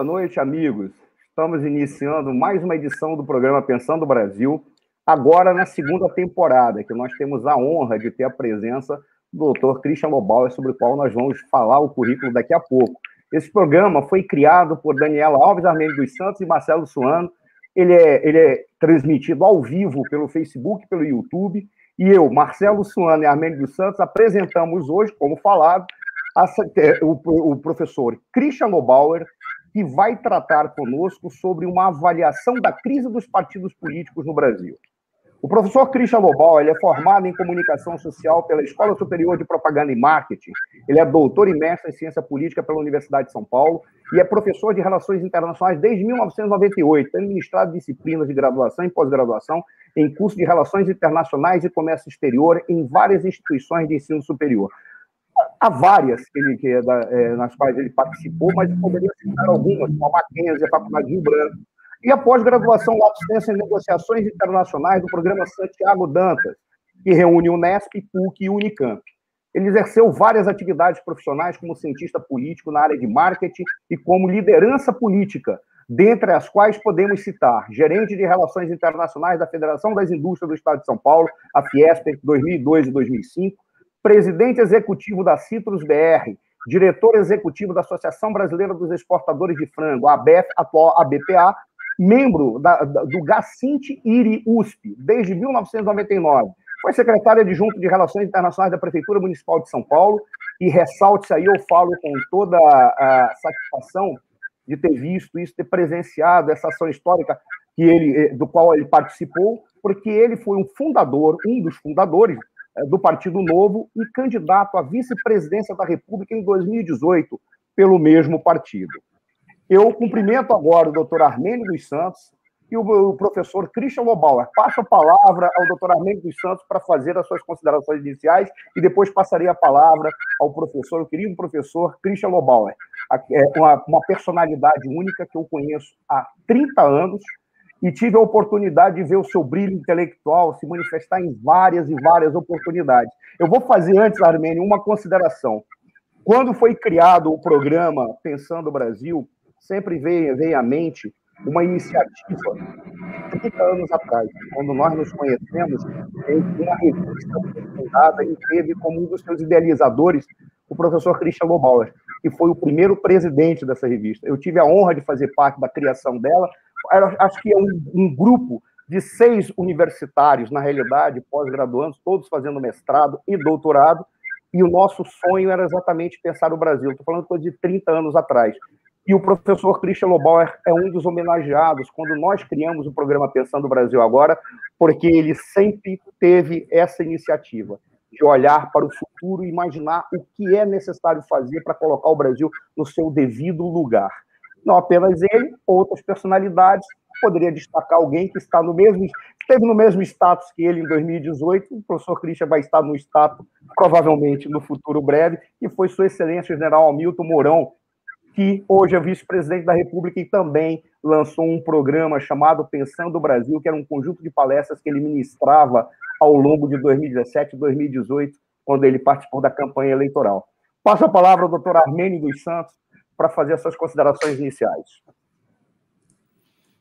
boa noite, amigos. Estamos iniciando mais uma edição do programa Pensando Brasil, agora na segunda temporada, que nós temos a honra de ter a presença do Dr. Christian Lobauer, sobre o qual nós vamos falar o currículo daqui a pouco. Esse programa foi criado por Daniela Alves Armênio dos Santos e Marcelo Suano. Ele é, ele é transmitido ao vivo pelo Facebook, pelo YouTube, e eu, Marcelo Suano e Armênio dos Santos, apresentamos hoje, como falado, o, o professor Christian Lobauer, que vai tratar conosco sobre uma avaliação da crise dos partidos políticos no Brasil. O professor Christian Lobauer ele é formado em comunicação social pela Escola Superior de Propaganda e Marketing. Ele é doutor e mestre em ciência política pela Universidade de São Paulo e é professor de relações internacionais desde 1998, tendo ministrado disciplinas de graduação e pós-graduação em curso de relações internacionais e comércio exterior em várias instituições de ensino superior. Há várias ele, que é da, é, nas quais ele participou, mas poderia citar algumas, como a Mackenzie, a Faculdade de Branco, e a pós-graduação assistência em negociações internacionais do programa Santiago Dantas, que reúne Unesp, PUC e Unicamp. Ele exerceu várias atividades profissionais como cientista político na área de marketing e como liderança política, dentre as quais podemos citar gerente de relações internacionais da Federação das Indústrias do Estado de São Paulo, a Fiesp, 2002 e 2005, presidente executivo da Citrus BR, diretor executivo da Associação Brasileira dos Exportadores de Frango, ABF, atual ABPA, membro da, da, do Gacinte IRI USP, desde 1999. Foi secretário adjunto de Relações Internacionais da Prefeitura Municipal de São Paulo, e ressalte aí, eu falo com toda a satisfação de ter visto isso, ter presenciado essa ação histórica que ele, eh, do qual ele participou, porque ele foi um fundador, um dos fundadores do Partido Novo e candidato à vice-presidência da República em 2018 pelo mesmo partido. Eu cumprimento agora o doutor Armênio dos Santos e o professor Christian Lobauer. Passo a palavra ao doutor Armênio dos Santos para fazer as suas considerações iniciais e depois passarei a palavra ao professor, o querido professor Christian Lobauer, é uma personalidade única que eu conheço há 30 anos, e tive a oportunidade de ver o seu brilho intelectual se manifestar em várias e várias oportunidades. Eu vou fazer antes, Armênio, uma consideração. Quando foi criado o programa Pensando o Brasil, sempre veio, veio à mente uma iniciativa 30 anos atrás, quando nós nos conhecemos, em uma revista fundada e teve como um dos seus idealizadores o professor Christian Lobauer, que foi o primeiro presidente dessa revista. Eu tive a honra de fazer parte da criação dela, acho que é um, um grupo de seis universitários, na realidade, pós-graduandos, todos fazendo mestrado e doutorado, e o nosso sonho era exatamente pensar o Brasil. Estou falando coisa de 30 anos atrás. E o professor Christian Lobauer é um dos homenageados quando nós criamos o programa Pensando o Brasil Agora, porque ele sempre teve essa iniciativa de olhar para o futuro e imaginar o que é necessário fazer para colocar o Brasil no seu devido lugar. Não apenas ele, outras personalidades. Poderia destacar alguém que está no mesmo, esteve no mesmo status que ele em 2018. O professor Christian vai estar no status, provavelmente no futuro breve, e foi Sua Excelência General Hamilton Mourão, que hoje é vice-presidente da República e também lançou um programa chamado Pensando o Brasil, que era um conjunto de palestras que ele ministrava ao longo de 2017 e 2018, quando ele participou da campanha eleitoral. Passo a palavra ao doutor Armênio dos Santos, para fazer as suas considerações iniciais.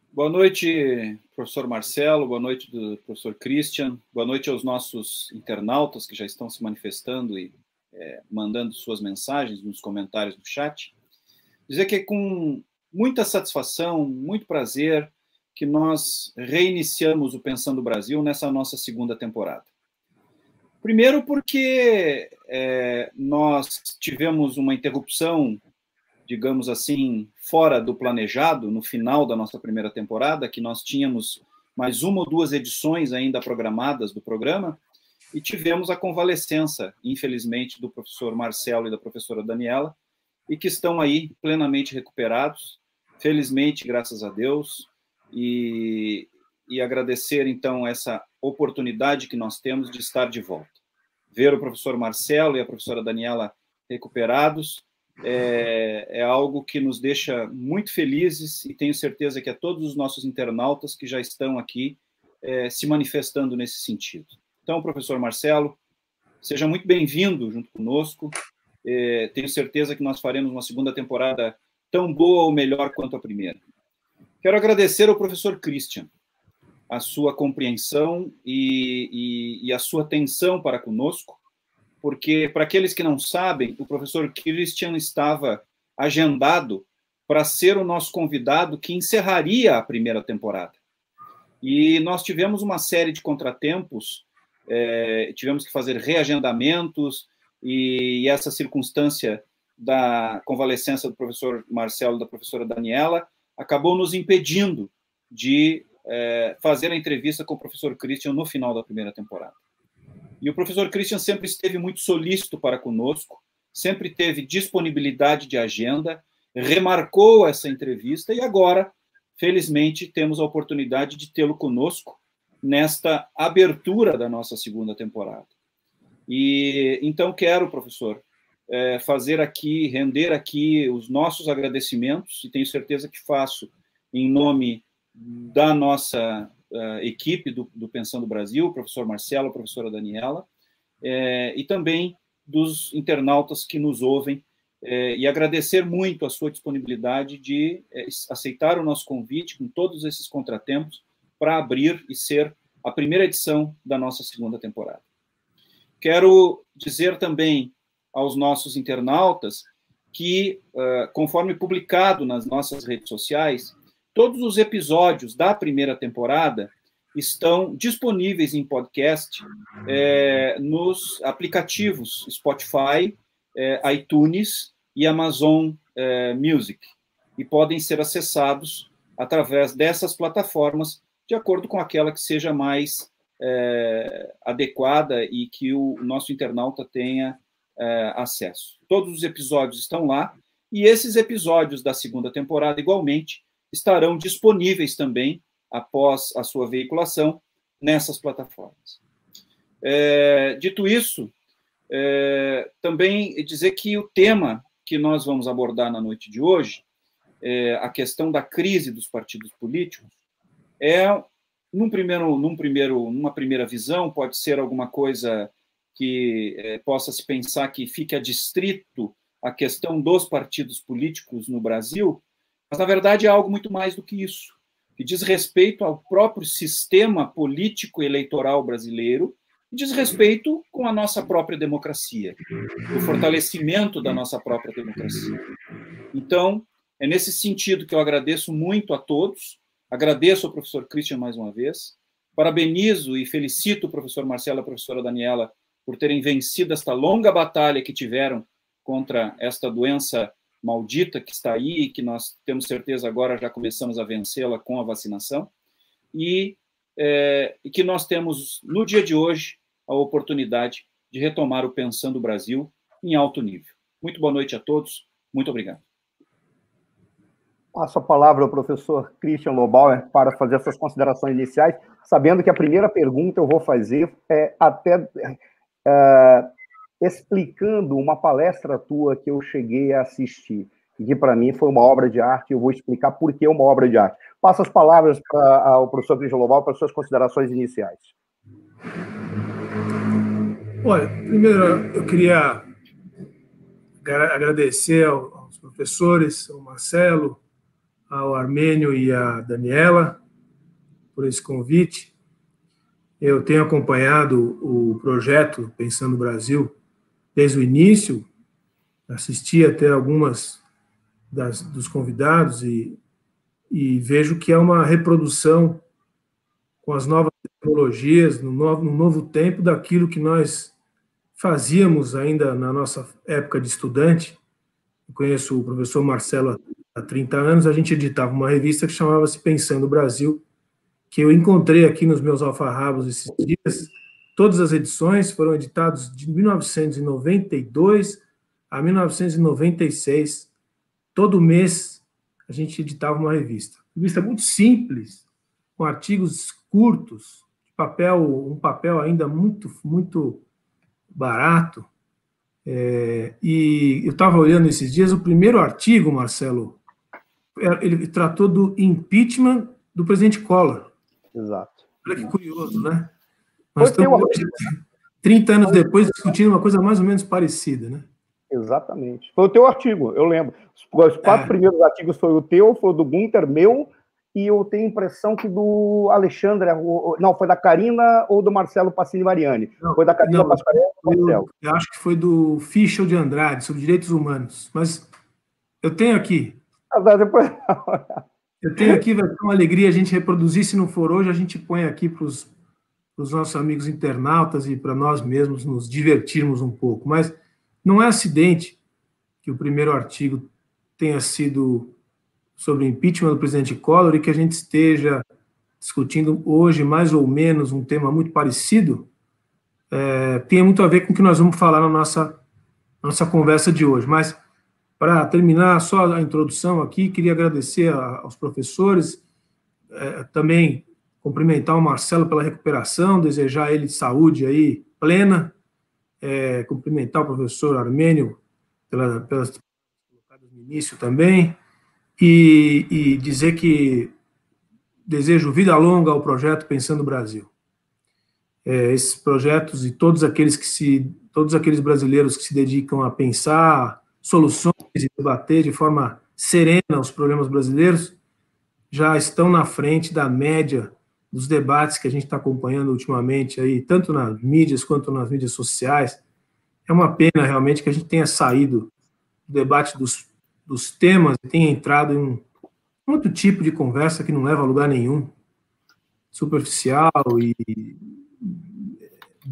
Boa noite, professor Marcelo, boa noite, professor Christian, boa noite aos nossos internautas que já estão se manifestando e é, mandando suas mensagens nos comentários do chat. Dizer que é com muita satisfação, muito prazer, que nós reiniciamos o Pensando Brasil nessa nossa segunda temporada. Primeiro, porque é, nós tivemos uma interrupção digamos assim, fora do planejado no final da nossa primeira temporada, que nós tínhamos mais uma ou duas edições ainda programadas do programa, e tivemos a convalescença, infelizmente, do professor Marcelo e da professora Daniela, e que estão aí plenamente recuperados, felizmente, graças a Deus, e, e agradecer então essa oportunidade que nós temos de estar de volta. Ver o professor Marcelo e a professora Daniela recuperados é, é, algo que nos deixa muito felizes e tenho certeza que a todos os nossos internautas que já estão aqui é, se manifestando nesse sentido. Então, professor Marcelo, seja muito bem-vindo junto conosco. É, tenho certeza que nós faremos uma segunda temporada tão boa ou melhor quanto a primeira. Quero agradecer ao professor Christian a sua compreensão e, e, e a sua atenção para conosco, porque, para aqueles que não sabem, o professor Christian estava agendado para ser o nosso convidado que encerraria a primeira temporada. E nós tivemos uma série de contratempos, é, tivemos que fazer reagendamentos, e, e essa circunstância da convalescença do professor Marcelo e da professora Daniela acabou nos impedindo de é, fazer a entrevista com o professor Christian no final da primeira temporada. E o professor Christian sempre esteve muito solícito para conosco, sempre teve disponibilidade de agenda, remarcou essa entrevista e agora, felizmente, temos a oportunidade de tê-lo conosco nesta abertura da nossa segunda temporada. E então quero, professor, é, fazer aqui, render aqui os nossos agradecimentos, e tenho certeza que faço em nome da nossa uh, equipe do, do, Pensando Brasil, o professor Marcelo, a professora Daniela, é, e também dos internautas que nos ouvem, é, e agradecer muito a sua disponibilidade de aceitar o nosso convite com todos esses contratempos para abrir e ser a primeira edição da nossa segunda temporada. Quero dizer também aos nossos internautas que, uh, conforme publicado nas nossas redes sociais, todos os episódios da primeira temporada estão disponíveis em podcast é, nos aplicativos Spotify, é, iTunes e Amazon é, Music, e podem ser acessados através dessas plataformas, de acordo com aquela que seja mais é, adequada e que o nosso internauta tenha é, acesso. Todos os episódios estão lá, e esses episódios da segunda temporada, igualmente, estarão disponíveis também, após a sua veiculação, nessas plataformas. É, dito isso, é, também dizer que o tema que nós vamos abordar na noite de hoje, é, a questão da crise dos partidos políticos, é, num primeiro, num primeiro, numa primeira visão, pode ser alguma coisa que é, possa se pensar que fique adstrito a questão dos partidos políticos no Brasil, mas, na verdade, é algo muito mais do que isso, que diz respeito ao próprio sistema político eleitoral brasileiro e diz respeito com a nossa própria democracia, o fortalecimento da nossa própria democracia. Então, é nesse sentido que eu agradeço muito a todos, agradeço ao professor Christian mais uma vez, parabenizo e felicito o professor Marcelo e a professora Daniela por terem vencido esta longa batalha que tiveram contra esta doença maldita que está aí e que nós temos certeza agora já começamos a vencê-la com a vacinação e, é, que nós temos no dia de hoje a oportunidade de retomar o Pensando Brasil em alto nível. Muito boa noite a todos, muito obrigado. Passo a palavra ao professor Christian Lobauer para fazer essas considerações iniciais, sabendo que a primeira pergunta eu vou fazer é até é, explicando uma palestra tua que eu cheguei a assistir, e que para mim foi uma obra de arte, eu vou explicar por que uma obra de arte. Passo as palavras para ao professor Loval para suas considerações iniciais. Olha, primeiro eu queria agradecer aos professores, ao Marcelo, ao Armênio e à Daniela por esse convite. Eu tenho acompanhado o projeto Pensando Brasil desde o início, assisti até algumas das, dos convidados e, e vejo que é uma reprodução com as novas tecnologias, no novo, no novo tempo, daquilo que nós fazíamos ainda na nossa época de estudante. Eu conheço o professor Marcelo há 30 anos, a gente editava uma revista que chamava-se Pensando Brasil, que eu encontrei aqui nos meus alfarrabos esses dias, Todas as edições foram editadas de 1992 a 1996. Todo mês a gente editava uma revista. Revista muito simples, com artigos curtos, papel, um papel ainda muito, muito barato. É, e eu estava olhando esses dias, o primeiro artigo, Marcelo, é, ele tratou do impeachment do presidente Collor. Exato. Olha que curioso, né? Nós estamos hoje, 30 anos depois, discutindo uma coisa mais ou menos parecida, né? Exatamente. Foi o teu artigo, eu lembro. Os quatro é. primeiros artigos foi o teu, foi o do Gunter, meu, e eu tenho a impressão que do Alexandre, não, foi da Karina ou do Marcelo Passini Mariani? Não, foi da Karina do Marcelo? Eu acho que foi do Fischel de Andrade, sobre direitos humanos. Mas eu tenho aqui. Ah, depois... eu tenho aqui, vai ser uma alegria a gente reproduzir. Se não for hoje, a gente põe aqui para os nossos amigos internautas e para nós mesmos nos divertirmos um pouco. Mas não é acidente que o primeiro artigo tenha sido sobre impeachment do presidente Collor e que a gente esteja discutindo hoje mais ou menos um tema muito parecido, é, tem muito a ver com o que nós vamos falar na nossa, nossa conversa de hoje. Mas, para terminar só a introdução aqui, queria agradecer a, aos professores, é, também cumprimentar o Marcelo pela recuperação, desejar a ele saúde aí plena, é, cumprimentar o professor Armênio pela, pelas colocadas no início também, e, e dizer que desejo vida longa ao projeto Pensando Brasil. É, esses projetos e todos aqueles que se todos aqueles brasileiros que se dedicam a pensar soluções e debater de forma serena os problemas brasileiros já estão na frente da média dos debates que a gente está acompanhando ultimamente aí, tanto nas mídias quanto nas mídias sociais. É uma pena realmente que a gente tenha saído do debate dos dos temas tem entrado em um outro tipo de conversa que não leva a lugar nenhum, superficial e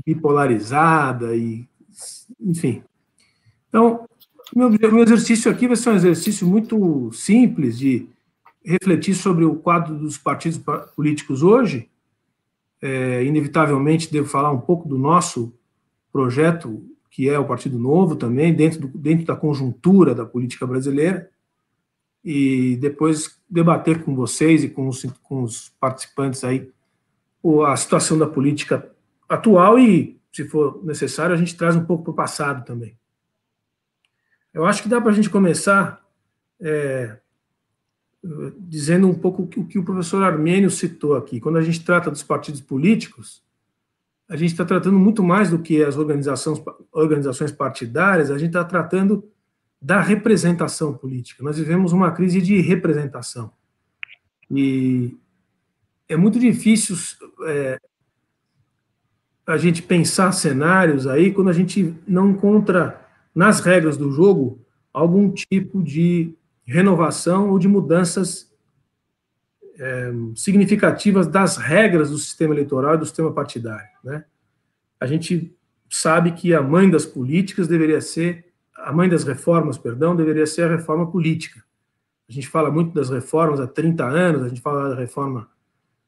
bipolarizada e enfim. Então, meu, meu exercício aqui vai ser um exercício muito simples de refletir sobre o quadro dos partidos políticos hoje. É, inevitavelmente, devo falar um pouco do nosso projeto que é o Partido Novo também, dentro, do, dentro da conjuntura da política brasileira, e depois debater com vocês e com os, com os participantes aí a situação da política atual e, se for necessário, a gente traz um pouco para o passado também. Eu acho que dá para a gente começar é, dizendo um pouco o que o professor Armênio citou aqui. Quando a gente trata dos partidos políticos, a gente está tratando muito mais do que as organizações, organizações partidárias, a gente está tratando da representação política. Nós vivemos uma crise de representação. E é muito difícil é, a gente pensar cenários aí quando a gente não encontra nas regras do jogo algum tipo de renovação ou de mudanças é, significativas das regras do sistema eleitoral e do sistema partidário. Né? A gente sabe que a mãe das políticas deveria ser, a mãe das reformas, perdão, deveria ser a reforma política. A gente fala muito das reformas há 30 anos, a gente fala da reforma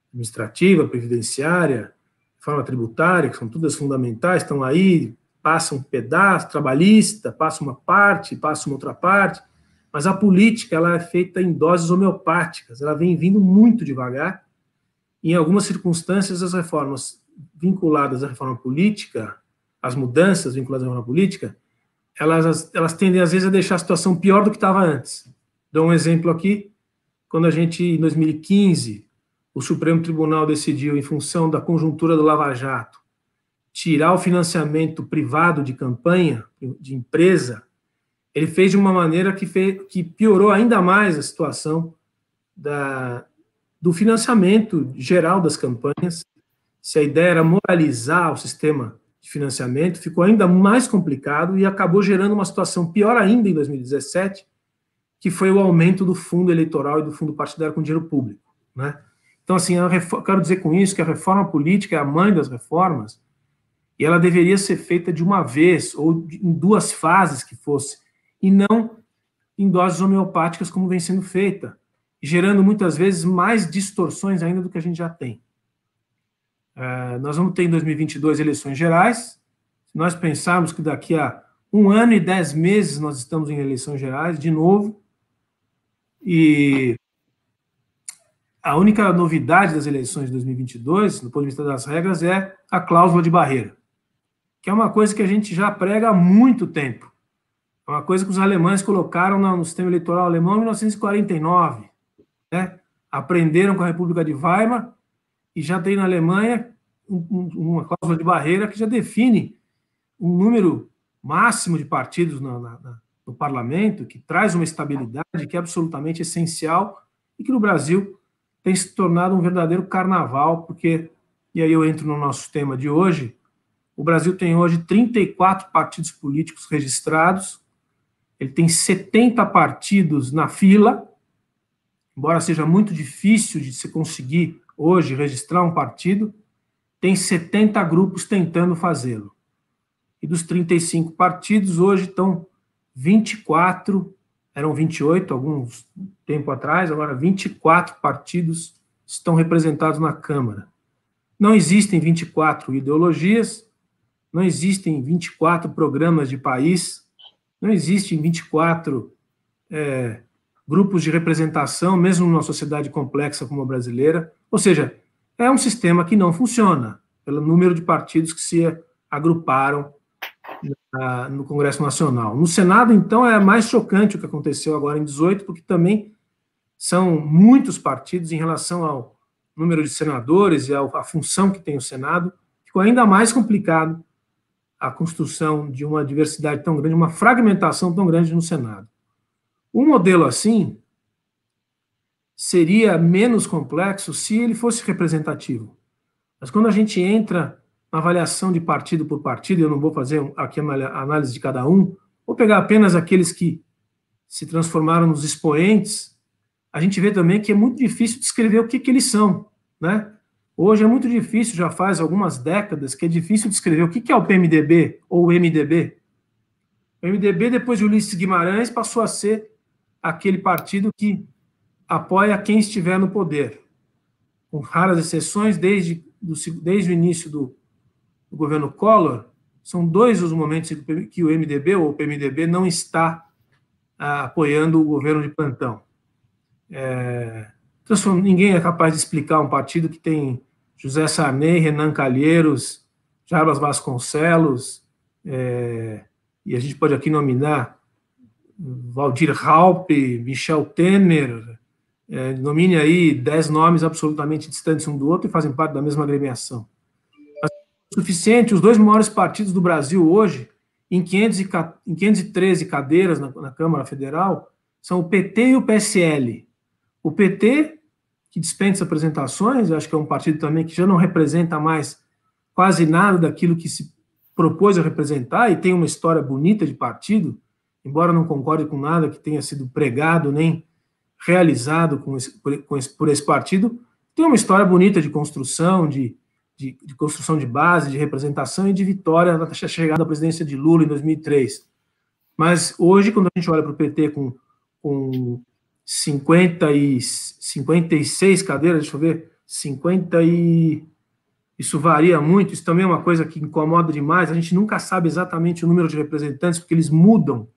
administrativa, previdenciária, reforma tributária, que são todas fundamentais, estão aí, passa um pedaço, trabalhista, passa uma parte, passa uma outra parte, mas a política ela é feita em doses homeopáticas, ela vem vindo muito devagar. em algumas circunstâncias, as reformas vinculadas à reforma política, as mudanças vinculadas à reforma política, elas, elas tendem, às vezes, a deixar a situação pior do que estava antes. Dou um exemplo aqui. Quando a gente, em 2015, o Supremo Tribunal decidiu, em função da conjuntura do Lava Jato, tirar o financiamento privado de campanha, de empresa, ele fez de uma maneira que, fez, que piorou ainda mais a situação da, do financiamento geral das campanhas. Se a ideia era moralizar o sistema de financiamento, ficou ainda mais complicado e acabou gerando uma situação pior ainda em 2017, que foi o aumento do fundo eleitoral e do fundo partidário com dinheiro público. Né? Então, assim, eu quero dizer com isso que a reforma política é a mãe das reformas e ela deveria ser feita de uma vez ou em duas fases que fosse e não em doses homeopáticas como vem sendo feita, gerando muitas vezes mais distorções ainda do que a gente já tem. É, nós vamos ter em 2022 eleições gerais. Se nós pensarmos que daqui a um ano e dez meses nós estamos em eleições gerais, de novo, e a única novidade das eleições de 2022, do ponto de vista das regras, é a cláusula de barreira, que é uma coisa que a gente já prega há muito tempo. É uma coisa que os alemães colocaram no sistema eleitoral alemão em 1949. Né? Aprenderam com a República de Weimar e já tem na Alemanha uma cláusula de barreira que já define um número máximo de partidos no, parlamento, que traz uma estabilidade que é absolutamente essencial e que no Brasil tem se tornado um verdadeiro carnaval, porque, e aí eu entro no nosso tema de hoje, o Brasil tem hoje 34 partidos políticos registrados, ele tem 70 partidos na fila, embora seja muito difícil de se conseguir hoje registrar um partido, tem 70 grupos tentando fazê-lo. E dos 35 partidos, hoje estão 24, eram 28 alguns tempo atrás, agora 24 partidos estão representados na Câmara. Não existem 24 ideologias, não existem 24 programas de país, não existem 24 é, grupos de representação, mesmo numa sociedade complexa como a brasileira. Ou seja, é um sistema que não funciona, pelo número de partidos que se agruparam na, no Congresso Nacional. No Senado, então, é mais chocante o que aconteceu agora em 18, porque também são muitos partidos em relação ao número de senadores e à função que tem o Senado. Ficou ainda mais complicado a construção de uma diversidade tão grande, uma fragmentação tão grande no Senado. Um modelo assim seria menos complexo se ele fosse representativo. Mas quando a gente entra na avaliação de partido por partido, eu não vou fazer aqui a análise de cada um, vou pegar apenas aqueles que se transformaram nos expoentes, a gente vê também que é muito difícil descrever o que, que eles são, né? Hoje é muito difícil, já faz algumas décadas, que é difícil descrever o que, é o PMDB ou o MDB. O MDB, depois de Ulisses Guimarães, passou a ser aquele partido que apoia quem estiver no poder, com raras exceções, desde, do, desde o início do, do governo Collor, são dois os momentos que o MDB ou o PMDB não está ah, apoiando o governo de plantão. É, então, ninguém é capaz de explicar um partido que tem José Sarney, Renan Calheiros, Jarbas Vasconcelos, é, e a gente pode aqui nominar Valdir Raupe, Michel Temer, é, nomine aí dez nomes absolutamente distantes um do outro e fazem parte da mesma agremiação. Mas é suficiente, os dois maiores partidos do Brasil hoje, em, 500 e, em 513 cadeiras na, na Câmara Federal, são o PT e o PSL. O PT, que dispensa apresentações, acho que é um partido também que já não representa mais quase nada daquilo que se propôs a representar e tem uma história bonita de partido, embora não concorde com nada que tenha sido pregado nem realizado com esse, por, com esse, por esse partido, tem uma história bonita de construção, de, de, de, construção de base, de representação e de vitória na chegada à presidência de Lula em 2003. Mas hoje, quando a gente olha para o PT com, com 50 e 56 cadeiras, deixa eu ver, 50 e isso varia muito, isso também é uma coisa que incomoda demais. A gente nunca sabe exatamente o número de representantes, porque eles mudam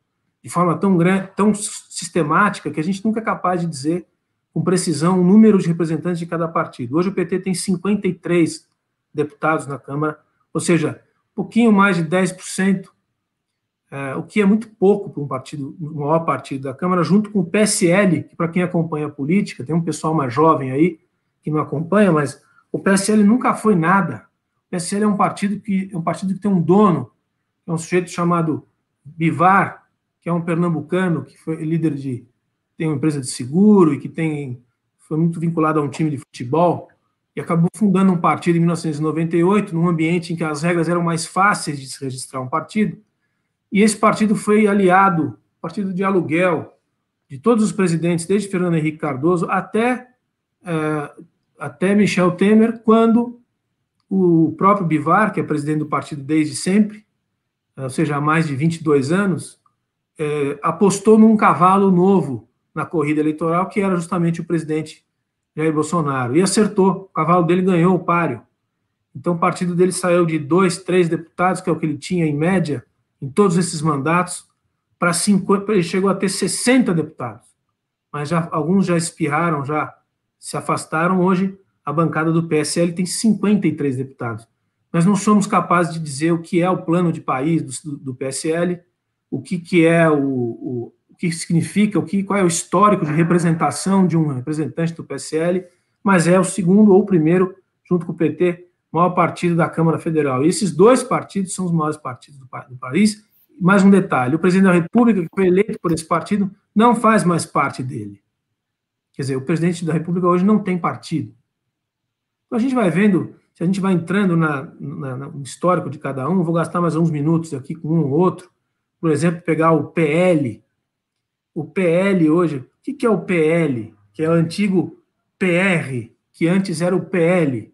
de forma tão grande, tão sistemática, que a gente nunca é capaz de dizer com precisão o número de representantes de cada partido. Hoje o PT tem 53 deputados na Câmara, ou seja, um pouquinho mais de 10%, é, o que é muito pouco para um partido, o maior partido da Câmara, junto com o PSL, que para quem acompanha a política, tem um pessoal mais jovem aí que não acompanha, mas o PSL nunca foi nada. O PSL é um partido que é um partido que tem um dono, é um sujeito chamado Bivar, que é um pernambucano que foi líder de tem uma empresa de seguro e que tem foi muito vinculado a um time de futebol e acabou fundando um partido em 1998 num ambiente em que as regras eram mais fáceis de se registrar um partido. E esse partido foi aliado, partido de aluguel, de todos os presidentes, desde Fernando Henrique Cardoso até uh, até Michel Temer, quando o próprio Bivar, que é presidente do partido desde sempre, ou seja, há mais de 22 anos, é, apostou num cavalo novo na corrida eleitoral, que era justamente o presidente Jair Bolsonaro. E acertou, o cavalo dele ganhou o páreo. Então o partido dele saiu de dois, três deputados, que é o que ele tinha em média, em todos esses mandatos, para 50, ele chegou a ter 60 deputados. Mas já, alguns já espirraram, já se afastaram. Hoje a bancada do PSL tem 53 deputados. Nós não somos capazes de dizer o que é o plano de país do, do PSL, o que, que é o, o, o que significa, o que, qual é o histórico de representação de um representante do PSL, mas é o segundo ou o primeiro, junto com o PT, maior partido da Câmara Federal. E esses dois partidos são os maiores partidos do, do país Mais um detalhe: o presidente da República, que foi eleito por esse partido, não faz mais parte dele. Quer dizer, o presidente da República hoje não tem partido. Então a gente vai vendo, se a gente vai entrando na, na, no histórico de cada um, vou gastar mais uns minutos aqui com um ou outro. Por exemplo, pegar o PL. O PL hoje, o que, que é o PL? Que é o antigo PR, que antes era o PL,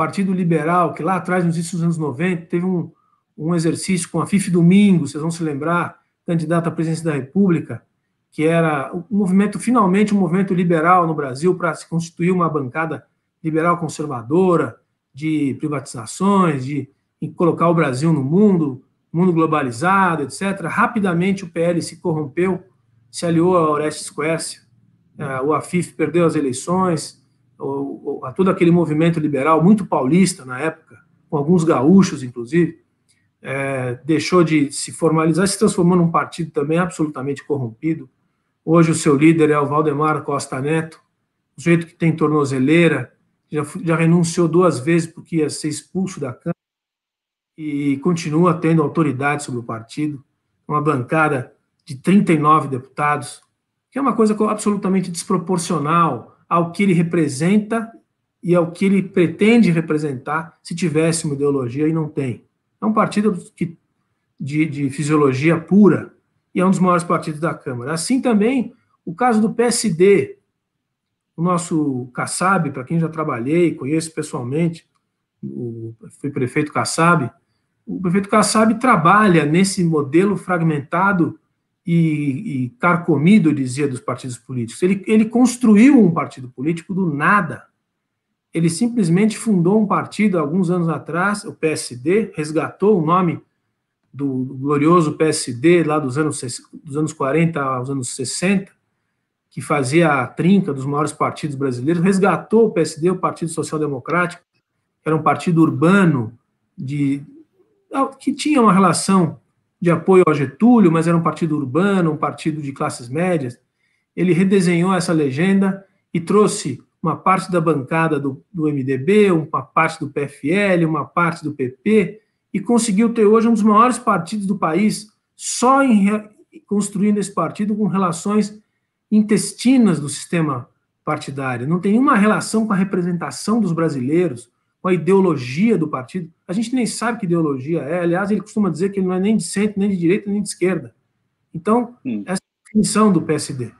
Partido Liberal, que lá atrás, nos anos 90, teve um, um exercício com a Fife Domingos, vocês vão se lembrar, candidata à presidência da República, que era um movimento, finalmente, um movimento liberal no Brasil para se constituir uma bancada liberal conservadora, de privatizações, de colocar o Brasil no mundo, mundo globalizado, etc. Rapidamente o PL se corrompeu, se aliou a Orestes Quercia, é, o AFIF perdeu as eleições, a todo aquele movimento liberal, muito paulista na época, com alguns gaúchos, inclusive, é, deixou de se formalizar, se transformou num partido também absolutamente corrompido, Hoje o seu líder é o Valdemar Costa Neto, o sujeito que tem tornozeleira, já, já renunciou duas vezes porque ia ser expulso da Câmara e continua tendo autoridade sobre o partido, uma bancada de 39 deputados, que é uma coisa absolutamente desproporcional ao que ele representa e ao que ele pretende representar se tivesse uma ideologia e não tem. É um partido que, de, de fisiologia pura, e é um dos maiores partidos da Câmara. Assim também o caso do PSD. O nosso Kassab, para quem já trabalhei, conheço pessoalmente, o, fui prefeito Kassab, o prefeito Kassab trabalha nesse modelo fragmentado e, e carcomido, dizia, dos partidos políticos. Ele, ele construiu um partido político do nada. Ele simplesmente fundou um partido alguns anos atrás, o PSD, resgatou o nome do, glorioso PSD lá dos anos, dos anos 40 aos anos 60, que fazia a trinca dos maiores partidos brasileiros, resgatou o PSD, o Partido Social Democrático, era um partido urbano de que tinha uma relação de apoio ao Getúlio, mas era um partido urbano, um partido de classes médias. Ele redesenhou essa legenda e trouxe uma parte da bancada do, do MDB, uma parte do PFL, uma parte do PP, e conseguiu ter hoje um dos maiores partidos do país, só em construindo esse partido com relações intestinas do sistema partidário. Não tem nenhuma relação com a representação dos brasileiros, com a ideologia do partido. A gente nem sabe que ideologia é. Aliás, ele costuma dizer que ele não é nem de centro, nem de direita, nem de esquerda. Então, hum. essa é a definição do PSD.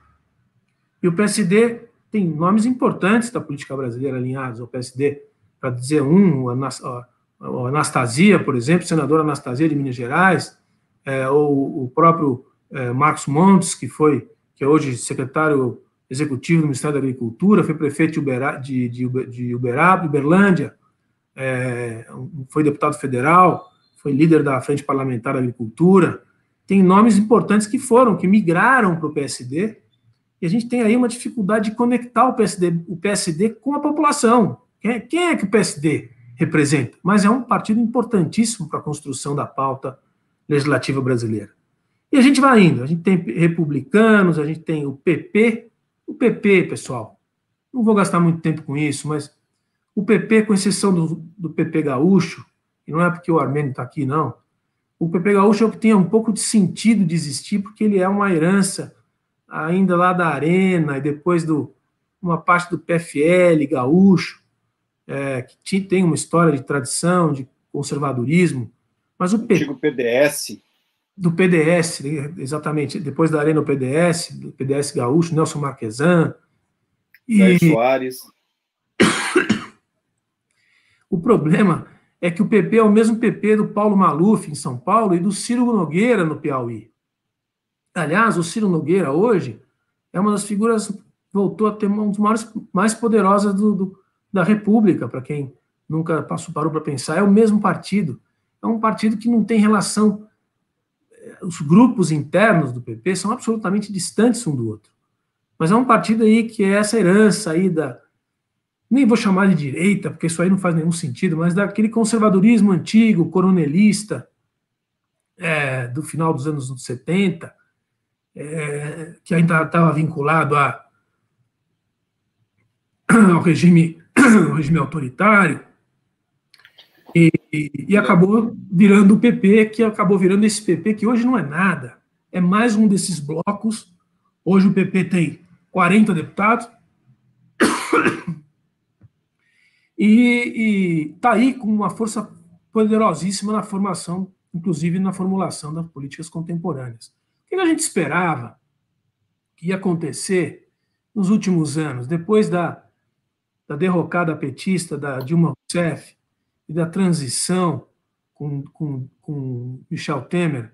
E o PSD tem nomes importantes da política brasileira alinhados ao PSD. Para dizer um, a Anastasia, por exemplo, senadora Anastasia de Minas Gerais, é, ou o próprio é, Marcos Montes, que foi, que é hoje secretário executivo do Ministério da Agricultura, foi prefeito de, Uberá, de, de, de Uberaba, Uberlândia, é, foi deputado federal, foi líder da Frente Parlamentar da Agricultura, tem nomes importantes que foram, que migraram para o PSD, e a gente tem aí uma dificuldade de conectar o PSD, o PSD com a população. Quem, quem é que o PSD representa, mas é um partido importantíssimo para a construção da pauta legislativa brasileira. E a gente vai indo, a gente tem republicanos, a gente tem o PP. O PP, pessoal, não vou gastar muito tempo com isso, mas o PP, com exceção do, do PP gaúcho, e não é porque o Armênio está aqui, não, o PP gaúcho é o que tem um pouco de sentido de existir, porque ele é uma herança ainda lá da Arena, e depois do uma parte do PFL gaúcho, é, que tem uma história de tradição, de conservadorismo, mas o Antigo PDS. Do PDS, exatamente, depois da Arena o PDS, do PDS Gaúcho, Nelson Marquesan. E... Soares. O problema é que o PP é o mesmo PP do Paulo Maluf em São Paulo e do Ciro Nogueira no Piauí. Aliás, o Ciro Nogueira hoje é uma das figuras, voltou a ter uma das maiores, mais poderosas do, do, da República, para quem nunca passou, parou para pensar, é o mesmo partido. É um partido que não tem relação. Eh, os grupos internos do PP são absolutamente distantes um do outro. Mas é um partido aí que é essa herança aí da. Nem vou chamar de direita, porque isso aí não faz nenhum sentido, mas daquele conservadorismo antigo, coronelista, é, do final dos anos 70, é, que ainda estava vinculado a, ao regime o regime autoritário. E, e acabou virando o PP, que acabou virando esse PP, que hoje não é nada. É mais um desses blocos. Hoje o PP tem 40 deputados. E está aí com uma força poderosíssima na formação, inclusive na formulação das políticas contemporâneas. O que a gente esperava que ia acontecer nos últimos anos, depois da, da derrocada petista da Dilma Rousseff e da transição com, com, com Michel Temer,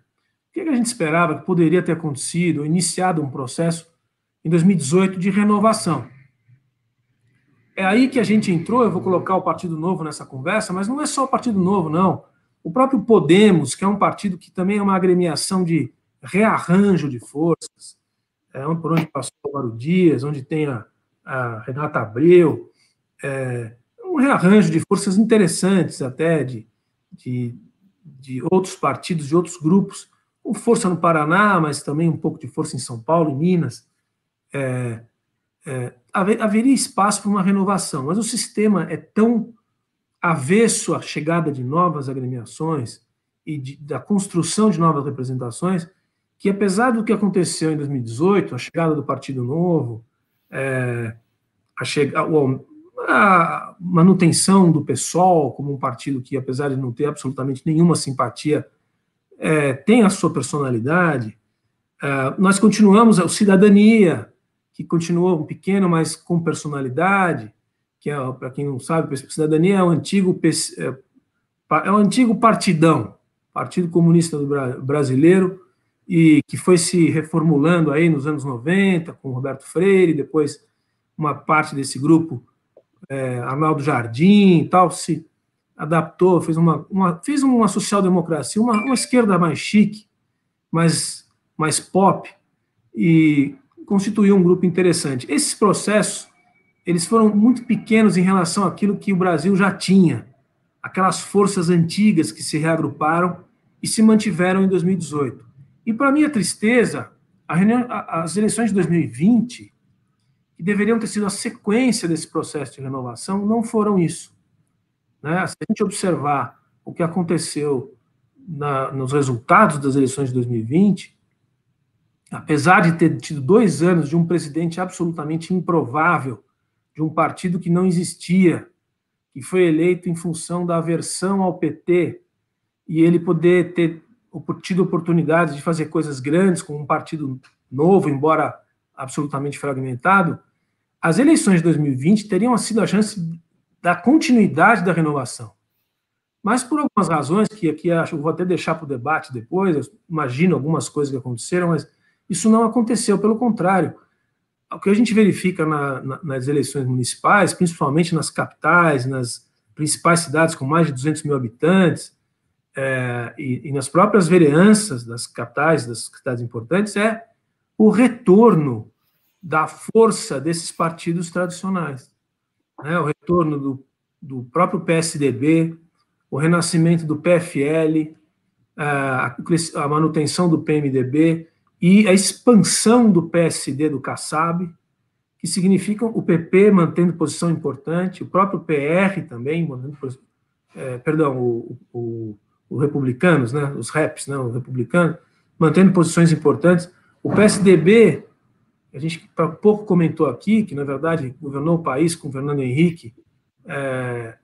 o que a gente esperava que poderia ter acontecido, iniciado um processo em 2018 de renovação? É aí que a gente entrou, eu vou colocar o Partido Novo nessa conversa, mas não é só o Partido Novo, não. O próprio Podemos, que é um partido que também é uma agremiação de rearranjo de forças, é, por onde passou o Mauro Dias, onde tem a, a Renata Abreu, é, um rearranjo de forças interessantes até, de, de, de outros partidos, de outros grupos, com força no Paraná, mas também um pouco de força em São Paulo, em Minas. É, é, haveria espaço para uma renovação, mas o sistema é tão avesso à chegada de novas agremiações e de, da construção de novas representações, que apesar do que aconteceu em 2018, a chegada do Partido Novo, é, a, chega, a manutenção do PSOL como um partido que, apesar de não ter absolutamente nenhuma simpatia, é, tem a sua personalidade, é, nós continuamos, a cidadania, que continuou pequeno, mas com personalidade, que é, para quem não sabe, Cidadania é o antigo é, é o antigo partidão, Partido Comunista Brasileiro, e que foi se reformulando aí nos anos 90 com Roberto Freire, depois uma parte desse grupo, é, Arnaldo Jardim e tal, se adaptou, fez uma, uma fez uma social-democracia, uma, uma esquerda mais chique, mais, mais pop, e constituiu um grupo interessante. Esses processos, eles foram muito pequenos em relação àquilo que o Brasil já tinha, aquelas forças antigas que se reagruparam e se mantiveram em 2018. E para minha tristeza, reunião, as eleições de 2020, que deveriam ter sido a sequência desse processo de renovação, não foram isso. Né? Se a gente observar o que aconteceu na, nos resultados das eleições de 2020, apesar de ter tido dois anos de um presidente absolutamente improvável, de um partido que não existia, que foi eleito em função da aversão ao PT, e ele poder ter tido oportunidade de fazer coisas grandes com um partido novo, embora absolutamente fragmentado, as eleições de 2020 teriam sido a chance da continuidade da renovação. Mas por algumas razões, que aqui acho, vou até deixar para o debate depois, imagino algumas coisas que aconteceram, mas isso não aconteceu, pelo contrário. O que a gente verifica na, na, nas eleições municipais, principalmente nas capitais, nas principais cidades com mais de 200 mil habitantes, é, e, e, nas próprias vereanças das capitais, das cidades importantes, é o retorno da força desses partidos tradicionais. Né? O retorno do, do próprio PSDB, o renascimento do PFL, a, a manutenção do PMDB, e a expansão do PSD do Kassab, que significam o PP mantendo posição importante, o próprio PR também, é, perdão, o, o, o, Republicanos, né, os REPs, né, o Republicano, mantendo posições importantes. O PSDB, a gente pouco comentou aqui, que na verdade governou o país com o Fernando Henrique, é,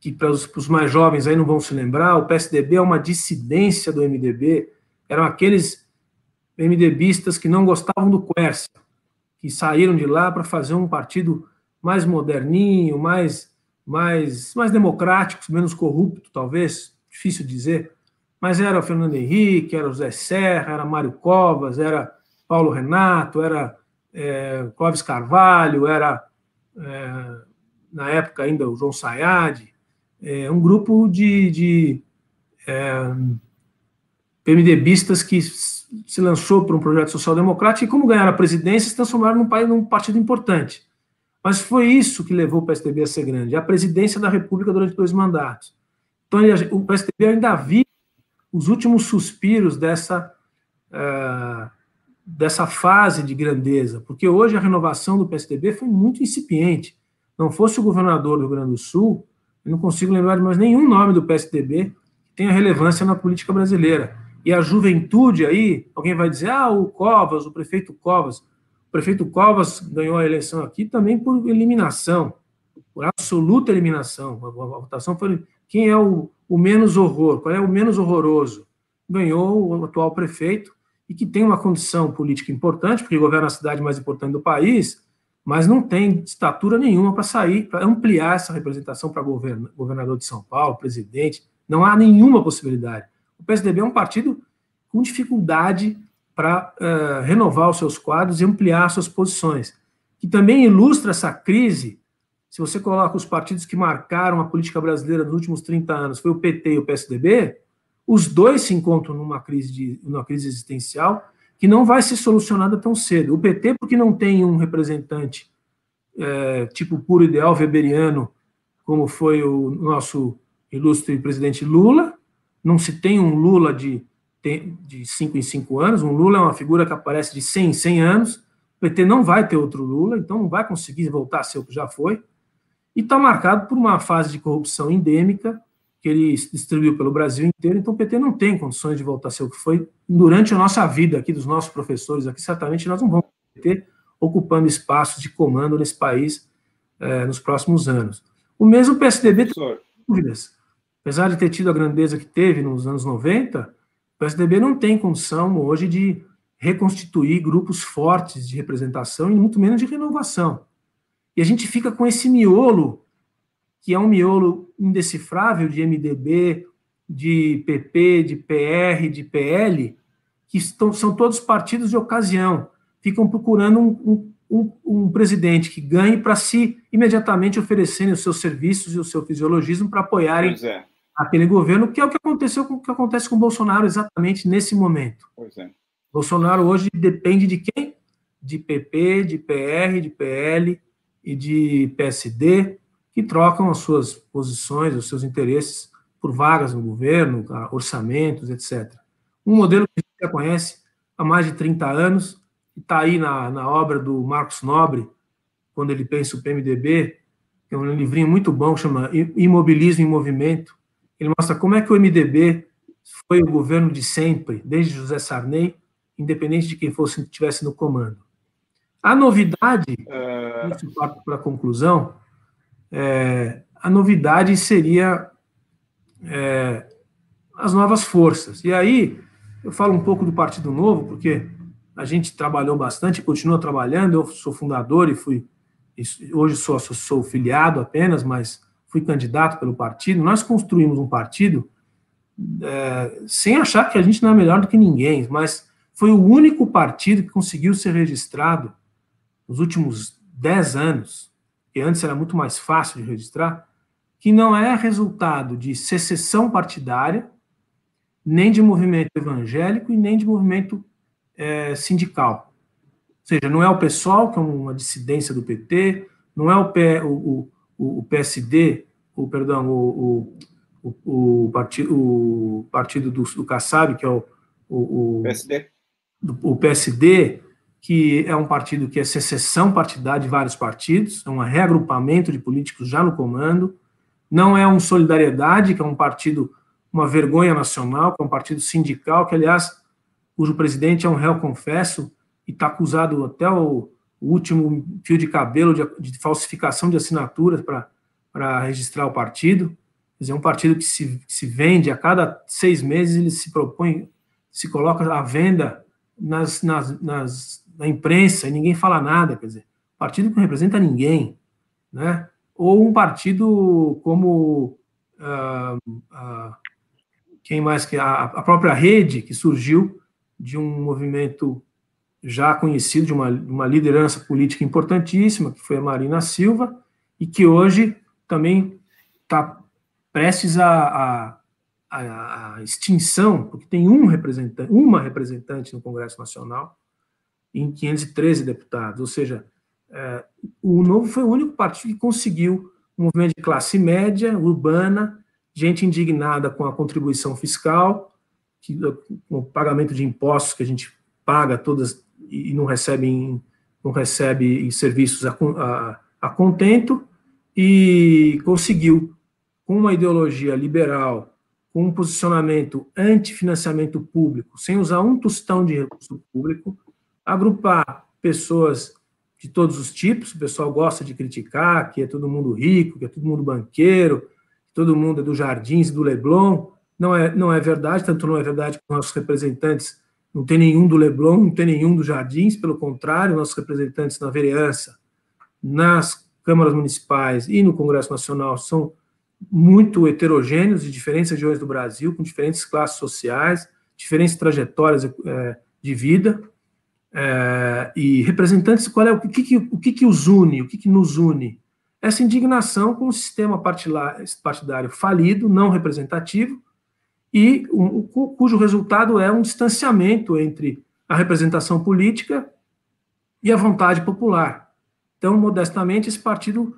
que para os, para os mais jovens aí não vão se lembrar, o PSDB é uma dissidência do MDB, eram aqueles MDBistas que não gostavam do Quércia, que saíram de lá para fazer um partido mais moderninho, mais, mais, mais democrático, menos corrupto, talvez, difícil dizer. Mas era o Fernando Henrique, era o Zé Serra, era Mário Covas, era Paulo Renato, era é, Clóvis Carvalho, era, é, na época ainda, o João Sayad, é, um grupo de, de é, PMDBistas que se lançou por um projeto social-democrático e, como ganharam a presidência, se transformaram num, num partido importante. Mas foi isso que levou o PSDB a ser grande, a presidência da República durante dois mandatos. Então, o PSDB ainda vive os últimos suspiros dessa, uh, dessa fase de grandeza, porque hoje a renovação do PSDB foi muito incipiente. Não fosse o governador do Rio Grande do Sul, Eu não consigo lembrar de mais nenhum nome do PSDB que tenha relevância na política brasileira. E a juventude aí, alguém vai dizer, ah, o Covas, o prefeito Covas. O prefeito Covas ganhou a eleição aqui também por eliminação, por absoluta eliminação. A, votação foi quem é o, o menos horror, qual é o menos horroroso. Ganhou o atual prefeito e que tem uma condição política importante, porque governa a cidade mais importante do país, mas não tem estatura nenhuma para sair, para ampliar essa representação para governador de São Paulo, presidente. Não há nenhuma possibilidade. O PSDB é um partido com dificuldade para uh, renovar os seus quadros e ampliar suas posições, que também ilustra essa crise. Se você coloca os partidos que marcaram a política brasileira nos últimos 30 anos, foi o PT e o PSDB, os dois se encontram numa crise, de, numa crise existencial que não vai ser solucionada tão cedo. O PT, porque não tem um representante é, tipo puro ideal weberiano, como foi o nosso ilustre presidente Lula, não se tem um Lula de, de cinco em cinco anos, um Lula é uma figura que aparece de 100 em 100 anos, o PT não vai ter outro Lula, então não vai conseguir voltar a ser o que já foi, e está marcado por uma fase de corrupção endêmica, que ele distribuiu pelo Brasil inteiro, então o PT não tem condições de voltar a ser o que foi durante a nossa vida aqui, dos nossos professores aqui, certamente nós não vamos ter ocupando espaços de comando nesse país eh, nos próximos anos. O mesmo PSDB tem dúvidas. Apesar de ter tido a grandeza que teve nos anos 90, o PSDB não tem condição hoje de reconstituir grupos fortes de representação e muito menos de renovação. E a gente fica com esse miolo que é um miolo indecifrável de MDB, de PP, de PR, de PL, que estão, são todos partidos de ocasião, ficam procurando um, um, um presidente que ganhe para se imediatamente oferecerem os seus serviços e o seu fisiologismo para apoiarem é. aquele governo, que é o que aconteceu com o que acontece com o Bolsonaro exatamente nesse momento. É. Bolsonaro hoje depende de quem? De PP, de PR, de PL e de PSD, que trocam as suas posições, os seus interesses por vagas no governo, orçamentos, etc. Um modelo que a gente já conhece há mais de 30 anos, está aí na, na obra do Marcos Nobre, quando ele pensa o PMDB, é um livrinho muito bom, chama Imobilismo em Movimento. Ele mostra como é que o MDB foi o governo de sempre, desde José Sarney, independente de quem fosse estivesse no comando. A novidade, uh... para a conclusão, é, a novidade seria é, as novas forças. E aí, eu falo um pouco do Partido Novo, porque a gente trabalhou bastante, continua trabalhando, eu sou fundador e fui, hoje sou, sou, sou filiado apenas, mas fui candidato pelo partido. Nós construímos um partido é, sem achar que a gente não é melhor do que ninguém, mas foi o único partido que conseguiu ser registrado nos últimos dez anos que antes era muito mais fácil de registrar, que não é resultado de secessão partidária, nem de movimento evangélico e nem de movimento é, sindical. Ou seja, não é o PSOL, que é uma dissidência do PT, não é o, P, o, o, o PSD, o, perdão, o, o, o, partido, o partido do, do Kassab, que é o, o, o PSD, do, o PSD que é um partido que é secessão partidária de vários partidos, é um reagrupamento de políticos já no comando, não é um Solidariedade, que é um partido, uma vergonha nacional, que é um partido sindical, que, aliás, cujo presidente é um réu confesso e está acusado até o, último fio de cabelo de, de falsificação de assinaturas para registrar o partido. Quer dizer, é um partido que se, se vende a cada seis meses, ele se propõe, se coloca à venda nas, nas, nas na imprensa e ninguém fala nada, quer dizer, partido que não representa ninguém, né? Ou um partido como uh, uh, quem mais que a, a, própria rede que surgiu de um movimento já conhecido de uma, uma liderança política importantíssima que foi a Marina Silva e que hoje também está prestes a, extinção, porque tem um representante, uma representante no Congresso Nacional, em 513 deputados, ou seja, é, o Novo foi o único partido que conseguiu um movimento de classe média, urbana, gente indignada com a contribuição fiscal, que, o pagamento de impostos que a gente paga todas e não recebe, não recebe serviços a, a, a contento, e conseguiu com uma ideologia liberal, com um posicionamento anti-financiamento público, sem usar um tostão de recurso público, agrupar pessoas de todos os tipos, o pessoal gosta de criticar, que é todo mundo rico, que é todo mundo banqueiro, que todo mundo é do Jardins do Leblon, não é, não é verdade, tanto não é verdade que nossos representantes não tem nenhum do Leblon, não tem nenhum do Jardins, pelo contrário, nossos representantes na vereança, nas câmaras municipais e no Congresso Nacional são muito heterogêneos de diferentes regiões do Brasil, com diferentes classes sociais, diferentes trajetórias é, de vida, é, e representantes, qual é o que, que o que, que os une, o que, que nos une? Essa indignação com o sistema partidário falido, não representativo, e um, cujo resultado é um distanciamento entre a representação política e a vontade popular. Então, modestamente, esse partido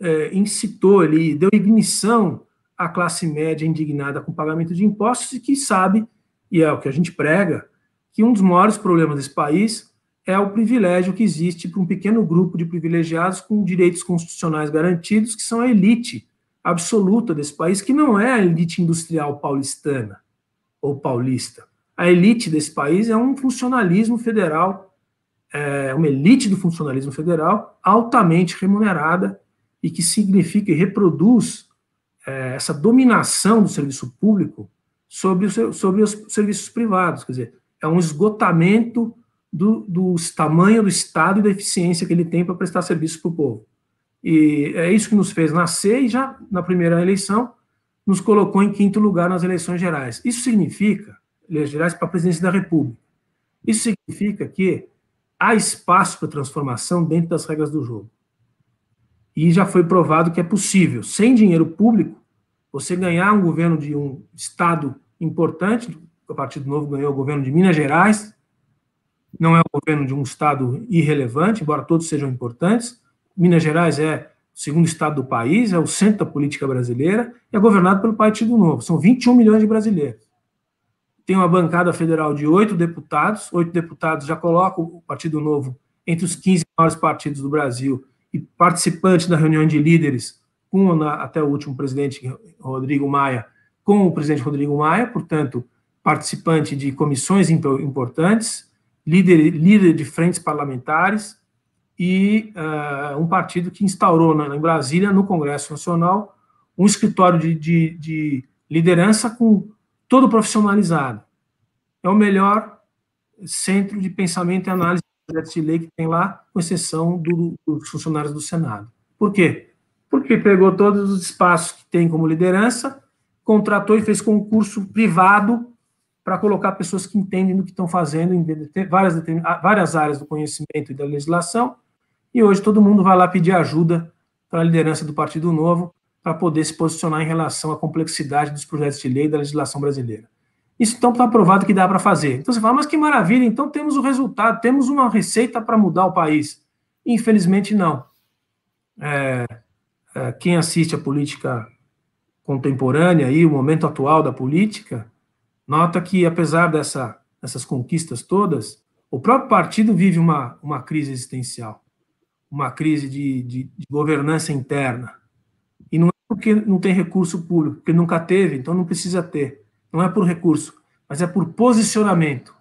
é, incitou, ele deu ignição à classe média indignada com o pagamento de impostos e que sabe, e é o que a gente prega, que um dos maiores problemas desse país é o privilégio que existe para um pequeno grupo de privilegiados com direitos constitucionais garantidos, que são a elite absoluta desse país, que não é a elite industrial paulistana ou paulista. A elite desse país é um funcionalismo federal, é uma elite do funcionalismo federal altamente remunerada e que significa e reproduz é, essa dominação do serviço público sobre, o, sobre os serviços privados. Quer dizer, é um esgotamento do, do tamanho do Estado e da eficiência que ele tem para prestar serviço para o povo. E é isso que nos fez nascer e já na primeira eleição nos colocou em quinto lugar nas eleições gerais. Isso significa, eleições gerais para a presidência da República, isso significa que há espaço para transformação dentro das regras do jogo. E já foi provado que é possível, sem dinheiro público, você ganhar um governo de um estado importante, o Partido Novo ganhou o governo de Minas Gerais, não é o governo de um estado irrelevante, embora todos sejam importantes, Minas Gerais é o segundo estado do país, é o centro da política brasileira e é governado pelo Partido Novo. São 21 milhões de brasileiros. Tem uma bancada federal de oito deputados, oito deputados já colocam o Partido Novo entre os 15 maiores partidos do Brasil e participante da reunião de líderes com até o último presidente Rodrigo Maia, com o presidente Rodrigo Maia, portanto, participante de comissões importantes, líder, líder de frentes parlamentares, e uh, um partido que instaurou na, em Brasília, no Congresso Nacional, um escritório de, de, de, liderança com todo profissionalizado. É o melhor centro de pensamento e análise de projetos de lei que tem lá, com exceção do, dos funcionários do Senado. Por quê? Porque pegou todos os espaços que tem como liderança, contratou e fez concurso privado para colocar pessoas que entendem do que estão fazendo em várias, várias áreas do conhecimento e da legislação, e hoje todo mundo vai lá pedir ajuda para a liderança do Partido Novo para poder se posicionar em relação à complexidade dos projetos de lei da legislação brasileira. Isso então está provado que dá para fazer. Então você fala, mas que maravilha, então temos o resultado, temos uma receita para mudar o país. Infelizmente, não. É, é, quem assiste a política contemporânea e o momento atual da política, nota que, apesar dessa, dessas conquistas todas, o próprio partido vive uma, uma crise existencial uma crise de, de, de, governança interna. E não é porque não tem recurso público, porque nunca teve, então não precisa ter. Não é por recurso, mas é por posicionamento.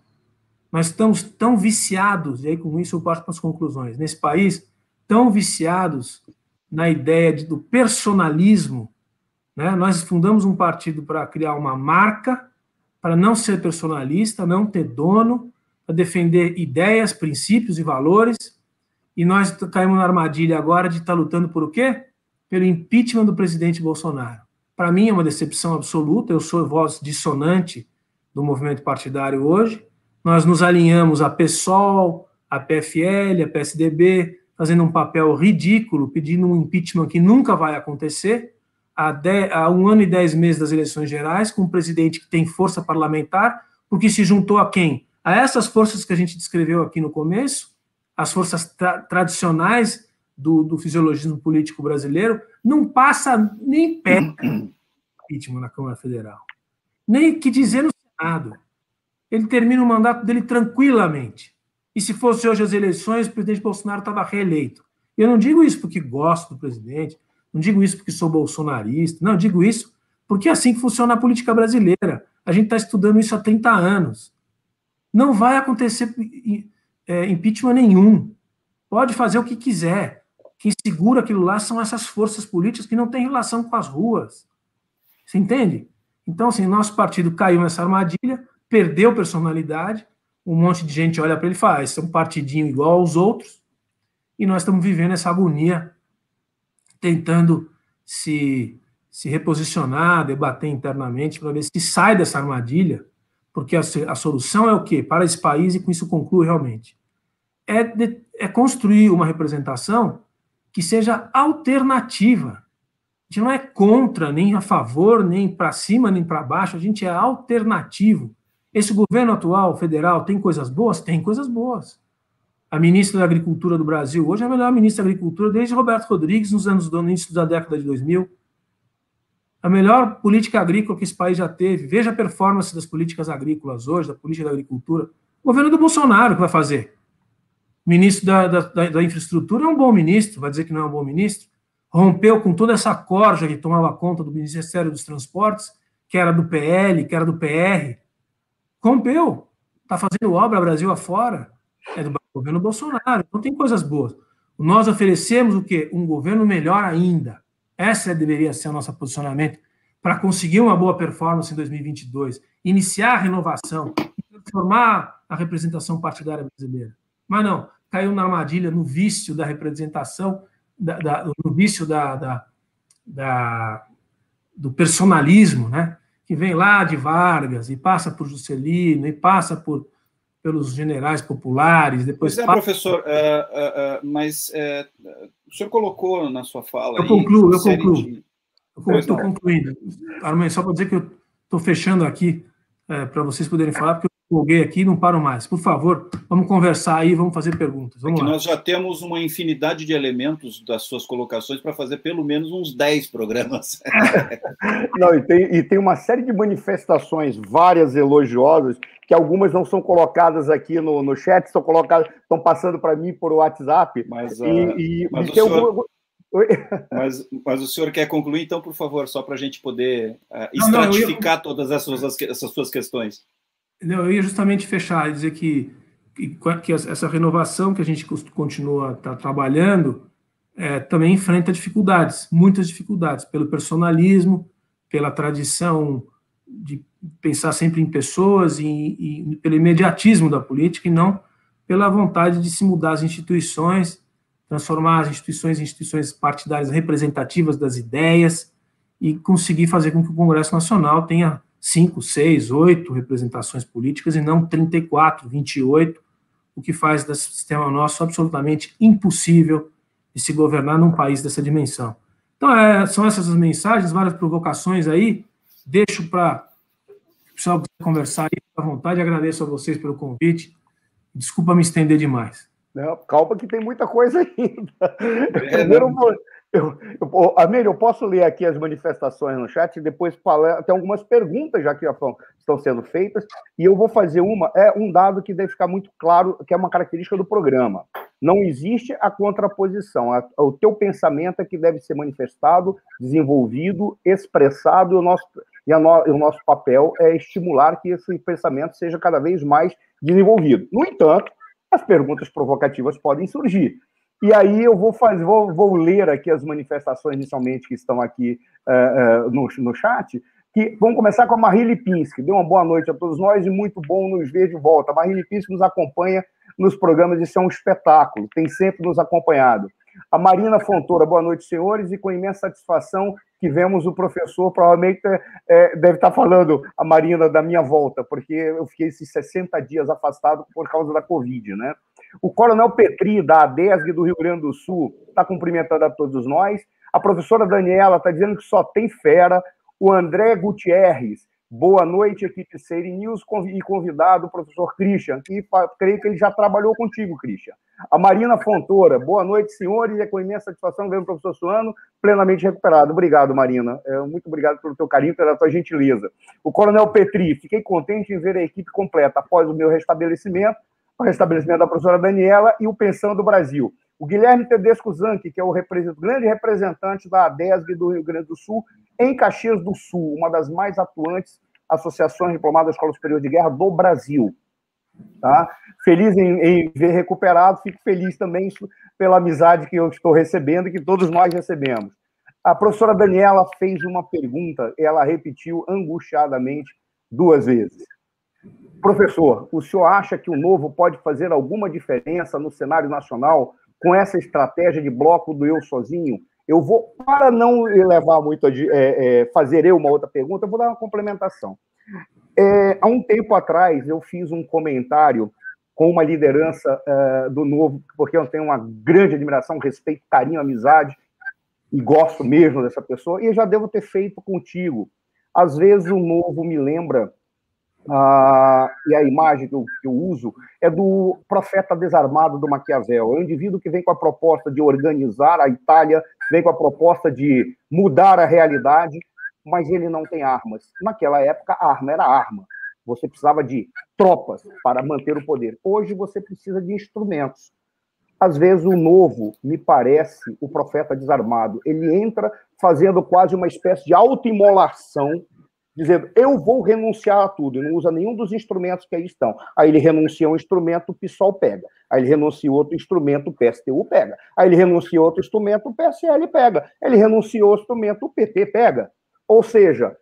Nós estamos tão viciados, e aí com isso eu passo para as conclusões, nesse país, tão viciados na ideia de, do personalismo. Né? Nós fundamos um partido para criar uma marca, para não ser personalista, não ter dono, para defender ideias, princípios e valores, e nós caímos na armadilha agora de estar tá lutando por o quê? Pelo impeachment do presidente Bolsonaro. Para mim é uma decepção absoluta, eu sou voz dissonante do movimento partidário hoje. Nós nos alinhamos a PSOL, a PFL, a PSDB, fazendo um papel ridículo, pedindo um impeachment que nunca vai acontecer, há, há um ano e dez meses das eleições gerais, com um presidente que tem força parlamentar, porque se juntou a quem? A essas forças que a gente descreveu aqui no começo, as forças tra tradicionais do, do, fisiologismo político brasileiro, não passa nem perto ritmo na Câmara Federal. Nem que dizer no Senado. Ele termina o mandato dele tranquilamente. E se fosse hoje as eleições, o presidente Bolsonaro estava reeleito. Eu não digo isso porque gosto do presidente, Não digo isso porque sou bolsonarista, não, digo isso porque é assim que funciona a política brasileira. A gente está estudando isso há 30 anos. Não vai acontecer é, impeachment nenhum. Pode fazer o que quiser. Quem segura aquilo lá são essas forças políticas que não têm relação com as ruas. Você entende? Então, assim, nosso partido caiu nessa armadilha, perdeu personalidade, um monte de gente olha para ele e fala: ah, esse é um partidinho igual aos outros, e nós estamos vivendo essa agonia, tentando se, se reposicionar, debater internamente para ver se sai dessa armadilha, porque a, a solução é o quê? Para esse país, e com isso concluo realmente, é, de, é construir uma representação que seja alternativa gente não é contra, nem a favor, nem para cima, nem para baixo, a gente é alternativo. Esse governo atual, federal, tem coisas boas? Tem coisas boas. A ministra da Agricultura do Brasil hoje é a melhor ministra da Agricultura desde Roberto Rodrigues, nos anos do início da década de 2000. A melhor política agrícola que esse país já teve. Veja a performance das políticas agrícolas hoje, da política da agricultura. O governo do Bolsonaro que vai fazer. O ministro da, da, da, infraestrutura é um bom ministro, vai dizer que não é um bom ministro rompeu com toda essa corja que tomava conta do Ministério dos Transportes, que era do PL, que era do PR. Rompeu. Está fazendo obra Brasil afora. É do governo Bolsonaro. Então tem coisas boas. Nós oferecemos o quê? Um governo melhor ainda. Essa deveria ser o nosso posicionamento para conseguir uma boa performance em 2022, iniciar a renovação transformar a representação partidária brasileira. Mas não, caiu na armadilha, no vício da representação da, da, no vício da, da, do personalismo, né? que vem lá de Vargas e passa por Juscelino e passa por pelos generais populares, depois. Pois é, professor, uh, uh, uh, mas o senhor colocou na sua fala. Eu concluo, eu concluo. De... Eu estou concluindo. Armin, só para dizer que eu estou fechando aqui para vocês poderem falar, porque empolguei aqui não paro mais. Por favor, vamos conversar aí, vamos fazer perguntas. Vamos é nós já temos uma infinidade de elementos das suas colocações para fazer pelo menos uns 10 programas. não, e tem, e tem uma série de manifestações, várias elogiosas, que algumas não são colocadas aqui no, no chat, estão colocadas, estão passando para mim por WhatsApp. Mas, uh, e, e, mas, o senhor, mas, mas, o senhor quer concluir, então, por favor, só para a gente poder uh, estratificar não, não, eu... todas essas, essas suas questões. Eu ia justamente fechar e dizer que, que, que essa renovação que a gente continua tá trabalhando é, também enfrenta dificuldades, muitas dificuldades, pelo personalismo, pela tradição de pensar sempre em pessoas e, e, pelo imediatismo da política e não pela vontade de se mudar as instituições, transformar as instituições em instituições partidárias representativas das ideias e conseguir fazer com que o Congresso Nacional tenha cinco, seis, oito representações políticas e não 34, 28, o que faz desse sistema nosso absolutamente impossível de se governar num país dessa dimensão. Então, é, são essas as mensagens, várias provocações aí. Deixo para o pessoal conversar aí à vontade. Agradeço a vocês pelo convite. Desculpa me estender demais. Não, calma que tem muita coisa ainda. É, Primeiro, eu, eu, Amir, eu posso ler aqui as manifestações no chat e depois falar, tem algumas perguntas já que já estão sendo feitas, e eu vou fazer uma, é um dado que deve ficar muito claro, que é uma característica do programa. Não existe a contraposição, é, o teu pensamento é que deve ser manifestado, desenvolvido, expressado, e o nosso, e, no, e o nosso papel é estimular que esse pensamento seja cada vez mais desenvolvido. No entanto, as perguntas provocativas podem surgir. E aí eu vou fazer, vou, vou ler aqui as manifestações inicialmente que estão aqui uh, uh, no, no chat. Que, vamos começar com a Marie Lipinski. Dê uma boa noite a todos nós e muito bom nos ver de volta. A Marie Lipinski nos acompanha nos programas, isso é um espetáculo, tem sempre nos acompanhado. A Marina Fontoura, boa noite, senhores, e com imensa satisfação que vemos o professor, provavelmente é, deve estar falando, a Marina, da minha volta, porque eu fiquei esses 60 dias afastado por causa da Covid, né? O Coronel Petri, da ADESG do Rio Grande do Sul, está cumprimentando a todos nós. A professora Daniela está dizendo que só tem fera. O André Gutierrez, boa noite, equipe Seire News, e convidado o professor Christian, que creio que ele já trabalhou contigo, Christian. A Marina Fontoura, boa noite, senhores, é com imensa satisfação ver o professor Suano plenamente recuperado. Obrigado, Marina. É, muito obrigado pelo teu carinho, pela tua gentileza. O Coronel Petri, fiquei contente em ver a equipe completa após o meu restabelecimento o restabelecimento da professora Daniela e o Pensão do Brasil. o Guilherme Tedesco Zanchi, que é o grande representante da ADESG do Rio Grande do Sul, em Caxias do Sul, uma das mais atuantes associações diplomadas da Escola Superior de Guerra do Brasil. Tá? Feliz em, em, ver recuperado, fico feliz também pela amizade que eu estou recebendo e que todos nós recebemos. A professora Daniela fez uma pergunta, ela repetiu angustiadamente duas vezes. Professor, o senhor acha que o novo pode fazer alguma diferença no cenário nacional com essa estratégia de bloco do eu sozinho? Eu vou, para não levar muito a é, é, fazer eu uma outra pergunta, eu vou dar uma complementação. É, há um tempo atrás, eu fiz um comentário com uma liderança é, do Novo, porque eu tenho uma grande admiração, respeito, carinho, amizade, e gosto mesmo dessa pessoa, e eu já devo ter feito contigo. Às vezes o Novo me lembra ah, e a imagem que eu, que eu, uso é do profeta desarmado do Maquiavel. É um indivíduo que vem com a proposta de organizar a Itália, vem com a proposta de mudar a realidade, mas ele não tem armas. Naquela época, a arma era arma. Você precisava de tropas para manter o poder. Hoje você precisa de instrumentos. Às vezes o novo me parece o profeta desarmado. Ele entra fazendo quase uma espécie de autoimolação dizendo eu vou renunciar a tudo, e não usa nenhum dos instrumentos que aí estão. Aí ele renuncia um instrumento, o PSOL pega. Aí ele renuncia outro instrumento, o PSTU pega. Aí ele renuncia outro instrumento, o PSL pega. Ele renunciou ao instrumento, o PT pega. Ou seja,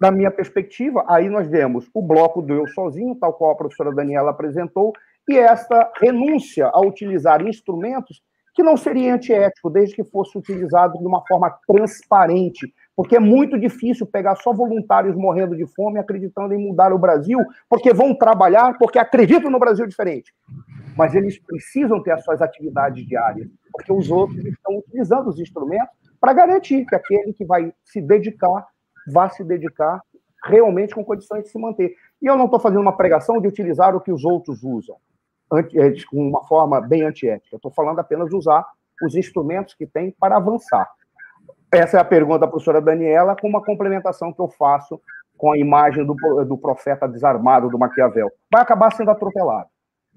da minha perspectiva, aí nós vemos o bloco do eu sozinho, tal qual a professora Daniela apresentou, e esta renúncia a utilizar instrumentos que não seria antiético, desde que fosse utilizado de uma forma transparente, porque é muito difícil pegar só voluntários morrendo de fome acreditando em mudar o Brasil, porque vão trabalhar, porque acreditam no Brasil diferente. Mas eles precisam ter as suas atividades diárias, porque os outros estão utilizando os instrumentos para garantir que aquele que vai se dedicar, vá se dedicar realmente com condições de se manter. E eu não estou fazendo uma pregação de utilizar o que os outros usam, é, com uma forma bem antiética. Estou falando apenas de usar os instrumentos que tem para avançar. Essa é a pergunta da professora Daniela, com uma complementação que eu faço com a imagem do, do profeta desarmado do Maquiavel. Vai acabar sendo atropelado,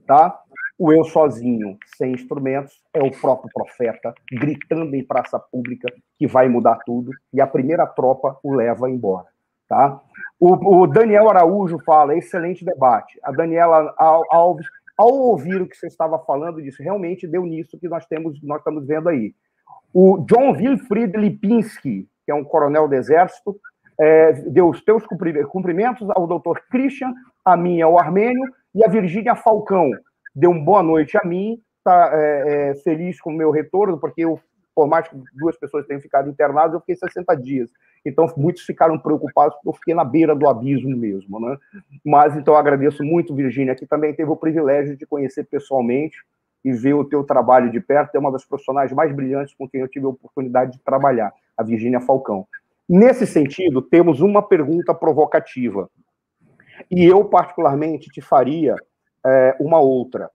tá? O eu sozinho, sem instrumentos, é o próprio profeta gritando em praça pública que vai mudar tudo e a primeira tropa o leva embora, tá? O, o Daniel Araújo fala, excelente debate. A Daniela Alves, ao ouvir o que você estava falando, disse, realmente deu nisso que nós temos, nós estamos vendo aí. O John Wilfried Lipinski, que é um coronel do Exército, é, deu os teus cumprimentos ao doutor Christian, a mim ao Armênio, e a Virgínia Falcão deu uma boa noite a mim, está é, é, feliz com o meu retorno, porque eu, por mais que duas pessoas tenham ficado internadas, eu fiquei 60 dias. Então, muitos ficaram preocupados, porque eu fiquei na beira do abismo mesmo. Né? Mas, então, agradeço muito, Virgínia, que também teve o privilégio de conhecer pessoalmente, e ver o teu trabalho de perto. É uma das profissionais mais brilhantes com quem eu tive a oportunidade de trabalhar, a Virgínia Falcão. Nesse sentido, temos uma pergunta provocativa. E eu, particularmente, te faria é, uma outra.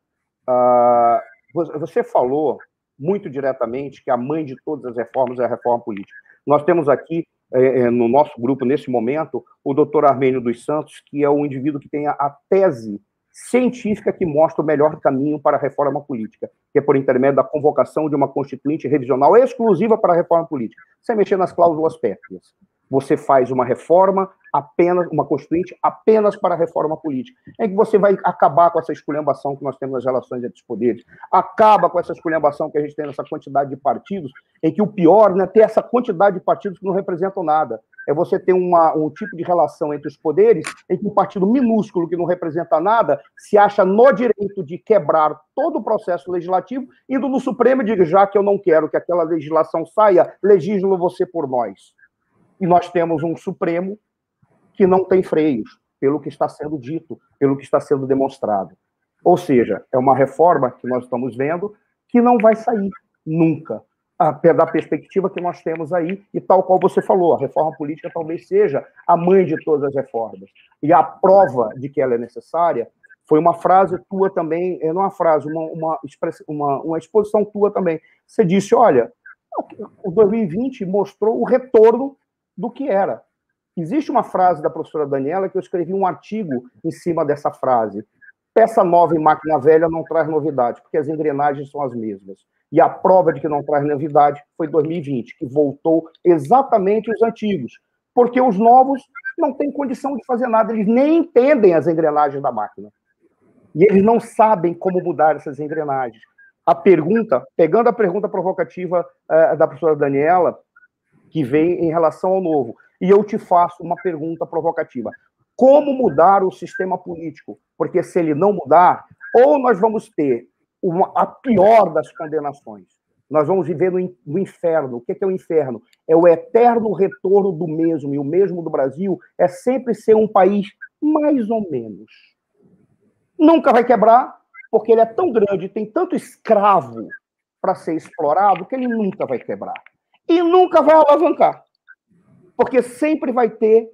Ah, você falou muito diretamente que a mãe de todas as reformas é a reforma política. Nós temos aqui, é, é no nosso grupo, nesse momento, o doutor Armênio dos Santos, que é o indivíduo que tem a, a tese científica que mostra o melhor caminho para a reforma política, que é por intermédio da convocação de uma constituinte revisional exclusiva para a reforma política, sem mexer nas cláusulas pétreas você faz uma reforma apenas, uma constituinte apenas para a reforma política, em que você vai acabar com essa esculhambação que nós temos nas relações entre os poderes, acaba com essa esculhambação que a gente tem nessa quantidade de partidos, em que o pior não é ter essa quantidade de partidos que não representam nada, é você ter uma, um tipo de relação entre os poderes em que um partido minúsculo que não representa nada se acha no direito de quebrar todo o processo legislativo, indo no Supremo e diga, já que eu não quero que aquela legislação saia, legislo você por nós. E nós temos um Supremo que não tem freios, pelo que está sendo dito, pelo que está sendo demonstrado. Ou seja, é uma reforma que nós estamos vendo que não vai sair nunca, da perspectiva que nós temos aí, e tal qual você falou, a reforma política talvez seja a mãe de todas as reformas. E a prova de que ela é necessária foi uma frase tua também, é não uma frase, uma, uma, uma, uma exposição tua também. Você disse: olha, o 2020 mostrou o retorno do que era. Existe uma frase da professora Daniela que eu escrevi um artigo em cima dessa frase. Peça nova em máquina velha não traz novidade, porque as engrenagens são as mesmas. E a prova de que não traz novidade foi 2020, que voltou exatamente os antigos, porque os novos não têm condição de fazer nada, eles nem entendem as engrenagens da máquina. E eles não sabem como mudar essas engrenagens. A pergunta, pegando a pergunta provocativa uh, da professora Daniela, que vem em relação ao novo, e eu te faço uma pergunta provocativa. Como mudar o sistema político? Porque se ele não mudar, ou nós vamos ter uma, a pior das condenações. Nós vamos viver no, no inferno. O que é, que é o inferno? É o eterno retorno do mesmo. E o mesmo do Brasil é sempre ser um país mais ou menos. Nunca vai quebrar, porque ele é tão grande, tem tanto escravo para ser explorado, que ele nunca vai quebrar. E nunca vai alavancar. Porque sempre vai ter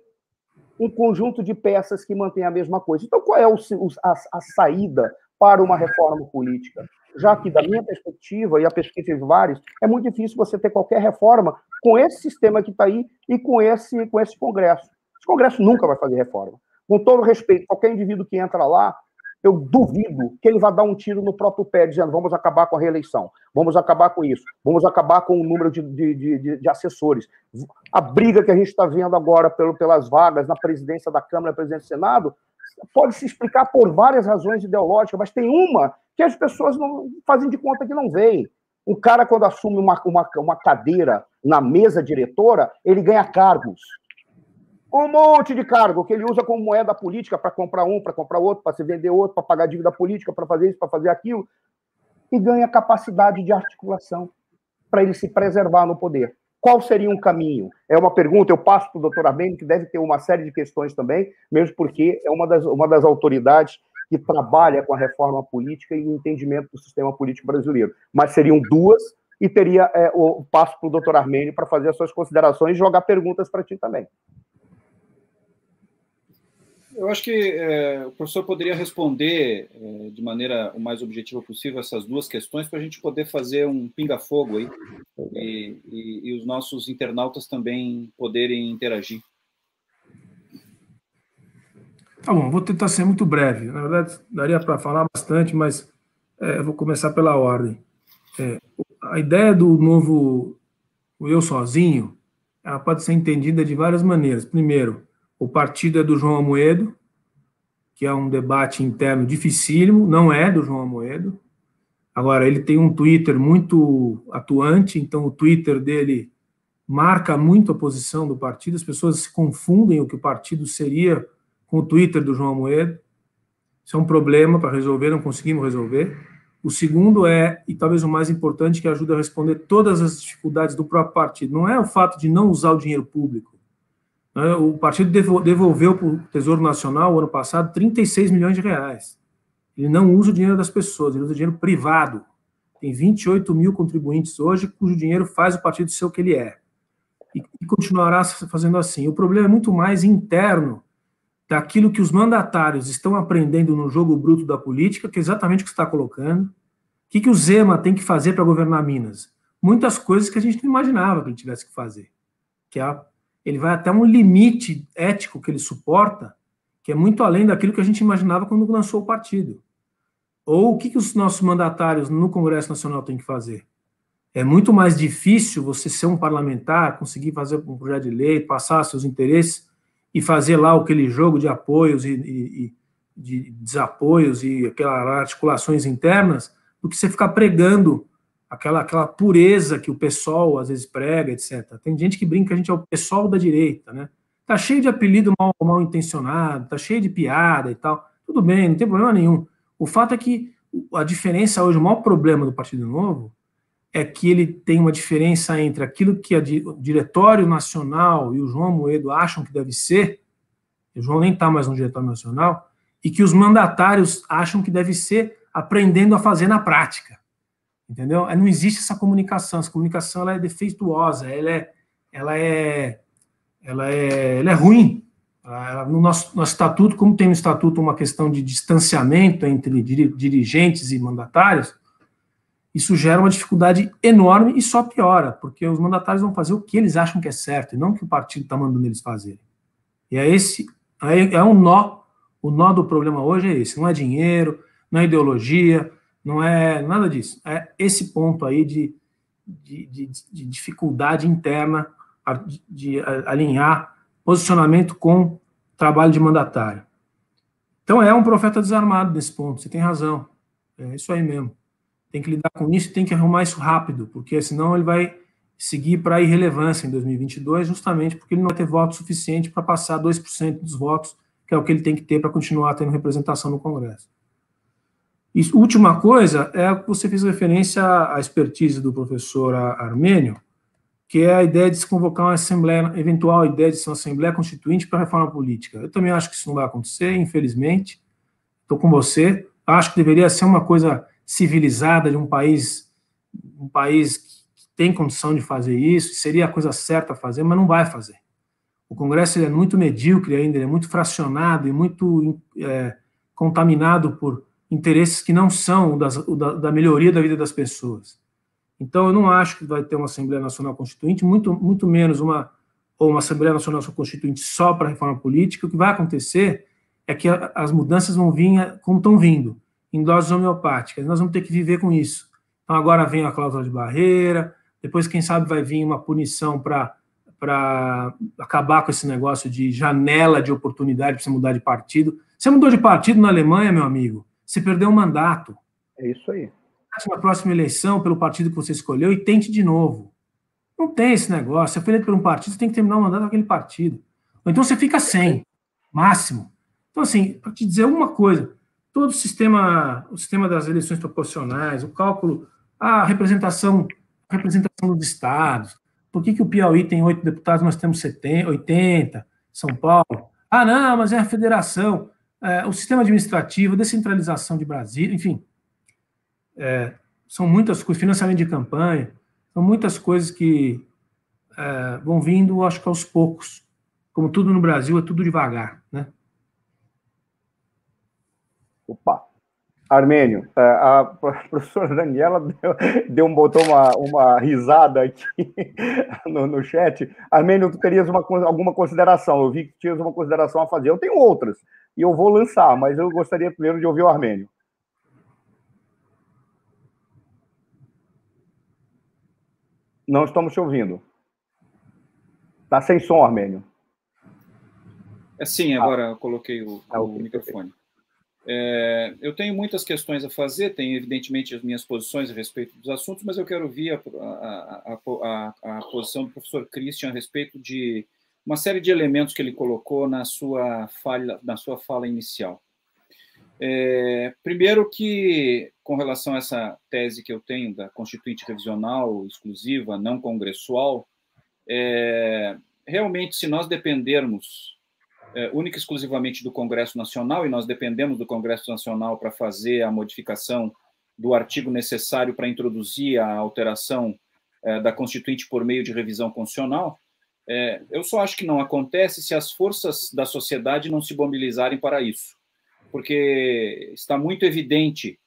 um conjunto de peças que mantém a mesma coisa. Então, qual é o, a, a saída para uma reforma política. Já que, da minha perspectiva, e a perspectiva de vários, é muito difícil você ter qualquer reforma com esse sistema que está aí e com esse, com esse Congresso. Esse Congresso nunca vai fazer reforma. Com todo respeito, qualquer indivíduo que entra lá, eu duvido que ele vá dar um tiro no próprio pé, dizendo vamos acabar com a reeleição, vamos acabar com isso, vamos acabar com o número de, de, de, de assessores. A briga que a gente está vendo agora pelo, pelas vagas na presidência da Câmara, presidência do Senado, pode se explicar por várias razões ideológicas, mas tem uma que as pessoas não fazem de conta que não veem. O cara, quando assume uma, uma, uma cadeira na mesa diretora, ele ganha cargos. Um monte de cargo que ele usa como moeda política para comprar um, para comprar outro, para se vender outro, para pagar dívida política, para fazer isso, para fazer aquilo. E ganha capacidade de articulação para ele se preservar no poder. Qual seria um caminho? É uma pergunta, eu passo para o doutor Armênio, que deve ter uma série de questões também, mesmo porque é uma das, uma das autoridades que trabalha com a reforma política e o entendimento do sistema político brasileiro. Mas seriam duas, e teria é, o passo para o doutor Armênio para fazer as suas considerações e jogar perguntas para ti também. Eu acho que é, o professor poderia responder é, de maneira o mais objetiva possível essas duas questões para a gente poder fazer um pinga-fogo aí e, e, e, os nossos internautas também poderem interagir. Tá bom, vou tentar ser muito breve. Na verdade, daria para falar bastante, mas é, vou começar pela ordem. É, a ideia do novo eu sozinho, ela pode ser entendida de várias maneiras. Primeiro, o partido é do João Amoedo, que é um debate interno dificílimo, não é do João Amoedo. Agora, ele tem um Twitter muito atuante, então o Twitter dele marca muito a posição do partido, as pessoas se confundem o que o partido seria com o Twitter do João Amoedo. Isso é um problema para resolver, não conseguimos resolver. O segundo é, e talvez o mais importante, que ajuda a responder todas as dificuldades do próprio partido, não é o fato de não usar o dinheiro público? O partido devolveu para o Tesouro Nacional, ano passado, 36 milhões de reais. Ele não usa o dinheiro das pessoas, ele usa dinheiro privado. Tem 28 mil contribuintes hoje, cujo dinheiro faz o partido ser o que ele é. E, continuará fazendo assim. O problema é muito mais interno daquilo que os mandatários estão aprendendo no jogo bruto da política, que é exatamente o que está colocando. O que, que o Zema tem que fazer para governar Minas? Muitas coisas que a gente não imaginava que ele tivesse que fazer, que é a ele vai até um limite ético que ele suporta, que é muito além daquilo que a gente imaginava quando lançou o partido. Ou o que, que os nossos mandatários no Congresso Nacional têm que fazer? É muito mais difícil você ser um parlamentar, conseguir fazer um projeto de lei, passar seus interesses e fazer lá aquele jogo de apoios e, e, e de desapoios e aquelas articulações internas, do que você ficar pregando aquela, aquela pureza que o pessoal às vezes prega, etc. Tem gente que brinca que a gente é o pessoal da direita, né? Tá cheio de apelido mal, mal intencionado, tá cheio de piada e tal. Tudo bem, não tem problema nenhum. O fato é que a diferença hoje, o maior problema do Partido Novo é que ele tem uma diferença entre aquilo que o Diretório Nacional e o João Moedo acham que deve ser, o João nem está mais no Diretório Nacional, e que os mandatários acham que deve ser aprendendo a fazer na prática entendeu? Não existe essa comunicação, essa comunicação ela é defeituosa, ela é, ela é, ela é, ela é ruim. No nosso, nosso estatuto, como tem no estatuto uma questão de distanciamento entre dirigentes e mandatários, isso gera uma dificuldade enorme e só piora, porque os mandatários vão fazer o que eles acham que é certo, e não o que o partido está mandando eles fazerem. E é esse é um nó O nó do problema hoje é esse: não é dinheiro, não é ideologia, não é nada disso. É esse ponto aí de, de, de, de dificuldade interna de, alinhar posicionamento com trabalho de mandatário. Então é um profeta desarmado nesse ponto, você tem razão. É isso aí mesmo. Tem que lidar com isso, tem que arrumar isso rápido, porque senão ele vai seguir para a irrelevância em 2022, justamente porque ele não vai ter voto suficiente para passar 2% dos votos, que é o que ele tem que ter para continuar tendo representação no Congresso. E última coisa é que você fez referência à expertise do professor Armênio, que é a ideia de se convocar uma assembleia, eventual ideia de ser uma assembleia constituinte para a reforma política. Eu também acho que isso não vai acontecer, infelizmente. Estou com você. Acho que deveria ser uma coisa civilizada de um país, um país que tem condição de fazer isso, seria a coisa certa a fazer, mas não vai fazer. O Congresso é muito medíocre ainda, é muito fracionado e muito é, contaminado por interesses que não são das, da, da melhoria da vida das pessoas. Então, eu não acho que vai ter uma Assembleia Nacional Constituinte, muito, muito menos uma, ou uma Assembleia Nacional Constituinte só para reforma política. O que vai acontecer é que a, as mudanças vão vir como estão vindo, em doses homeopáticas. Nós vamos ter que viver com isso. Então, agora vem a cláusula de barreira, depois, quem sabe, vai vir uma punição para para acabar com esse negócio de janela de oportunidade para você mudar de partido. Você mudou de partido na Alemanha, meu amigo, você perdeu um mandato. É isso aí na próxima eleição pelo partido que você escolheu e tente de novo. Não tem esse negócio. Você foi eleito por um partido, você tem que terminar o mandato daquele partido. Ou então você fica sem, máximo. Então, assim, para te dizer uma coisa, todo o sistema, o sistema das eleições proporcionais, o cálculo, a representação, a representação dos estados, por que, que o Piauí tem oito deputados, nós temos 70, 80, São Paulo? Ah, não, mas é a federação, é, o sistema administrativo, descentralização de Brasília, enfim, é, são muitas coisas, financiamento de campanha, são muitas coisas que é, vão vindo, acho que aos poucos. Como tudo no Brasil, é tudo devagar, né? Opa! Armênio, é, a professora Daniela deu, deu botou uma, uma risada aqui no, no chat. Armênio, tu terias uma, alguma consideração? Eu vi que tinhas uma consideração a fazer. Eu tenho outras, e eu vou lançar, mas eu gostaria primeiro de ouvir o Armênio. Não estamos te ouvindo. Está sem som, Armênio. É sim, agora ah. coloquei o, ah, o microfone. É, eu tenho muitas questões a fazer, tenho evidentemente as minhas posições a respeito dos assuntos, mas eu quero ouvir a, a, a, a, posição do professor Christian a respeito de uma série de elementos que ele colocou na sua fala, na sua fala inicial. É, primeiro que, com relação a essa tese que eu tenho da constituinte revisional exclusiva, não congressual, é, realmente, se nós dependermos é, única e exclusivamente do Congresso Nacional, e nós dependemos do Congresso Nacional para fazer a modificação do artigo necessário para introduzir a alteração é, da Constituinte por meio de revisão constitucional, é, eu só acho que não acontece se as forças da sociedade não se mobilizarem para isso porque está muito evidente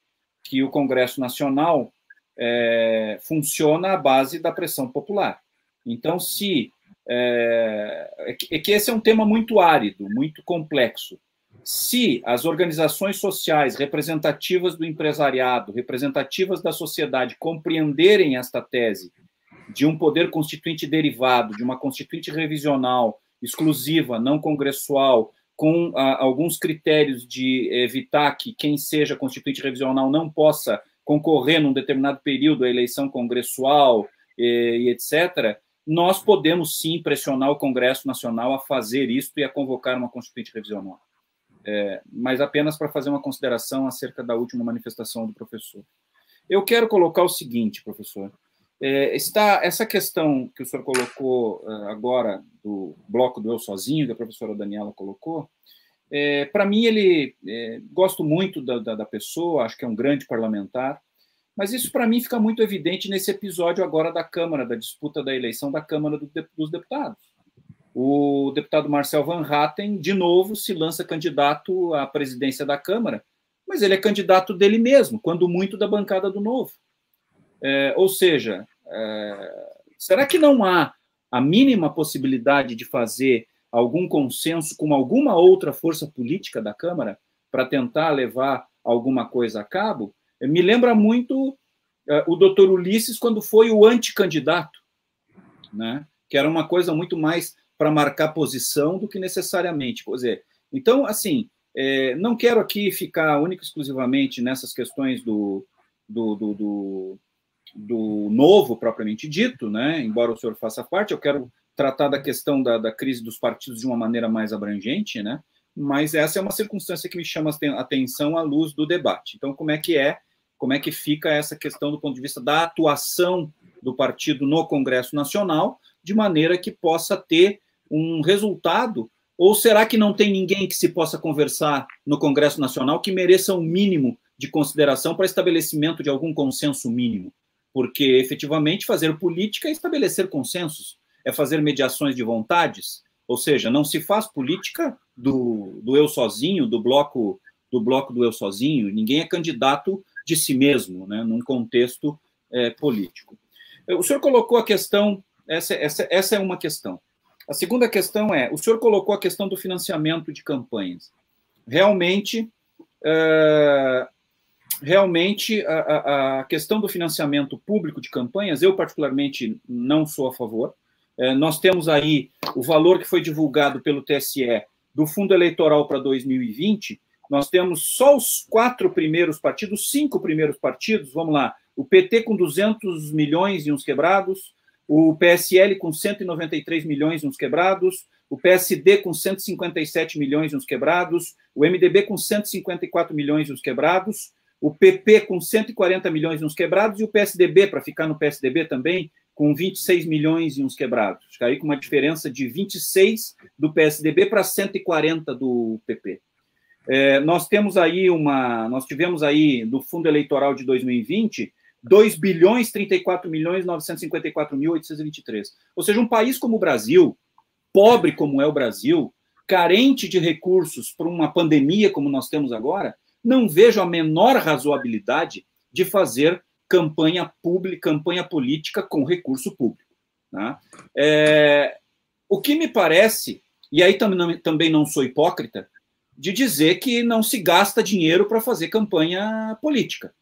que o Congresso Nacional é, funciona à base da pressão popular. Então, se é, é, que esse é um tema muito árido, muito complexo. Se as organizações sociais representativas do empresariado, representativas da sociedade, compreenderem esta tese de um poder constituinte derivado, de uma constituinte revisional exclusiva, não congressual, com ah, alguns critérios de evitar que quem seja constituinte revisional não possa concorrer num determinado período à eleição congressual e, e etc., nós podemos sim pressionar o Congresso Nacional a fazer isso e a convocar uma constituinte revisional. É, mas apenas para fazer uma consideração acerca da última manifestação do professor. Eu quero colocar o seguinte, professor. É, está essa questão que o senhor colocou uh, agora do bloco do eu sozinho, que a professora Daniela colocou, é, para mim ele é, gosto muito da, da, da, pessoa, acho que é um grande parlamentar, mas isso para mim fica muito evidente nesse episódio agora da Câmara, da disputa da eleição da Câmara do, dos Deputados. O deputado Marcel Van Hatten, de novo, se lança candidato à presidência da Câmara, mas ele é candidato dele mesmo, quando muito da bancada do Novo. É, ou seja, é, será que não há a mínima possibilidade de fazer algum consenso com alguma outra força política da Câmara para tentar levar alguma coisa a cabo, me lembra muito uh, o doutor Ulisses quando foi o anticandidato, né? que era uma coisa muito mais para marcar posição do que necessariamente. Quer dizer, então, assim, é, não quero aqui ficar único exclusivamente nessas questões do, do, do, do, do novo propriamente dito, né? embora o senhor faça parte, eu quero tratar da questão da, da crise dos partidos de uma maneira mais abrangente, né? mas essa é uma circunstância que me chama a atenção à luz do debate. Então, como é que é, como é que fica essa questão do ponto de vista da atuação do partido no Congresso Nacional, de maneira que possa ter um resultado? Ou será que não tem ninguém que se possa conversar no Congresso Nacional que mereça um mínimo de consideração para estabelecimento de algum consenso mínimo? Porque efetivamente fazer política é estabelecer consensos, é fazer mediações de vontades, ou seja, não se faz política do, do eu sozinho, do bloco do bloco do eu sozinho. Ninguém é candidato de si mesmo, né, num contexto é, político. O senhor colocou a questão, essa, essa, essa é uma questão. A segunda questão é, o senhor colocou a questão do financiamento de campanhas. Realmente, é, realmente a, a, questão do financiamento público de campanhas, eu particularmente não sou a favor. É, nós temos aí o valor que foi divulgado pelo TSE do fundo eleitoral para 2020. Nós temos só os quatro primeiros partidos, cinco primeiros partidos, vamos lá, o PT com 200 milhões e uns quebrados, o PSL com 193 milhões e uns quebrados, o PSD com 157 milhões e uns quebrados, o MDB com 154 milhões e uns quebrados, o PP com 140 milhões e uns quebrados e o PSDB, para ficar no PSDB também, com 26 milhões e uns quebrados. Aí com uma diferença de 26 do PSDB para 140 do PP. É, nós temos aí uma, nós tivemos aí do fundo eleitoral de 2020 2 bilhões 34 milhões 954 mil 823. Ou seja, um país como o Brasil, pobre como é o Brasil, carente de recursos por uma pandemia como nós temos agora, não vejo a menor razoabilidade de fazer campanha pública, campanha política com recurso público. Né? É, o que me parece, e aí também, também não sou hipócrita, de dizer que não se gasta dinheiro para fazer campanha política.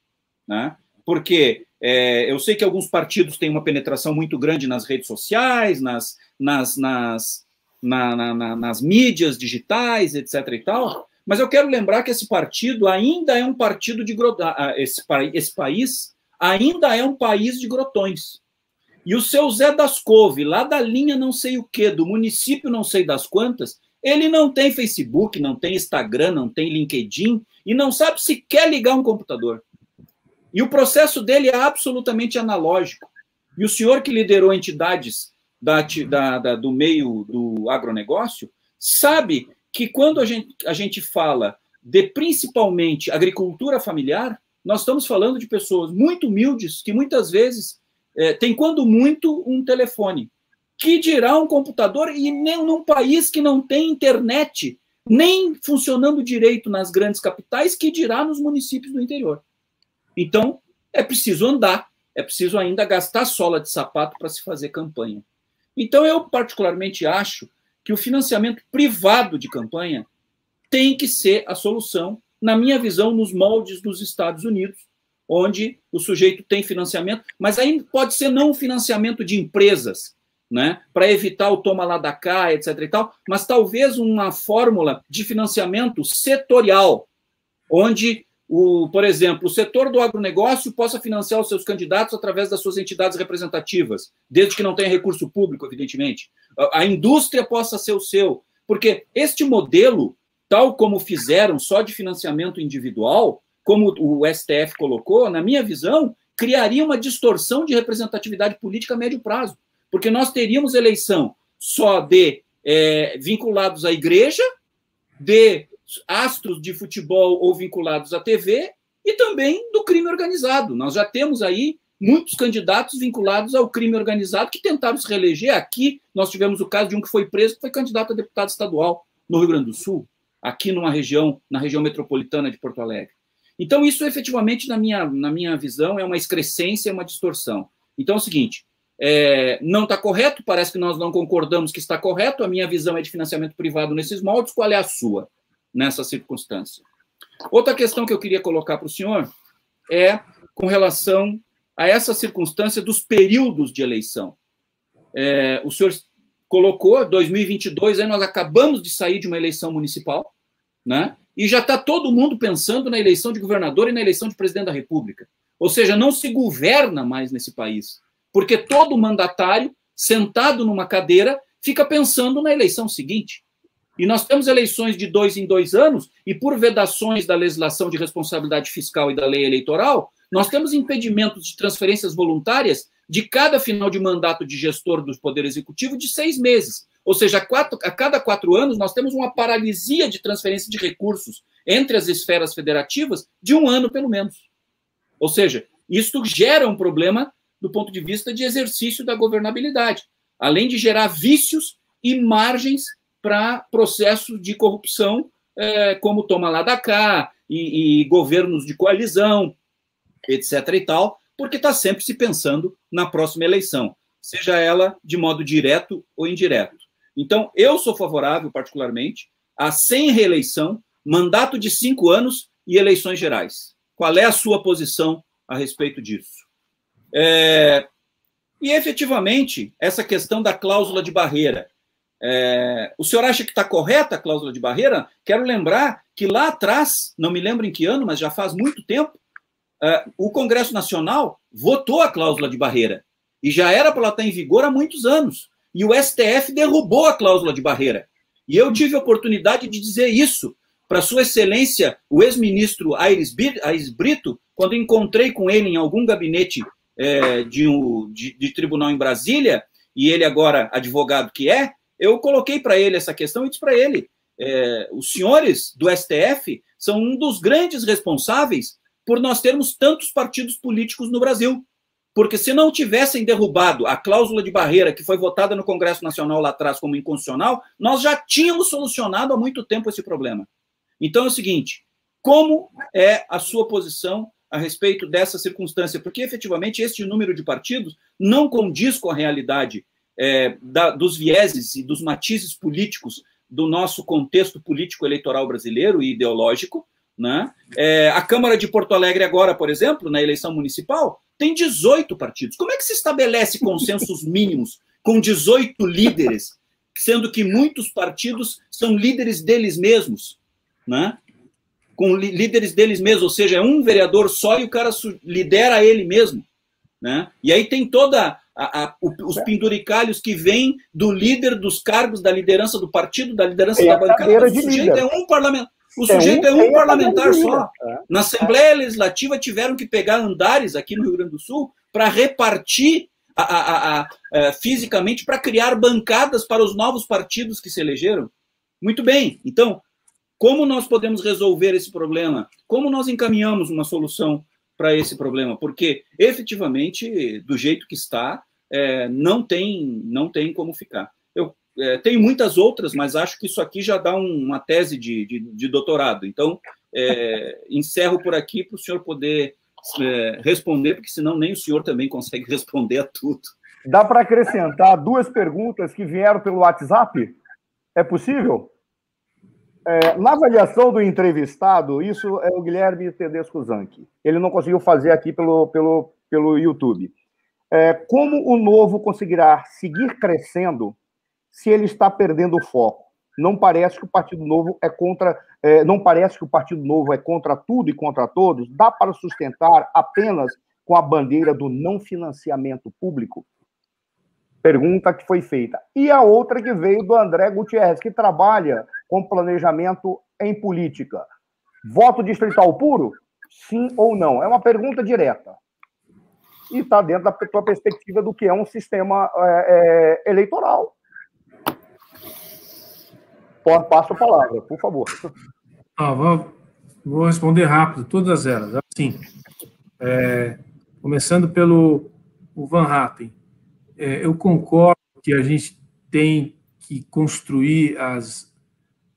Né? Porque é, eu sei que alguns partidos têm uma penetração muito grande nas redes sociais, nas, nas, nas, na, na, nas mídias digitais, etc. e tal, mas eu quero lembrar que esse partido ainda é um partido de esse, esse país ainda é um país de grotões. E o seu Zé das Couve, lá da linha não sei o que, do município não sei das quantas, ele não tem Facebook, não tem Instagram, não tem LinkedIn e não sabe se quer ligar um computador. E o processo dele é absolutamente analógico. E o senhor que liderou entidades da, da, da, do meio do agronegócio sabe que quando a gente, a gente fala de principalmente agricultura familiar, nós estamos falando de pessoas muito humildes que muitas vezes é, têm, quando muito, um telefone. Que dirá um computador e nem num país que não tem internet, nem funcionando direito nas grandes capitais, que dirá nos municípios do interior. Então, é preciso andar, é preciso ainda gastar sola de sapato para se fazer campanha. Então, eu particularmente acho que o financiamento privado de campanha tem que ser a solução na minha visão, nos moldes dos Estados Unidos, onde o sujeito tem financiamento, mas aí pode ser não financiamento de empresas, né, para evitar o toma lá da cá, etc e tal, mas talvez uma fórmula de financiamento setorial, onde o, por exemplo, o setor do agronegócio possa financiar os seus candidatos através das suas entidades representativas, desde que não tenha recurso público, evidentemente. A, a indústria possa ser o seu, porque este modelo tal como fizeram só de financiamento individual, como o STF colocou, na minha visão, criaria uma distorção de representatividade política a médio prazo, porque nós teríamos eleição só de é, vinculados à igreja, de astros de futebol ou vinculados à TV e também do crime organizado. Nós já temos aí muitos candidatos vinculados ao crime organizado que tentaram se reeleger. Aqui nós tivemos o caso de um que foi preso, que foi candidato a deputado estadual no Rio Grande do Sul aqui numa região, na região metropolitana de Porto Alegre. Então, isso efetivamente, na minha, na minha visão, é uma excrescência, é uma distorção. Então é o seguinte: é, não está correto, parece que nós não concordamos que está correto, a minha visão é de financiamento privado nesses moldes, qual é a sua nessa circunstância? Outra questão que eu queria colocar para o senhor é com relação a essa circunstância dos períodos de eleição. É, o senhor colocou 2022, aí nós acabamos de sair de uma eleição municipal, né? E já está todo mundo pensando na eleição de governador e na eleição de presidente da República. Ou seja, não se governa mais nesse país, porque todo mandatário sentado numa cadeira fica pensando na eleição seguinte. E nós temos eleições de dois em dois anos, e por vedações da legislação de responsabilidade fiscal e da lei eleitoral, nós temos impedimentos de transferências voluntárias de cada final de mandato de gestor do Poder Executivo de seis meses. Ou seja, a, quatro, a cada quatro anos nós temos uma paralisia de transferência de recursos entre as esferas federativas de um ano, pelo menos. Ou seja, isso gera um problema do ponto de vista de exercício da governabilidade, além de gerar vícios e margens para processos de corrupção, é, como toma lá da cá, e, e governos de coalizão, etc. e tal, porque está sempre se pensando na próxima eleição, seja ela de modo direto ou indireto. Então, eu sou favorável, particularmente, a sem reeleição, mandato de cinco anos e eleições gerais. Qual é a sua posição a respeito disso? É... E, efetivamente, essa questão da cláusula de barreira. É... O senhor acha que está correta a cláusula de barreira? Quero lembrar que lá atrás, não me lembro em que ano, mas já faz muito tempo, é, o Congresso Nacional votou a cláusula de barreira. E já era para ela estar em vigor há muitos anos e o STF derrubou a cláusula de barreira. E eu tive a oportunidade de dizer isso para Sua Excelência, o ex-ministro Aires Brito, quando encontrei com ele em algum gabinete é, de, um, de, de, tribunal em Brasília, e ele agora advogado que é, eu coloquei para ele essa questão e disse para ele: é, os senhores do STF são um dos grandes responsáveis por nós termos tantos partidos políticos no Brasil. Porque se não tivessem derrubado a cláusula de barreira que foi votada no Congresso Nacional lá atrás como inconstitucional, nós já tínhamos solucionado há muito tempo esse problema. Então é o seguinte: como é a sua posição a respeito dessa circunstância? Porque efetivamente este número de partidos não condiz com a realidade é, da, dos vieses e dos matizes políticos do nosso contexto político eleitoral brasileiro e ideológico. Né? É, a Câmara de Porto Alegre, agora, por exemplo, na eleição municipal, tem 18 partidos. Como é que se estabelece consensos mínimos com 18 líderes, sendo que muitos partidos são líderes deles mesmos, né? Com líderes deles mesmos, ou seja, é um vereador só e o cara lidera ele mesmo, né? E aí tem toda a, a, os penduricalhos que vêm do líder dos cargos da liderança do partido, da liderança é da bancada. O sujeito é um parlamentar. O sujeito é um, é um parlamentar só. Na Assembleia Legislativa tiveram que pegar andares aqui no Rio Grande do Sul para repartir a, a, a, é, fisicamente para criar bancadas para os novos partidos que se elegeram. Muito bem. Então, como nós podemos resolver esse problema? Como nós encaminhamos uma solução para esse problema? Porque efetivamente, do jeito que está, é, não tem não tem como ficar. É, tem muitas outras, mas acho que isso aqui já dá um, uma tese de, de, de doutorado. Então, é, encerro por aqui para o senhor poder é, responder, porque senão nem o senhor também consegue responder a tudo. Dá para acrescentar duas perguntas que vieram pelo WhatsApp? É possível? É, na avaliação do entrevistado, isso é o Guilherme Tedesco Zanchi. Ele não conseguiu fazer aqui pelo, pelo, pelo YouTube. É, como o novo conseguirá seguir crescendo se ele está perdendo o foco. Não parece que o Partido Novo é contra, é, não parece que o Partido Novo é contra tudo e contra todos. Dá para sustentar apenas com a bandeira do não financiamento público? Pergunta que foi feita. E a outra que veio do André Gutierrez, que trabalha com planejamento em política. Voto distrital puro? Sim ou não? É uma pergunta direta. E está dentro da tua perspectiva do que é um sistema é, é, eleitoral. Passo a palavra, por favor. Ah, vou, vou, responder rápido, todas elas. Assim, é, começando pelo o Van Hatten. É, eu concordo que a gente tem que construir as,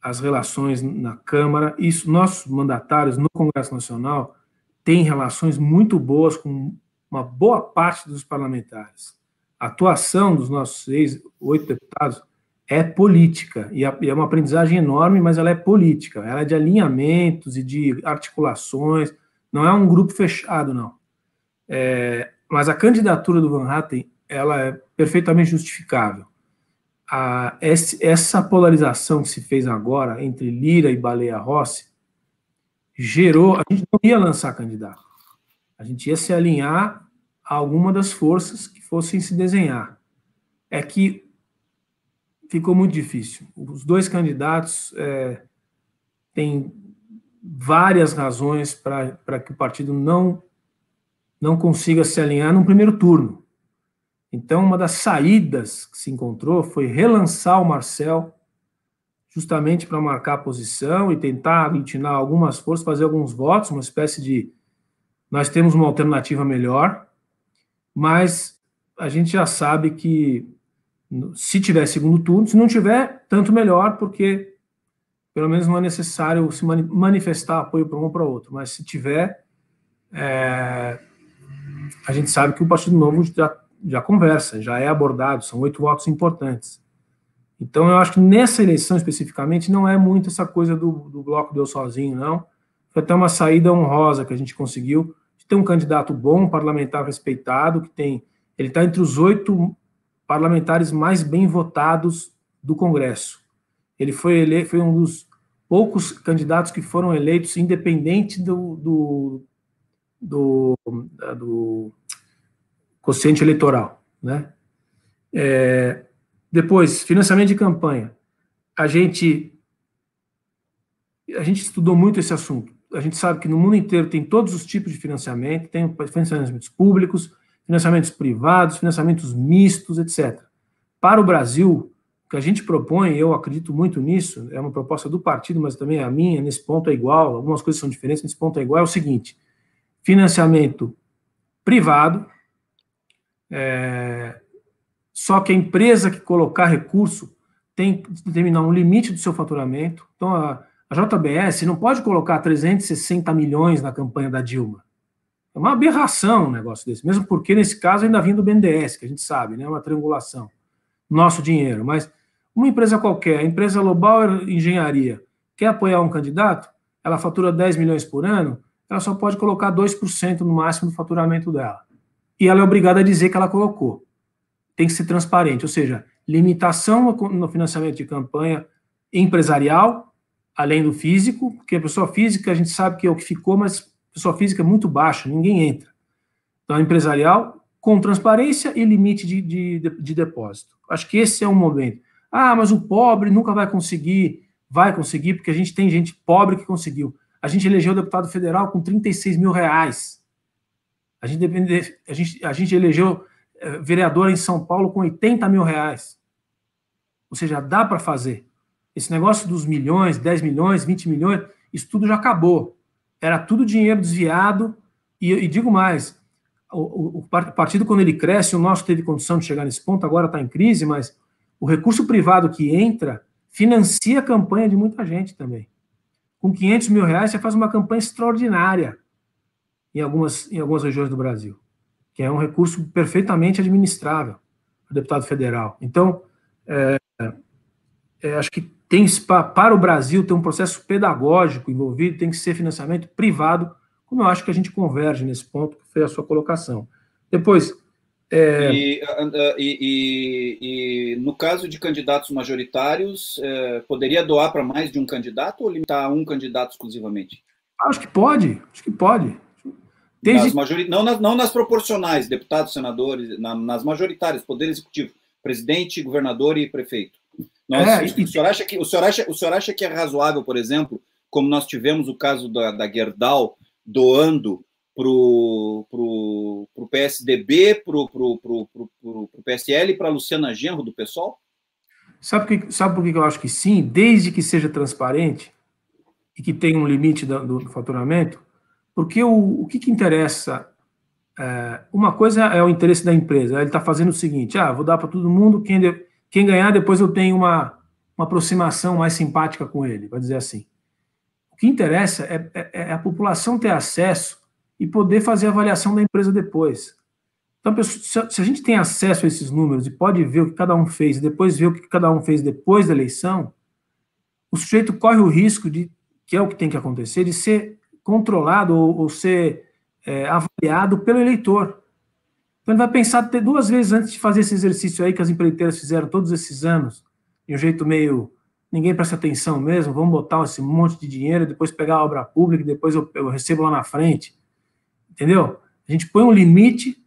as relações na Câmara. Isso, nossos mandatários no Congresso Nacional têm relações muito boas com uma boa parte dos parlamentares. a atuação dos nossos seis, oito deputados é política, e é uma aprendizagem enorme, mas ela é política, ela é de alinhamentos e de articulações, não é um grupo fechado, não. É, mas a candidatura do Van Hatten, ela é perfeitamente justificável. A, essa polarização que se fez agora entre Lira e Baleia Rossi gerou, a gente não ia lançar candidato, a gente ia se alinhar a alguma das forças que fossem se desenhar. É que ficou muito difícil. Os dois candidatos é, têm várias razões para que o partido não, não consiga se alinhar no primeiro turno. Então, uma das saídas que se encontrou foi relançar o Marcel, justamente para marcar a posição e tentar aglutinar algumas forças, fazer alguns votos, uma espécie de. Nós temos uma alternativa melhor, mas a gente já sabe que se tiver segundo turno, se não tiver, tanto melhor, porque pelo menos não é necessário se manifestar apoio para um ou para outro, mas se tiver, é, a gente sabe que o Partido Novo já, já conversa, já é abordado, são oito votos importantes. Então, eu acho que nessa eleição especificamente não é muito essa coisa do, do bloco deu sozinho, não. Foi até uma saída honrosa que a gente conseguiu de ter um candidato bom, um parlamentar respeitado, que tem. Ele está entre os oito parlamentares mais bem votados do Congresso. Ele foi, ele, foi um dos poucos candidatos que foram eleitos independente do, do, do, do quociente eleitoral. Né? É, depois, financiamento de campanha. A gente, a gente estudou muito esse assunto. A gente sabe que no mundo inteiro tem todos os tipos de financiamento, tem financiamentos públicos, financiamentos privados, financiamentos mistos, etc. Para o Brasil, o que a gente propõe, eu acredito muito nisso, é uma proposta do partido, mas também a minha, nesse ponto é igual, algumas coisas são diferentes, nesse ponto é igual, é o seguinte: financiamento privado, é, só que a empresa que colocar recurso tem que determinar um limite do seu faturamento. Então, a, a JBS não pode colocar 360 milhões na campanha da Dilma. É uma aberração um negócio desse, mesmo porque nesse caso ainda vindo do BNDES, que a gente sabe, né, uma triangulação. Nosso dinheiro, mas uma empresa qualquer, a empresa Lobauer Engenharia, quer apoiar um candidato, ela fatura 10 milhões por ano, ela só pode colocar 2% no máximo do faturamento dela. E ela é obrigada a dizer que ela colocou. Tem que ser transparente, ou seja, limitação no financiamento de campanha empresarial, além do físico, porque a pessoa física a gente sabe que é o que ficou, mas pessoa física é muito baixa, ninguém entra. Então, empresarial, com transparência e limite de, de, de depósito. Acho que esse é um momento. Ah, mas o pobre nunca vai conseguir. Vai conseguir, porque a gente tem gente pobre que conseguiu. A gente elegeu o deputado federal com 36 mil reais. A gente, depende, a gente, a gente elegeu é, vereador em São Paulo com 80 mil reais. Ou seja, dá para fazer. Esse negócio dos milhões, 10 milhões, 20 milhões, isso tudo já acabou era tudo dinheiro desviado, e, e digo mais, o, o, o, partido, quando ele cresce, o nosso teve condição de chegar nesse ponto, agora está em crise, mas o recurso privado que entra financia a campanha de muita gente também. Com 500 mil reais, você faz uma campanha extraordinária em algumas, em algumas regiões do Brasil, que é um recurso perfeitamente administrável, o deputado federal. Então, é, é, acho que tem para o Brasil ter um processo pedagógico envolvido, tem que ser financiamento privado, como eu acho que a gente converge nesse ponto, que foi a sua colocação. Depois. É... E, e, e, e, no caso de candidatos majoritários, é, poderia doar para mais de um candidato ou limitar a um candidato exclusivamente? Acho que pode, acho que pode. Nas majori... não, nas, não nas proporcionais, deputados, senadores, na, nas majoritárias, Poder Executivo, presidente, governador e prefeito. Nós, é, e... o, senhor acha que, o, senhor acha, o senhor acha que é razoável, por exemplo, como nós tivemos o caso da, da Gerdau doando para o PSDB, para o PSL e para a Luciana Genro do PSOL? Sabe, que, sabe por que eu acho que sim? Desde que seja transparente e que tenha um limite do, do faturamento, porque o, o que, que interessa? É, uma coisa é o interesse da empresa, ele está fazendo o seguinte: ah, vou dar para todo mundo, quem, de, quem ganhar, depois eu tenho uma, uma aproximação mais simpática com ele, vai dizer assim. O que interessa é, é, é a população ter acesso e poder fazer a avaliação da empresa depois. Então, se a gente tem acesso a esses números e pode ver o que cada um fez, e depois ver o que cada um fez depois da eleição, o sujeito corre o risco de, que é o que tem que acontecer, de ser controlado ou, ou ser é, avaliado pelo eleitor. Então ele vai pensar ter duas vezes antes de fazer esse exercício aí que as empreiteiras fizeram todos esses anos, de um jeito meio ninguém presta atenção mesmo, vamos botar esse monte de dinheiro, depois pegar a obra pública, depois eu, eu recebo lá na frente. Entendeu? A gente põe um limite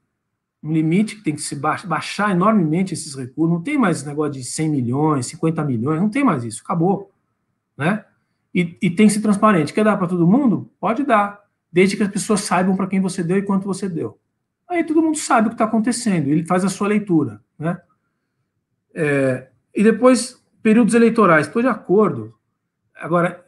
um limite que tem que se baixar enormemente esses recursos. Não tem mais esse negócio de 100 milhões, 50 milhões, não tem mais isso, acabou. Né? E, e tem que ser transparente. Quer dar para todo mundo? Pode dar, desde que as pessoas saibam para quem você deu e quanto você deu. Aí todo mundo sabe o que está acontecendo, ele faz a sua leitura. Né? É, e depois, períodos eleitorais, estou de acordo. Agora,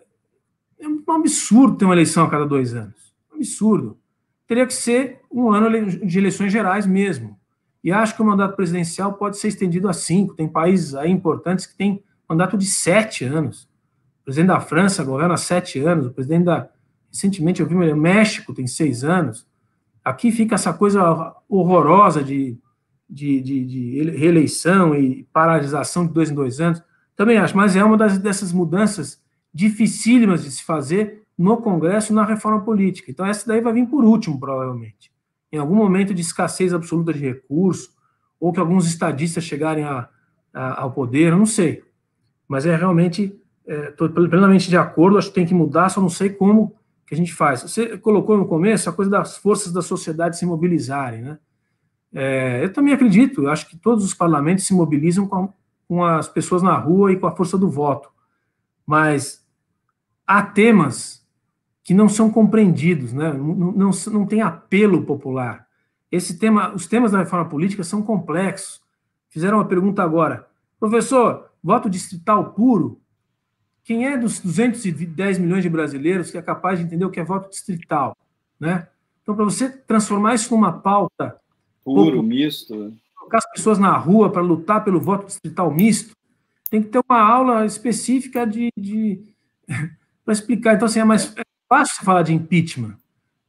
é um absurdo ter uma eleição a cada dois anos. Um absurdo teria que ser um ano de eleições gerais mesmo. E acho que o mandato presidencial pode ser estendido a cinco. Tem países aí importantes que têm mandato de sete anos. O presidente da França governa sete anos. O presidente da. Recentemente eu vi o México tem seis anos. Aqui fica essa coisa horrorosa de, de, de, de reeleição e paralisação de dois em dois anos. Também acho, mas é uma das, dessas mudanças dificílimas de se fazer no Congresso na reforma política. Então, essa daí vai vir por último, provavelmente. Em algum momento de escassez absoluta de recurso, ou que alguns estadistas chegarem a, a, ao poder, não sei. Mas é realmente, estou é, plenamente de acordo, acho que tem que mudar, só não sei como que a gente faz. Você colocou no começo a coisa das forças da sociedade se mobilizarem, né? É, eu também acredito, acho que todos os parlamentos se mobilizam com, com as pessoas na rua e com a força do voto. Mas há temas que não são compreendidos, né? não, não, não tem apelo popular. Esse tema, os temas da reforma política são complexos. Fizeram uma pergunta agora, professor, voto distrital puro? Quem é dos 210 milhões de brasileiros que é capaz de entender o que é voto distrital, né? Então, para você transformar isso numa pauta puro, pouco, misto, né? colocar as pessoas na rua para lutar pelo voto distrital misto, tem que ter uma aula específica de, de para explicar. Então, assim, é mais é fácil falar de impeachment,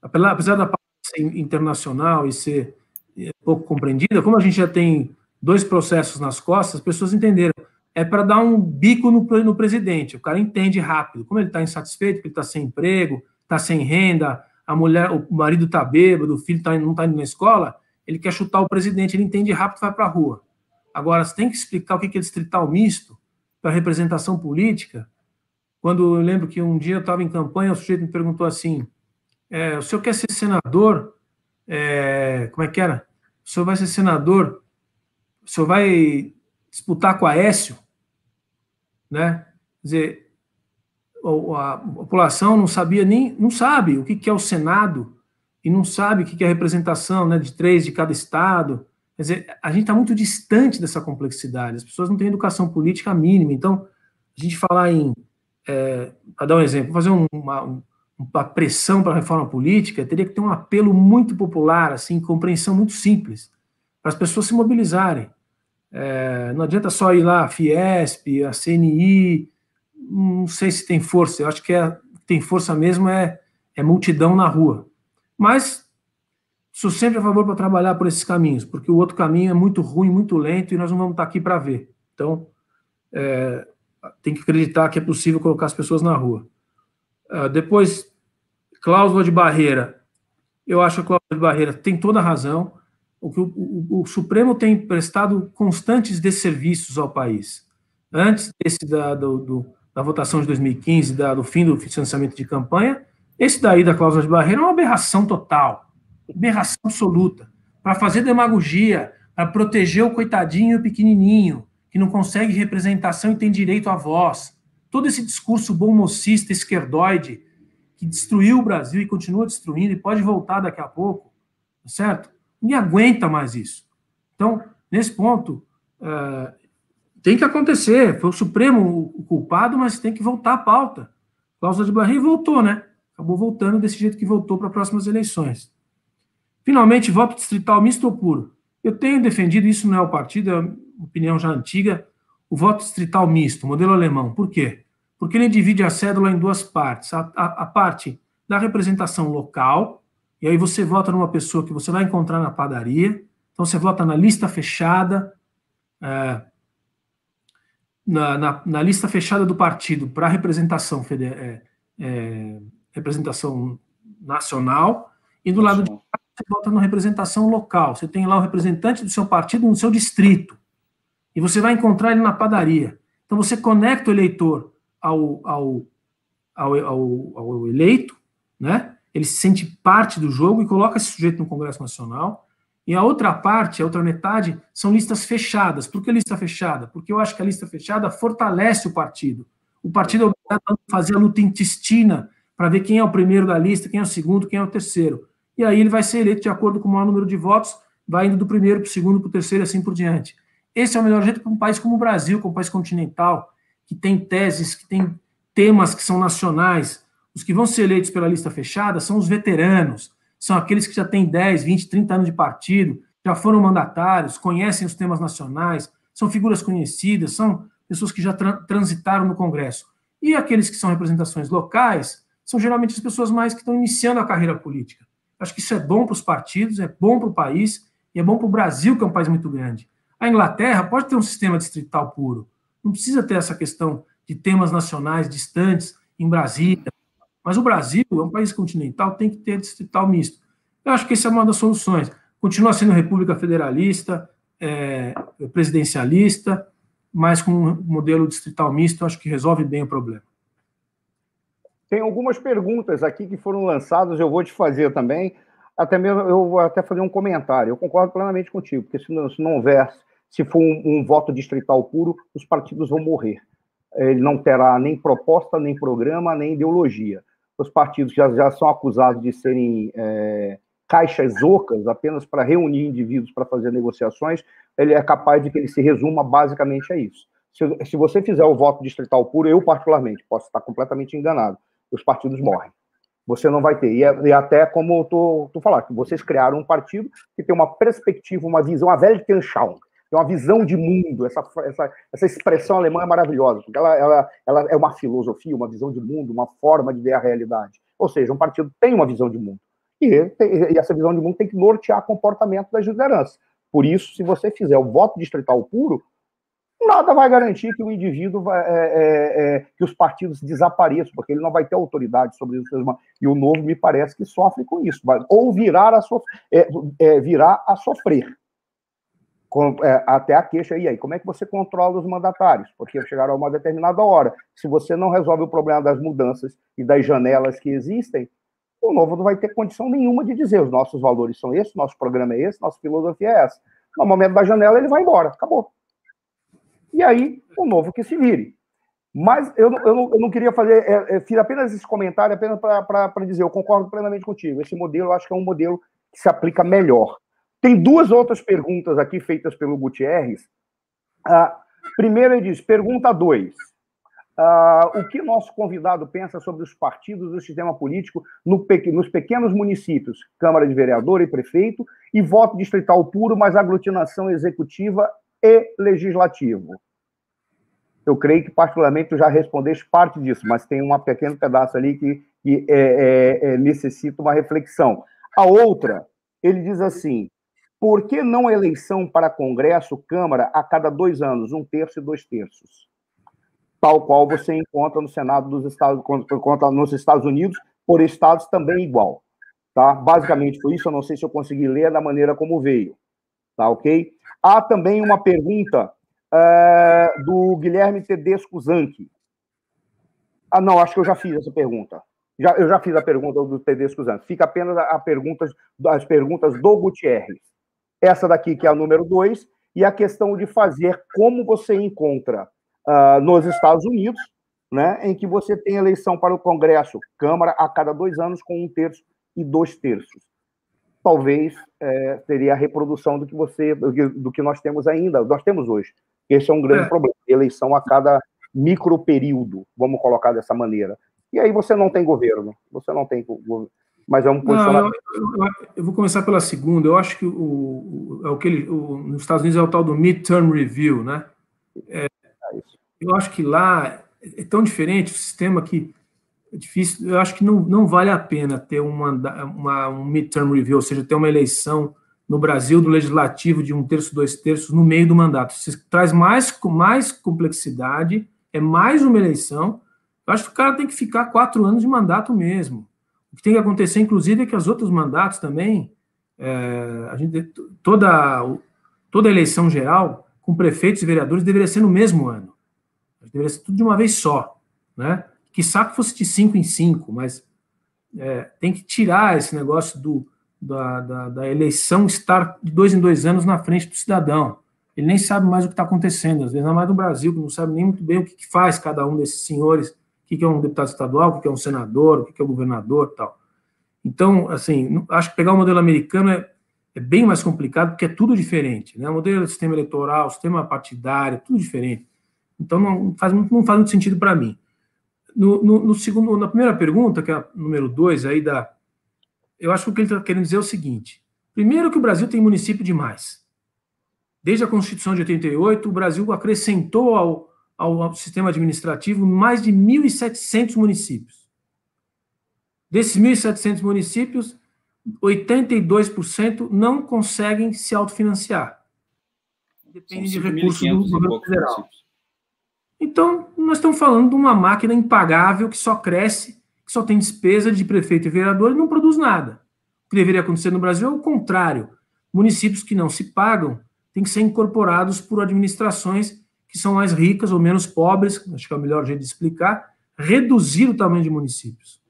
apesar da ser internacional e ser é, pouco compreendida, como a gente já tem dois processos nas costas, as pessoas entenderam. É para dar um bico no, no, presidente. O cara entende rápido. Como ele está insatisfeito, ele está sem emprego, está sem renda, a mulher, o marido está bêbado, o filho tá, não está indo na escola, ele quer chutar o presidente, ele entende rápido e vai para a rua. Agora, você tem que explicar o que é distrital misto para representação política, quando eu lembro que um dia eu estava em campanha, o sujeito me perguntou assim: é, o senhor quer ser senador? É, como é que era? O senhor vai ser senador? O senhor vai disputar com a Aécio? Né? Quer dizer, a população não sabia nem, não sabe o que é o Senado e não sabe o que é a representação né, de três de cada estado. Quer dizer, a gente está muito distante dessa complexidade. As pessoas não têm educação política mínima. Então, a gente falar em é, para dar um exemplo, fazer uma, uma pressão para a reforma política, teria que ter um apelo muito popular, assim, compreensão muito simples, para as pessoas se mobilizarem. É, não adianta só ir lá, a Fiesp, a CNI, não sei se tem força, eu acho que é, tem força mesmo é, é multidão na rua. Mas sou sempre a favor para trabalhar por esses caminhos, porque o outro caminho é muito ruim, muito lento, e nós não vamos estar aqui para ver. Então, é, tem que acreditar que é possível colocar as pessoas na rua. Uh, depois, cláusula de barreira. Eu acho que a cláusula de barreira tem toda a razão. O, que o, o, Supremo tem prestado constantes desserviços ao país. Antes desse da, do, do, da votação de 2015, da, do fim do financiamento de campanha, esse daí da cláusula de barreira é uma aberração total, aberração absoluta, para fazer demagogia, para proteger o coitadinho e o pequenininho, que não consegue representação e tem direito à voz. Todo esse discurso bomocista, esquerdoide, que destruiu o Brasil e continua destruindo e pode voltar daqui a pouco, tá certo? Ninguém aguenta mais isso. Então, nesse ponto, uh, tem que acontecer. Foi o Supremo o culpado, mas tem que voltar à pauta. Cláusula de Barreira voltou, né? Acabou voltando desse jeito que voltou para próximas eleições. Finalmente, voto distrital misto ou puro. Eu tenho defendido, isso não é o partido, é opinião já antiga, o voto distrital misto, modelo alemão. Por quê? Porque ele divide a cédula em duas partes. A, a, a parte da representação local, e aí você vota numa pessoa que você vai encontrar na padaria, Então, você vota na lista fechada, é, na, na, na, lista fechada do partido para representação, é, é, representação nacional, e do lado de cá você vota na representação local. Você tem lá o representante do seu partido no seu distrito. E você vai encontrar ele na padaria. Então você conecta o eleitor ao, ao, ao, ao, ao eleito, né? Ele se sente parte do jogo e coloca esse sujeito no Congresso Nacional. E a outra parte, a outra metade, são listas fechadas. Por que lista fechada? Porque eu acho que a lista fechada fortalece o partido. O partido é obrigado a fazer a luta intestina para ver quem é o primeiro da lista, quem é o segundo, quem é o terceiro. E aí ele vai ser eleito de acordo com o maior número de votos, vai indo do primeiro para o segundo, para o terceiro e assim por diante. Esse é o melhor jeito para um país como o Brasil, como um país continental, que tem teses, que tem temas que são nacionais. Os que vão ser eleitos pela lista fechada são os veteranos, são aqueles que já têm 10, 20, 30 anos de partido, já foram mandatários, conhecem os temas nacionais, são figuras conhecidas, são pessoas que já tra transitaram no Congresso. E aqueles que são representações locais são geralmente as pessoas mais que estão iniciando a carreira política. Acho que isso é bom para os partidos, é bom para o país e é bom para o Brasil, que é um país muito grande. A Inglaterra pode ter um sistema distrital puro, não precisa ter essa questão de temas nacionais distantes em Brasília. Mas o Brasil é um país continental, tem que ter distrital misto. Eu acho que essa é uma das soluções. Continua sendo república federalista, é, presidencialista, mas com um modelo distrital misto, acho que resolve bem o problema. Tem algumas perguntas aqui que foram lançadas, eu vou te fazer também. Até mesmo eu vou até fazer um comentário. Eu concordo plenamente contigo, porque se não, se não houver, se for um, um voto distrital puro, os partidos vão morrer. Ele não terá nem proposta, nem programa, nem ideologia. Os partidos já, já são acusados de serem é, caixas ocas apenas para reunir indivíduos para fazer negociações. Ele é capaz de que ele se resuma basicamente a isso. Se, se você fizer o voto distrital puro, eu particularmente posso estar completamente enganado os partidos morrem. Você não vai ter. E, é, e até como tu, tu falar, que vocês criaram um partido que tem uma perspectiva, uma visão, a Weltanschauung, tem uma visão de mundo. Essa, essa, essa expressão alemã é maravilhosa, porque ela, ela, ela é uma filosofia, uma visão de mundo, uma forma de ver a realidade. Ou seja, um partido tem uma visão de mundo. E, e essa visão de mundo tem que nortear o comportamento das lideranças. Por isso, se você fizer o voto distrital puro, nada vai garantir que o indivíduo vai, é, é, é, que os partidos desapareçam, porque ele não vai ter autoridade sobre isso. E o novo me parece que sofre com isso, ou virar a, so, é, é, virar a sofrer. Com, é, até a queixa, e aí, como é que você controla os mandatários? Porque chegaram a uma determinada hora. Se você não resolve o problema das mudanças e das janelas que existem, o novo não vai ter condição nenhuma de dizer os nossos valores são esses, nosso programa é esse, nossa filosofia é essa. No momento da janela, ele vai embora, acabou e aí o novo que se vire. Mas eu, eu, não, eu não queria fazer, é, é, fiz apenas esse comentário apenas para dizer, eu concordo plenamente contigo. Esse modelo eu acho que é um modelo que se aplica melhor. Tem duas outras perguntas aqui feitas pelo Gutierrez. Ah, primeiro ele diz, pergunta 2. Ah, o que nosso convidado pensa sobre os partidos do sistema político no, nos pequenos municípios, Câmara de Vereador e Prefeito, e voto distrital puro, mas aglutinação executiva e legislativo. Eu creio que, particularmente, tu já respondeste parte disso, mas tem um pequeno pedaço ali que, que é, é, é, necessita uma reflexão. A outra, ele diz assim: por que não eleição para Congresso, Câmara, a cada dois anos, um terço e dois terços? Tal qual você encontra no Senado dos Estados, nos Estados Unidos, por estados também igual. Tá? Basicamente foi isso, eu não sei se eu consegui ler da maneira como veio. Tá ok? Há também uma pergunta uh, do Guilherme Tedesco Zanchi. Ah, não, acho que eu já fiz essa pergunta. Já, eu já fiz a pergunta do Tedesco Zanchi. Fica apenas a, a perguntas, as perguntas do Gutierrez. Essa daqui, que é a número dois, e a questão de fazer como você encontra uh, nos Estados Unidos, né, em que você tem eleição para o Congresso, Câmara, a cada dois anos, com um terço e dois terços talvez é, seria a reprodução do que você do que, nós temos ainda, nós temos hoje. Esse é um grande é. problema. Eleição a cada micro período, vamos colocar dessa maneira. E aí você não tem governo, você não tem governo. Mas é um posicionamento. Não, eu, eu, eu, vou começar pela segunda. Eu acho que o, é o que ele, o, nos Estados Unidos é o tal do midterm review, né? É, é eu acho que lá é tão diferente o sistema que é difícil, eu acho que não, não vale a pena ter uma, uma, um midterm review, ou seja, ter uma eleição no Brasil do legislativo de um terço, dois terços no meio do mandato. Isso traz mais, mais complexidade, é mais uma eleição. Eu acho que o cara tem que ficar quatro anos de mandato mesmo. O que tem que acontecer, inclusive, é que os outros mandatos também, é, a gente, toda, toda eleição geral, com prefeitos e vereadores, deveria ser no mesmo ano. Deveria ser tudo de uma vez só. Né? Que saco fosse de cinco em cinco, mas é, tem que tirar esse negócio do, da, da, da, eleição estar de dois em dois anos na frente do cidadão. Ele nem sabe mais o que está acontecendo, às vezes, ainda mais no Brasil, que não sabe nem muito bem o que, que faz cada um desses senhores, o que, é um deputado estadual, o que, é um senador, o que é um governador tal. Então, assim, acho que pegar o modelo americano é, é bem mais complicado, porque é tudo diferente. Né? O modelo do sistema eleitoral, o sistema partidário, tudo diferente. Então, não faz, não faz muito sentido para mim. No, no, no, segundo, na primeira pergunta, que é a número dois, aí da, eu acho que o que ele está querendo dizer é o seguinte: primeiro, que o Brasil tem município demais. Desde a Constituição de 88, o Brasil acrescentou ao, ao sistema administrativo mais de 1.700 municípios. Desses 1.700 municípios, 82% não conseguem se autofinanciar. Depende de recursos do governo federal. Municípios. Então, nós estamos falando de uma máquina impagável que só cresce que só tem despesa de prefeito e vereador e não produz nada. O que deveria acontecer no Brasil é o contrário. Municípios que não se pagam têm que ser incorporados por administrações que são mais ricas ou menos pobres, acho que é o melhor jeito de explicar, reduzir o tamanho de municípios.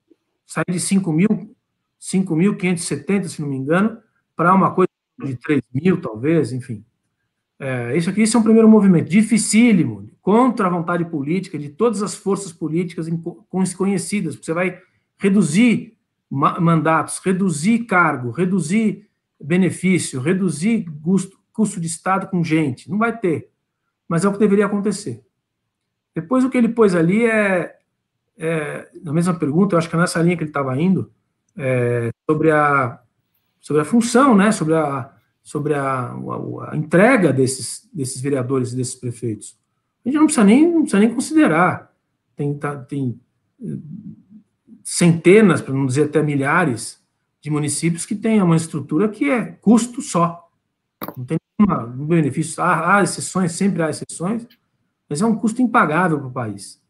Sair de 5 mil, 5.570, se não me engano, para uma coisa de 3 mil, talvez, enfim. É, isso aqui esse é um primeiro movimento dificílimo, contra a vontade política de todas as forças políticas conhecidas, você vai reduzir mandatos, reduzir cargo, reduzir benefício, reduzir custo, custo de Estado com gente. Não vai ter, mas é o que deveria acontecer. Depois, o que ele pôs ali é, é na mesma pergunta, eu acho que é nessa linha que ele estava indo, é, sobre, a, sobre a função, né, sobre a sobre a, a, a, entrega desses, desses vereadores e desses prefeitos. A gente não precisa nem, não precisa nem considerar. Tem, tá, tem eh, centenas, para não dizer até milhares, de municípios que têm uma estrutura que é custo só. Não tem nenhum benefício. Há, há exceções, sempre há exceções, mas é um custo impagável para o país.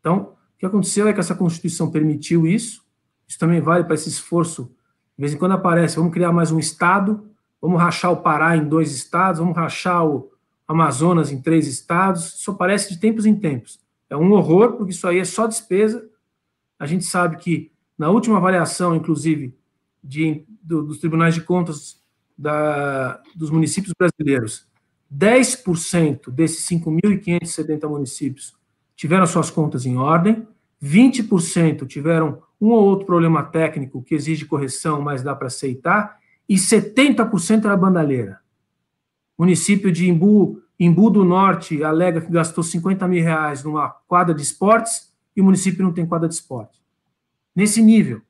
Então, o que aconteceu é que essa Constituição permitiu isso, isso também vale para esse esforço. De vez em quando aparece, vamos criar mais um Estado, vamos rachar o Pará em dois estados, vamos rachar o Amazonas em três estados. Isso aparece de tempos em tempos. É um horror, porque isso aí é só despesa. A gente sabe que, na última avaliação, inclusive, de, do, dos tribunais de contas da, dos municípios brasileiros, 10% desses 5.570 municípios tiveram suas contas em ordem, 20% tiveram um ou outro problema técnico que exige correção, mas dá para aceitar, e 70% era bandalheira. O município de Imbu, Imbu do Norte alega que gastou 50 mil reais numa quadra de esportes e o município não tem quadra de esporte. Nesse nível.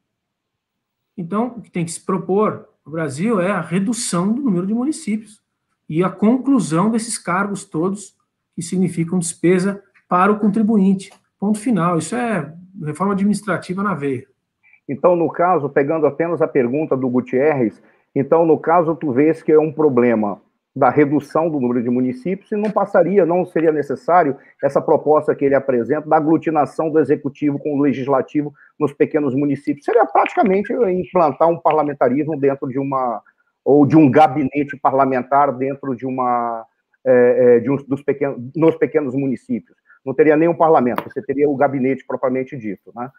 Então, o que tem que se propor no Brasil é a redução do número de municípios e a conclusão desses cargos todos que significam despesa para o contribuinte. Ponto final. Isso é reforma administrativa na veia. Então, no caso, pegando apenas a pergunta do Gutierrez, então, no caso, tu vês que é um problema da redução do número de municípios e não passaria, não seria necessário essa proposta que ele apresenta da aglutinação do executivo com o legislativo nos pequenos municípios. Seria praticamente implantar um parlamentarismo dentro de uma ou de um gabinete parlamentar dentro de uma é, é de dos pequenos, nos pequenos municípios. Não teria nem um parlamento, você teria o gabinete propriamente dito, né?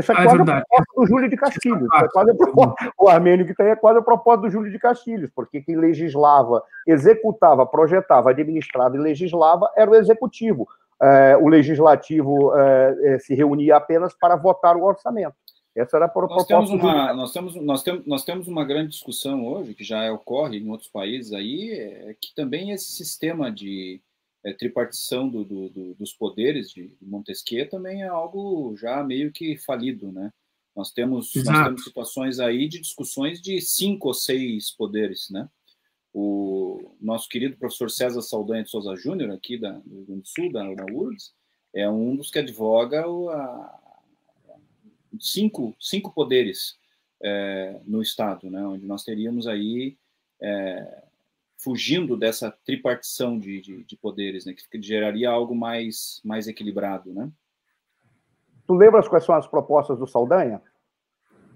Isso é ah, é quase é a proposta do Júlio de Castilhos. É quase proposta, o Armênio que tem é quase a proposta do Júlio de Castilhos, porque quem legislava, executava, projetava, administrava e legislava era o executivo. É, o legislativo é, é se reunia apenas para votar o orçamento. Essa era a proposta. Nós temos, uma, nós, temos, nós, temos, nós temos uma grande discussão hoje, que já ocorre em outros países aí, é que também esse sistema de é, tripartição do, do, do, dos poderes de Montesquieu também é algo já meio que falido, né? Nós temos, nós temos situações aí de discussões de cinco ou seis poderes, né? O nosso querido professor César Saldanha de Souza Júnior, aqui da, do Rio Grande do Sul, da, da URGS, é um dos que advoga o, a, cinco, cinco poderes é, no Estado, né? Onde nós teríamos aí é, fugindo dessa tripartição de, de, de poderes, né, que geraria algo mais, mais equilibrado, né? Tu lembras quais são as propostas do Saldanha?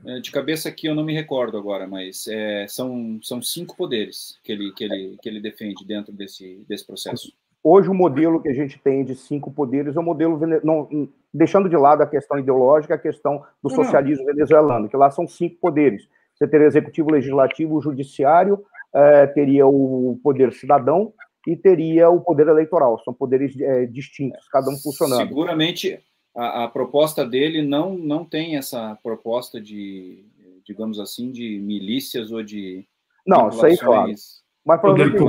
É, de cabeça aqui eu não me recordo agora, mas é, são, são cinco poderes que ele, que, ele, que ele defende dentro desse, desse processo. Hoje, o modelo que a gente tem de cinco poderes é o modelo, não, deixando de lado a questão ideológica, a questão do socialismo não. venezuelano, que lá são cinco poderes. Você teria executivo, legislativo, judiciário, é, teria o poder cidadão e teria o poder eleitoral. São poderes é, distintos, cada um funcionando. Seguramente, a, a, proposta dele não, não tem essa proposta de, digamos assim, de milícias ou de. Não, isso aí, claro. Mas provavelmente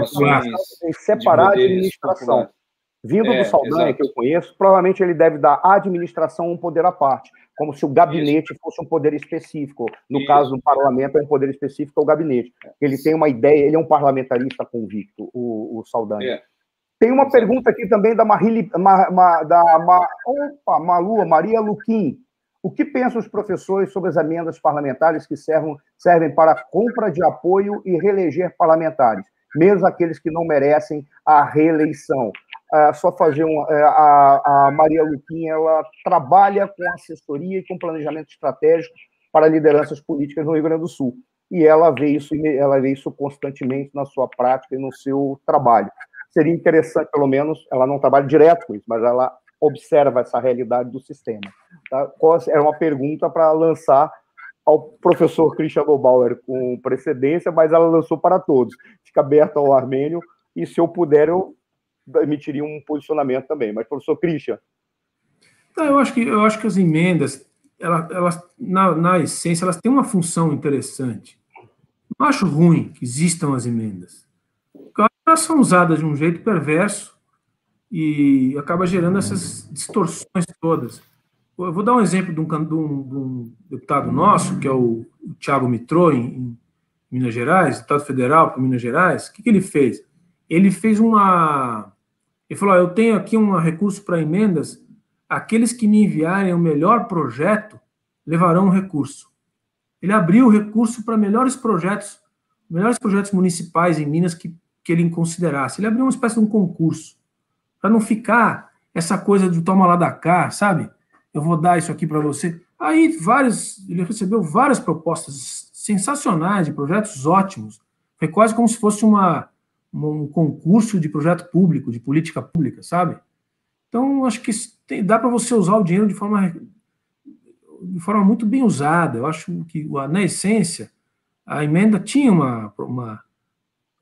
ele separar a administração. Vindo é, do Saldanha, exato. que eu conheço, provavelmente ele deve dar à administração um poder à parte, como se o gabinete Isso. fosse um poder específico. No Isso. caso do parlamento, é um poder específico ao gabinete. Ele tem uma ideia, ele é um parlamentarista convicto, o, o Saldanha. É. Tem uma pergunta aqui também da Marili, Ma, Ma, da Ma, opa, Malu, Maria Luquim. O que pensam os professores sobre as emendas parlamentares que servem, servem para compra de apoio e reeleger parlamentares, mesmo aqueles que não merecem a reeleição? É, só fazer um. É, a, a Maria Luquim ela trabalha com assessoria e com planejamento estratégico para lideranças políticas no Rio Grande do Sul. E ela vê isso, ela vê isso constantemente na sua prática e no seu trabalho seria interessante, pelo menos, ela não trabalha direto com isso, mas ela observa essa realidade do sistema. Tá? Era uma pergunta para lançar ao professor Christian Bauer com precedência, mas ela lançou para todos. Fica aberto ao Armênio, e se eu puder, eu emitiria um posicionamento também. Mas, professor Christian. Não, eu, acho que, eu acho que as emendas, elas, elas na, na essência, elas têm uma função interessante. Não acho ruim que existam as emendas elas são usadas de um jeito perverso e acaba gerando essas distorções todas. Eu vou dar um exemplo de um, de um, de um deputado nosso, que é o Tiago Mitrô, em, em, Minas Gerais, deputado federal para Minas Gerais. O que, que, ele fez? Ele fez uma. Ele falou: eu tenho aqui um recurso para emendas. Aqueles que me enviarem o melhor projeto levarão um recurso. Ele abriu o recurso para melhores projetos, melhores projetos municipais em Minas que que ele considerasse. Ele abriu uma espécie de um concurso, para não ficar essa coisa de toma lá da cá, sabe? Eu vou dar isso aqui para você. Aí vários, ele recebeu várias propostas sensacionais, de projetos ótimos. Foi quase como se fosse uma, um concurso de projeto público, de política pública, sabe? Então, acho que tem, dá para você usar o dinheiro de forma, de forma muito bem usada. Eu acho que, na essência, a emenda tinha uma, uma,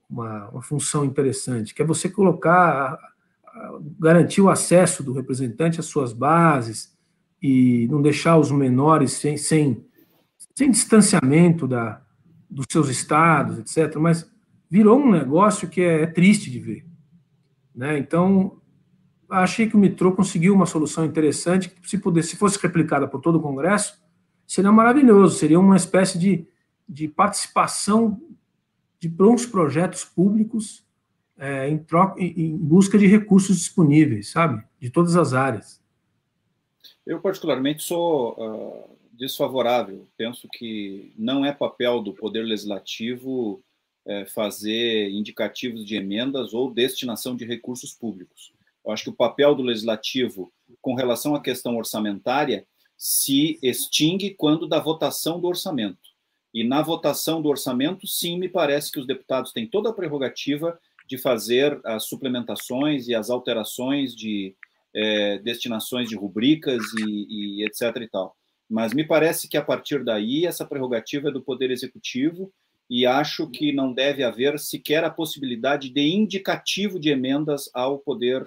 uma, uma função interessante, que é você colocar, garantir o acesso do representante às suas bases e não deixar os menores sem, sem, sem distanciamento da, dos seus estados, etc. Mas virou um negócio que é, é triste de ver. Né? Então, achei que o Mitrô conseguiu uma solução interessante, que se, pudesse, se fosse replicada por todo o Congresso, seria maravilhoso, seria uma espécie de, de participação de bons projetos públicos é, em, troca, em busca de recursos disponíveis, sabe? De todas as áreas. Eu, particularmente, sou uh, desfavorável. Penso que não é papel do Poder Legislativo é, fazer indicativos de emendas ou destinação de recursos públicos. Eu acho que o papel do Legislativo, com relação à questão orçamentária, se extingue quando da votação do orçamento. E na votação do orçamento, sim, me parece que os deputados têm toda a prerrogativa de fazer as suplementações e as alterações de é, destinações de rubricas e, e, etc. e tal. Mas me parece que a partir daí essa prerrogativa é do Poder Executivo e acho que não deve haver sequer a possibilidade de indicativo de emendas ao Poder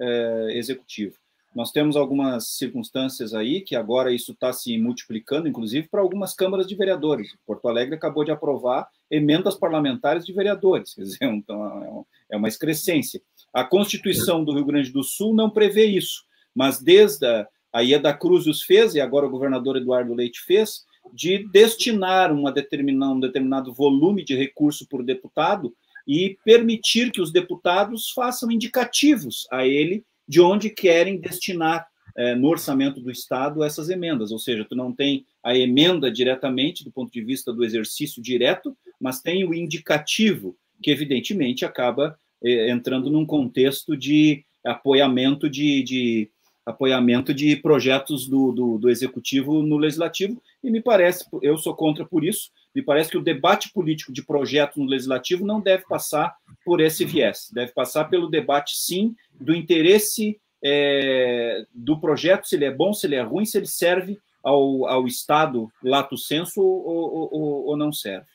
é, Executivo. Nós temos algumas circunstâncias aí que agora isso está se multiplicando, inclusive para algumas câmaras de vereadores. Porto Alegre acabou de aprovar emendas parlamentares de vereadores, quer dizer, então, é uma excrescência. A Constituição do Rio Grande do Sul não prevê isso, mas desde a, a Ieda Cruz os fez, e agora o governador Eduardo Leite fez, de destinar uma determinada, um determinado volume de recurso por deputado e permitir que os deputados façam indicativos a ele de onde querem destinar é, no orçamento do Estado essas emendas, ou seja, tu não tem a emenda diretamente do ponto de vista do exercício direto, mas tem o indicativo, que evidentemente acaba eh, entrando num contexto de apoiamento de, de apoiamento de projetos do, do, do, executivo no legislativo, e me parece, eu sou contra por isso, me parece que o debate político de projetos no legislativo não deve passar por esse viés, deve passar pelo debate, sim, do interesse é, do projeto, se ele é bom, se ele é ruim, se ele serve ao, ao Estado lato senso ou, ou, ou não serve.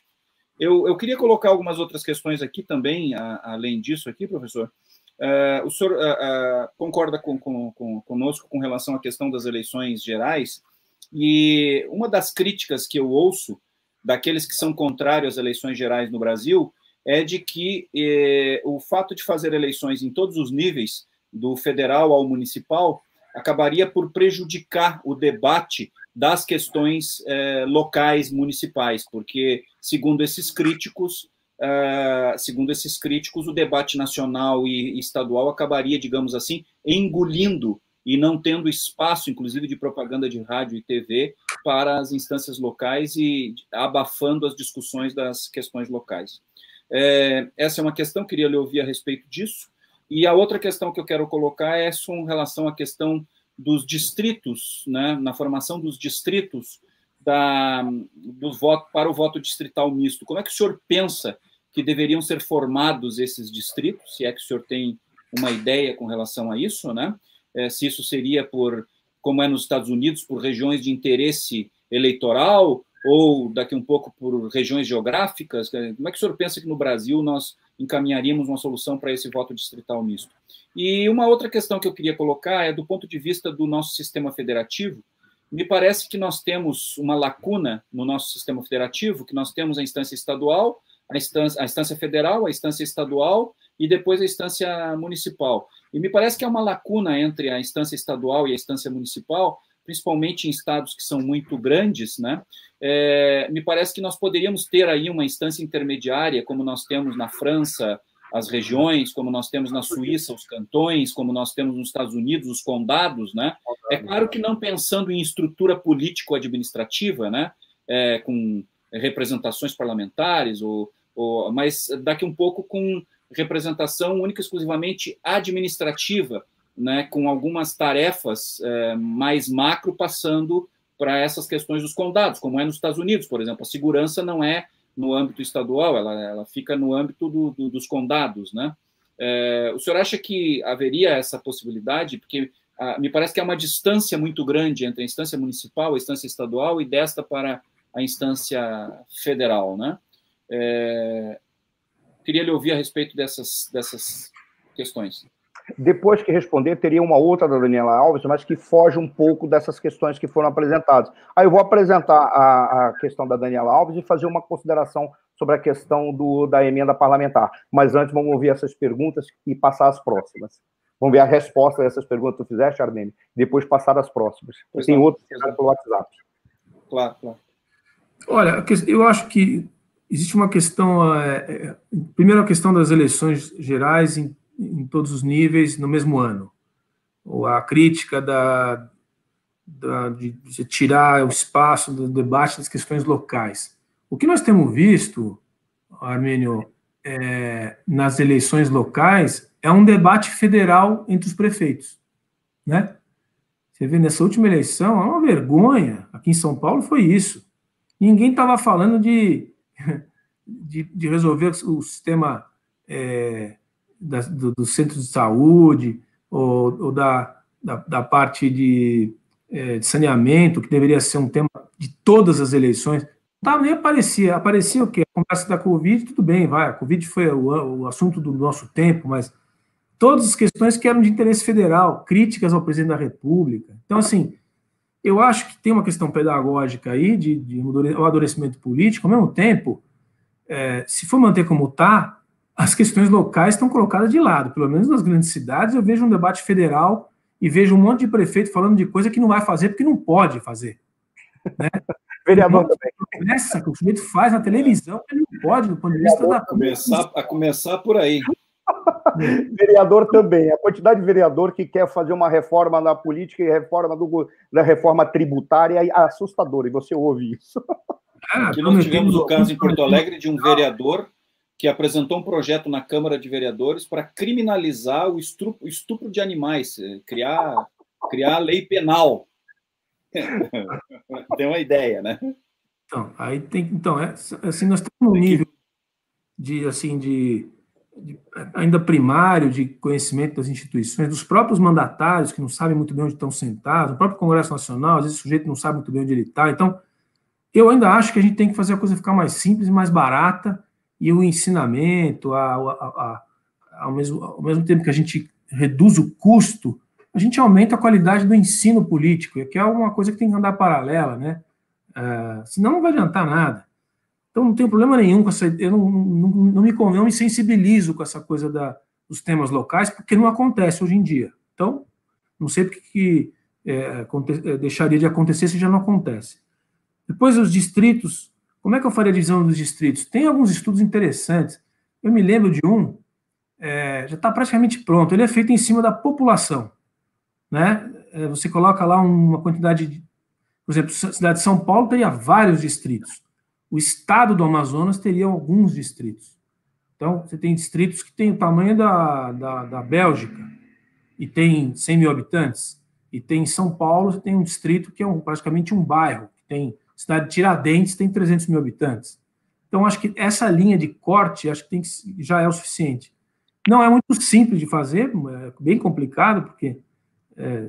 Eu, eu, queria colocar algumas outras questões aqui também, a, além disso aqui, professor. Uh, o senhor uh, uh, concorda com, com, com, conosco com relação à questão das eleições gerais? E uma das críticas que eu ouço daqueles que são contrários às eleições gerais no Brasil é de que eh, o fato de fazer eleições em todos os níveis, do federal ao municipal, acabaria por prejudicar o debate das questões eh, locais municipais, porque, segundo esses críticos, segundo esses críticos, o debate nacional e estadual acabaria, digamos assim, engolindo e não tendo espaço, inclusive, de propaganda de rádio e TV para as instâncias locais e abafando as discussões das questões locais. É, essa é uma questão, queria lhe ouvir a respeito disso. E a outra questão que eu quero colocar é com relação à questão dos distritos, né, na formação dos distritos da, do voto para o voto distrital misto. Como é que o senhor pensa que deveriam ser formados esses distritos, se é que o senhor tem uma ideia com relação a isso, né? É, se isso seria por, como é nos Estados Unidos, por regiões de interesse eleitoral ou daqui um pouco por regiões geográficas? Como é que o senhor pensa que no Brasil nós encaminharíamos uma solução para esse voto distrital misto? E uma outra questão que eu queria colocar é do ponto de vista do nosso sistema federativo. Me parece que nós temos uma lacuna no nosso sistema federativo, que nós temos a instância estadual, a instância, a instância federal, a instância estadual e depois a instância municipal. E me parece que há uma lacuna entre a instância estadual e a instância municipal, principalmente em estados que são muito grandes, né? É, me parece que nós poderíamos ter aí uma instância intermediária, como nós temos na França, as regiões, como nós temos na Suíça, os cantões, como nós temos nos Estados Unidos, os condados, né? É claro que não pensando em estrutura político-administrativa, né? É, com representações parlamentares ou mas daqui um pouco com representação única exclusivamente administrativa, né, com algumas tarefas é, mais macro passando para essas questões dos condados, como é nos Estados Unidos, por exemplo. A segurança não é no âmbito estadual, ela, ela fica no âmbito do, do, dos condados, né? É, o senhor acha que haveria essa possibilidade? Porque ah, me parece que há uma distância muito grande entre a instância municipal, a instância estadual e desta para a instância federal, né? É, queria lhe ouvir a respeito dessas, dessas questões. Depois que responder, teria uma outra da Daniela Alves, mas que foge um pouco dessas questões que foram apresentadas. Aí eu vou apresentar a, a questão da Daniela Alves e fazer uma consideração sobre a questão do, da emenda parlamentar. Mas antes, vamos ouvir essas perguntas e passar as próximas. Vamos ver a resposta dessas perguntas que tu fizeste, Armênio, depois passar as próximas. Tem outros que pelo WhatsApp. Claro, claro. Olha, eu acho que existe uma questão, é, é, primeiro a questão das eleições gerais em, em, todos os níveis no mesmo ano, ou a crítica da, da, de, de tirar o espaço do debate das questões locais. O que nós temos visto, Armênio, é, nas eleições locais é um debate federal entre os prefeitos, né? Você vê nessa última eleição, é uma vergonha. Aqui em São Paulo foi isso. Ninguém estava falando de de, de resolver o sistema é, da, do, centro de saúde ou, ou da, da, da, parte de, é, de, saneamento, que deveria ser um tema de todas as eleições. Não nem aparecia. Aparecia o quê? A conversa da Covid, tudo bem, vai. A Covid foi o, o assunto do nosso tempo, mas todas as questões que eram de interesse federal, críticas ao presidente da República. Então, assim, eu acho que tem uma questão pedagógica aí de, de um amadurecimento político, ao mesmo tempo, é, se for manter como está, as questões locais estão colocadas de lado. Pelo menos nas grandes cidades, eu vejo um debate federal e vejo um monte de prefeito falando de coisa que não vai fazer porque não pode fazer. Né? Vereador também. Essa que o sujeito faz na televisão, ele não pode, do ponto de vista da. Começar, a começar por aí. vereador também. A quantidade de vereador que quer fazer uma reforma na política e reforma do, da reforma tributária é assustadora, e você ouve isso. Ah, nós tivemos o caso em Porto Alegre de um vereador que apresentou um projeto na Câmara de Vereadores para criminalizar o estupro, o estupro de animais, eh, criar, criar lei penal. tem uma ideia, né? Então, aí tem, então, é, assim, nós estamos num nível de, assim, de, ainda primário de conhecimento das instituições, dos próprios mandatários que não sabem muito bem onde estão sentados, o próprio Congresso Nacional, às vezes o sujeito não sabe muito bem onde ele está. Então, eu ainda acho que a gente tem que fazer a coisa ficar mais simples e mais barata, e o ensinamento, a, a, a, ao, mesmo, ao mesmo tempo que a gente reduz o custo, a gente aumenta a qualidade do ensino político, que é uma coisa que tem que andar paralela, né? Uh, senão não vai adiantar nada. Então não tenho problema nenhum com essa. Eu não, não, não, me, não me sensibilizo com essa coisa da, dos temas locais, porque não acontece hoje em dia. Então, não sei porque que, é, é, deixaria de acontecer se já não acontece. Depois, os distritos. Como é que eu faria a divisão dos distritos? Tem alguns estudos interessantes. Eu me lembro de um, é, já está praticamente pronto. Ele é feito em cima da população. Né? É, você coloca lá uma quantidade de. Por exemplo, a cidade de São Paulo teria vários distritos o estado do Amazonas teria alguns distritos. Então, você tem distritos que têm o tamanho da, da, da Bélgica e tem 100 mil habitantes. E tem em São Paulo, você tem um distrito que é um, praticamente um bairro, tem cidade de Tiradentes, tem 300 mil habitantes. Então, acho que essa linha de corte acho que, tem que já é o suficiente. Não é muito simples de fazer, é bem complicado, porque é,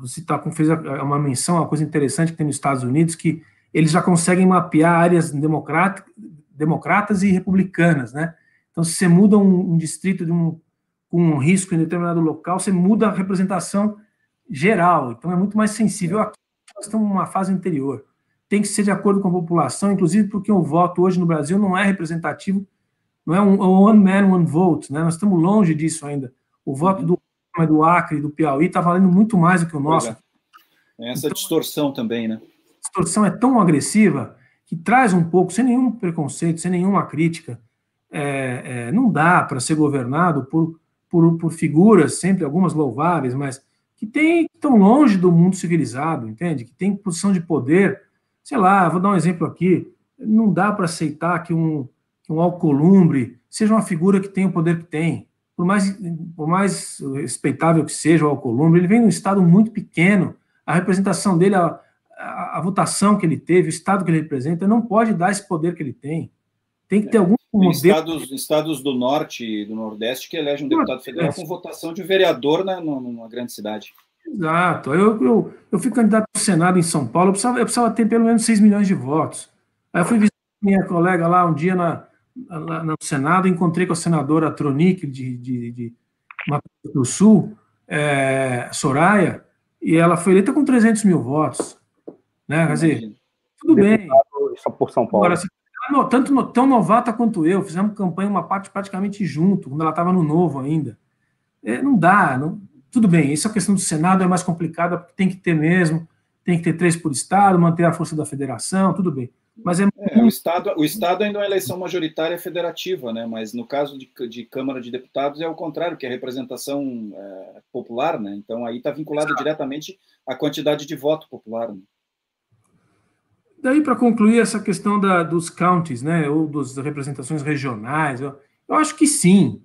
você tá, fez uma menção, uma coisa interessante que tem nos Estados Unidos, que eles já conseguem mapear áreas democratas e republicanas, né? Então, se você muda um, um distrito de um, com um risco em determinado local, você muda a representação geral. Então, é muito mais sensível. Aqui nós estamos numa fase anterior. Tem que ser de acordo com a população, inclusive porque o voto hoje no Brasil não é representativo, não é um one man, one vote, né? Nós estamos longe disso ainda. O voto do, do Acre do Piauí está valendo muito mais do que o nosso. É. Essa então, distorção também, né? Distorção é tão agressiva que traz um pouco, sem nenhum preconceito, sem nenhuma crítica, é, é, não dá para ser governado por, por, por, figuras, sempre algumas louváveis, mas que tem, estão longe do mundo civilizado, entende? Que tem posição de poder. Sei lá, vou dar um exemplo aqui. Não dá para aceitar que um, que um alcolumbre seja uma figura que tem o poder que tem. Por mais, por mais respeitável que seja o alcolumbre, ele vem de um estado muito pequeno. A representação dele, a, a, votação que ele teve, o estado que ele representa, não pode dar esse poder que ele tem. Tem que ter algum modelo. Estados, estados do norte e do nordeste que elegem um deputado federal com votação de vereador na, numa grande cidade. Exato. Eu, eu, eu fui candidato ao Senado em São Paulo, eu precisava, eu precisava ter pelo menos 6 milhões de votos. Aí eu fui visitar minha colega lá um dia na, na, no Senado, encontrei com a senadora Tronic de, de, de Mato do Sul, é, Soraya, e ela foi eleita com 300 mil votos. Né? Quer dizer, tudo bem. Só por São Paulo. Agora, tanto tão novata quanto eu, fizemos campanha uma parte praticamente junto, quando ela estava no novo ainda. É, não dá, não, tudo bem, essa questão do Senado é mais complicada, porque tem que ter mesmo, tem que ter três por Estado, manter a força da federação, tudo bem. Mas é, é o, Estado, o Estado ainda é uma eleição majoritária federativa, né? mas no caso de, de Câmara de Deputados é o contrário, que é a representação é, popular, né? então aí está vinculado Exato. diretamente à quantidade de voto popular. Né? Daí, para concluir essa questão da, dos counties, né, ou das representações regionais, eu, eu, acho que sim.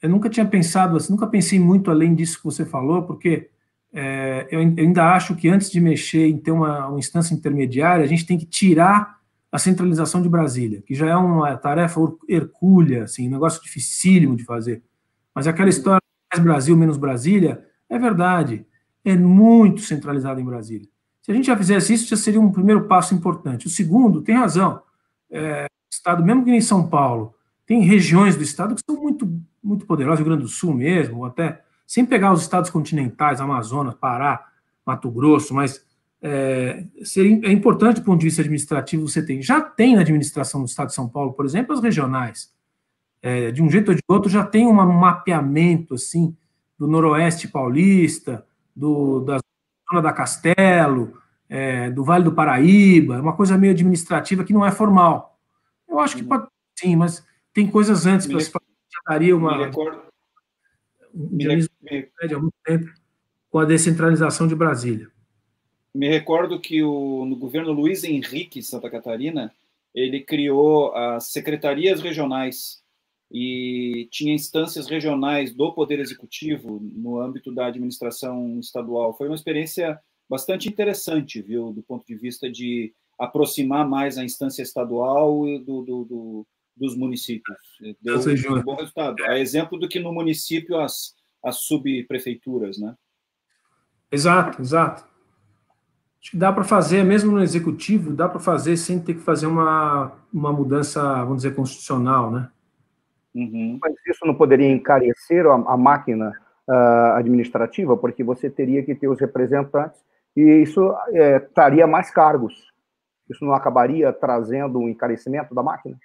Eu nunca tinha pensado assim, nunca pensei muito além disso que você falou, porque é, eu, ainda acho que antes de mexer em ter uma, uma, instância intermediária, a gente tem que tirar a centralização de Brasília, que já é uma tarefa hercúlea, assim, um negócio dificílimo de fazer. Mas aquela história mais Brasil menos Brasília é verdade, é muito centralizado em Brasília. Se a gente já fizesse isso, já seria um primeiro passo importante. O segundo, tem razão. É, estado, mesmo que em São Paulo, tem regiões do estado que são muito, muito poderosas, Rio Grande do Sul mesmo, ou até sem pegar os estados continentais, Amazonas, Pará, Mato Grosso, mas é, seria, é importante do ponto de vista administrativo você tem. Já tem na administração do estado de São Paulo, por exemplo, as regionais. É, de um jeito ou de outro, já tem um mapeamento assim do noroeste paulista, do, da Zona da Castelo, é, do Vale do Paraíba, uma coisa meio administrativa que não é formal. Eu acho que uhum. pode sim, mas tem coisas antes para se daria uma. Me recordo. Um me, me... há muito tempo com a descentralização de Brasília. Me recordo que o, no governo Luiz Henrique Santa Catarina, ele criou as secretarias regionais e tinha instâncias regionais do Poder Executivo no âmbito da administração estadual. Foi uma experiência bastante interessante, viu, do ponto de vista de aproximar mais a instância estadual do, do, do dos municípios. Deu um bom resultado. A exemplo do que no município as, as subprefeituras, né? Exato, exato. Acho que dá para fazer, mesmo no executivo, dá para fazer sem ter que fazer uma, uma mudança, vamos dizer, constitucional, né? Uhum. Mas isso não poderia encarecer a, a máquina uh, administrativa, porque você teria que ter os representantes e isso é, traria mais cargos. Isso não acabaria trazendo um encarecimento da máquina?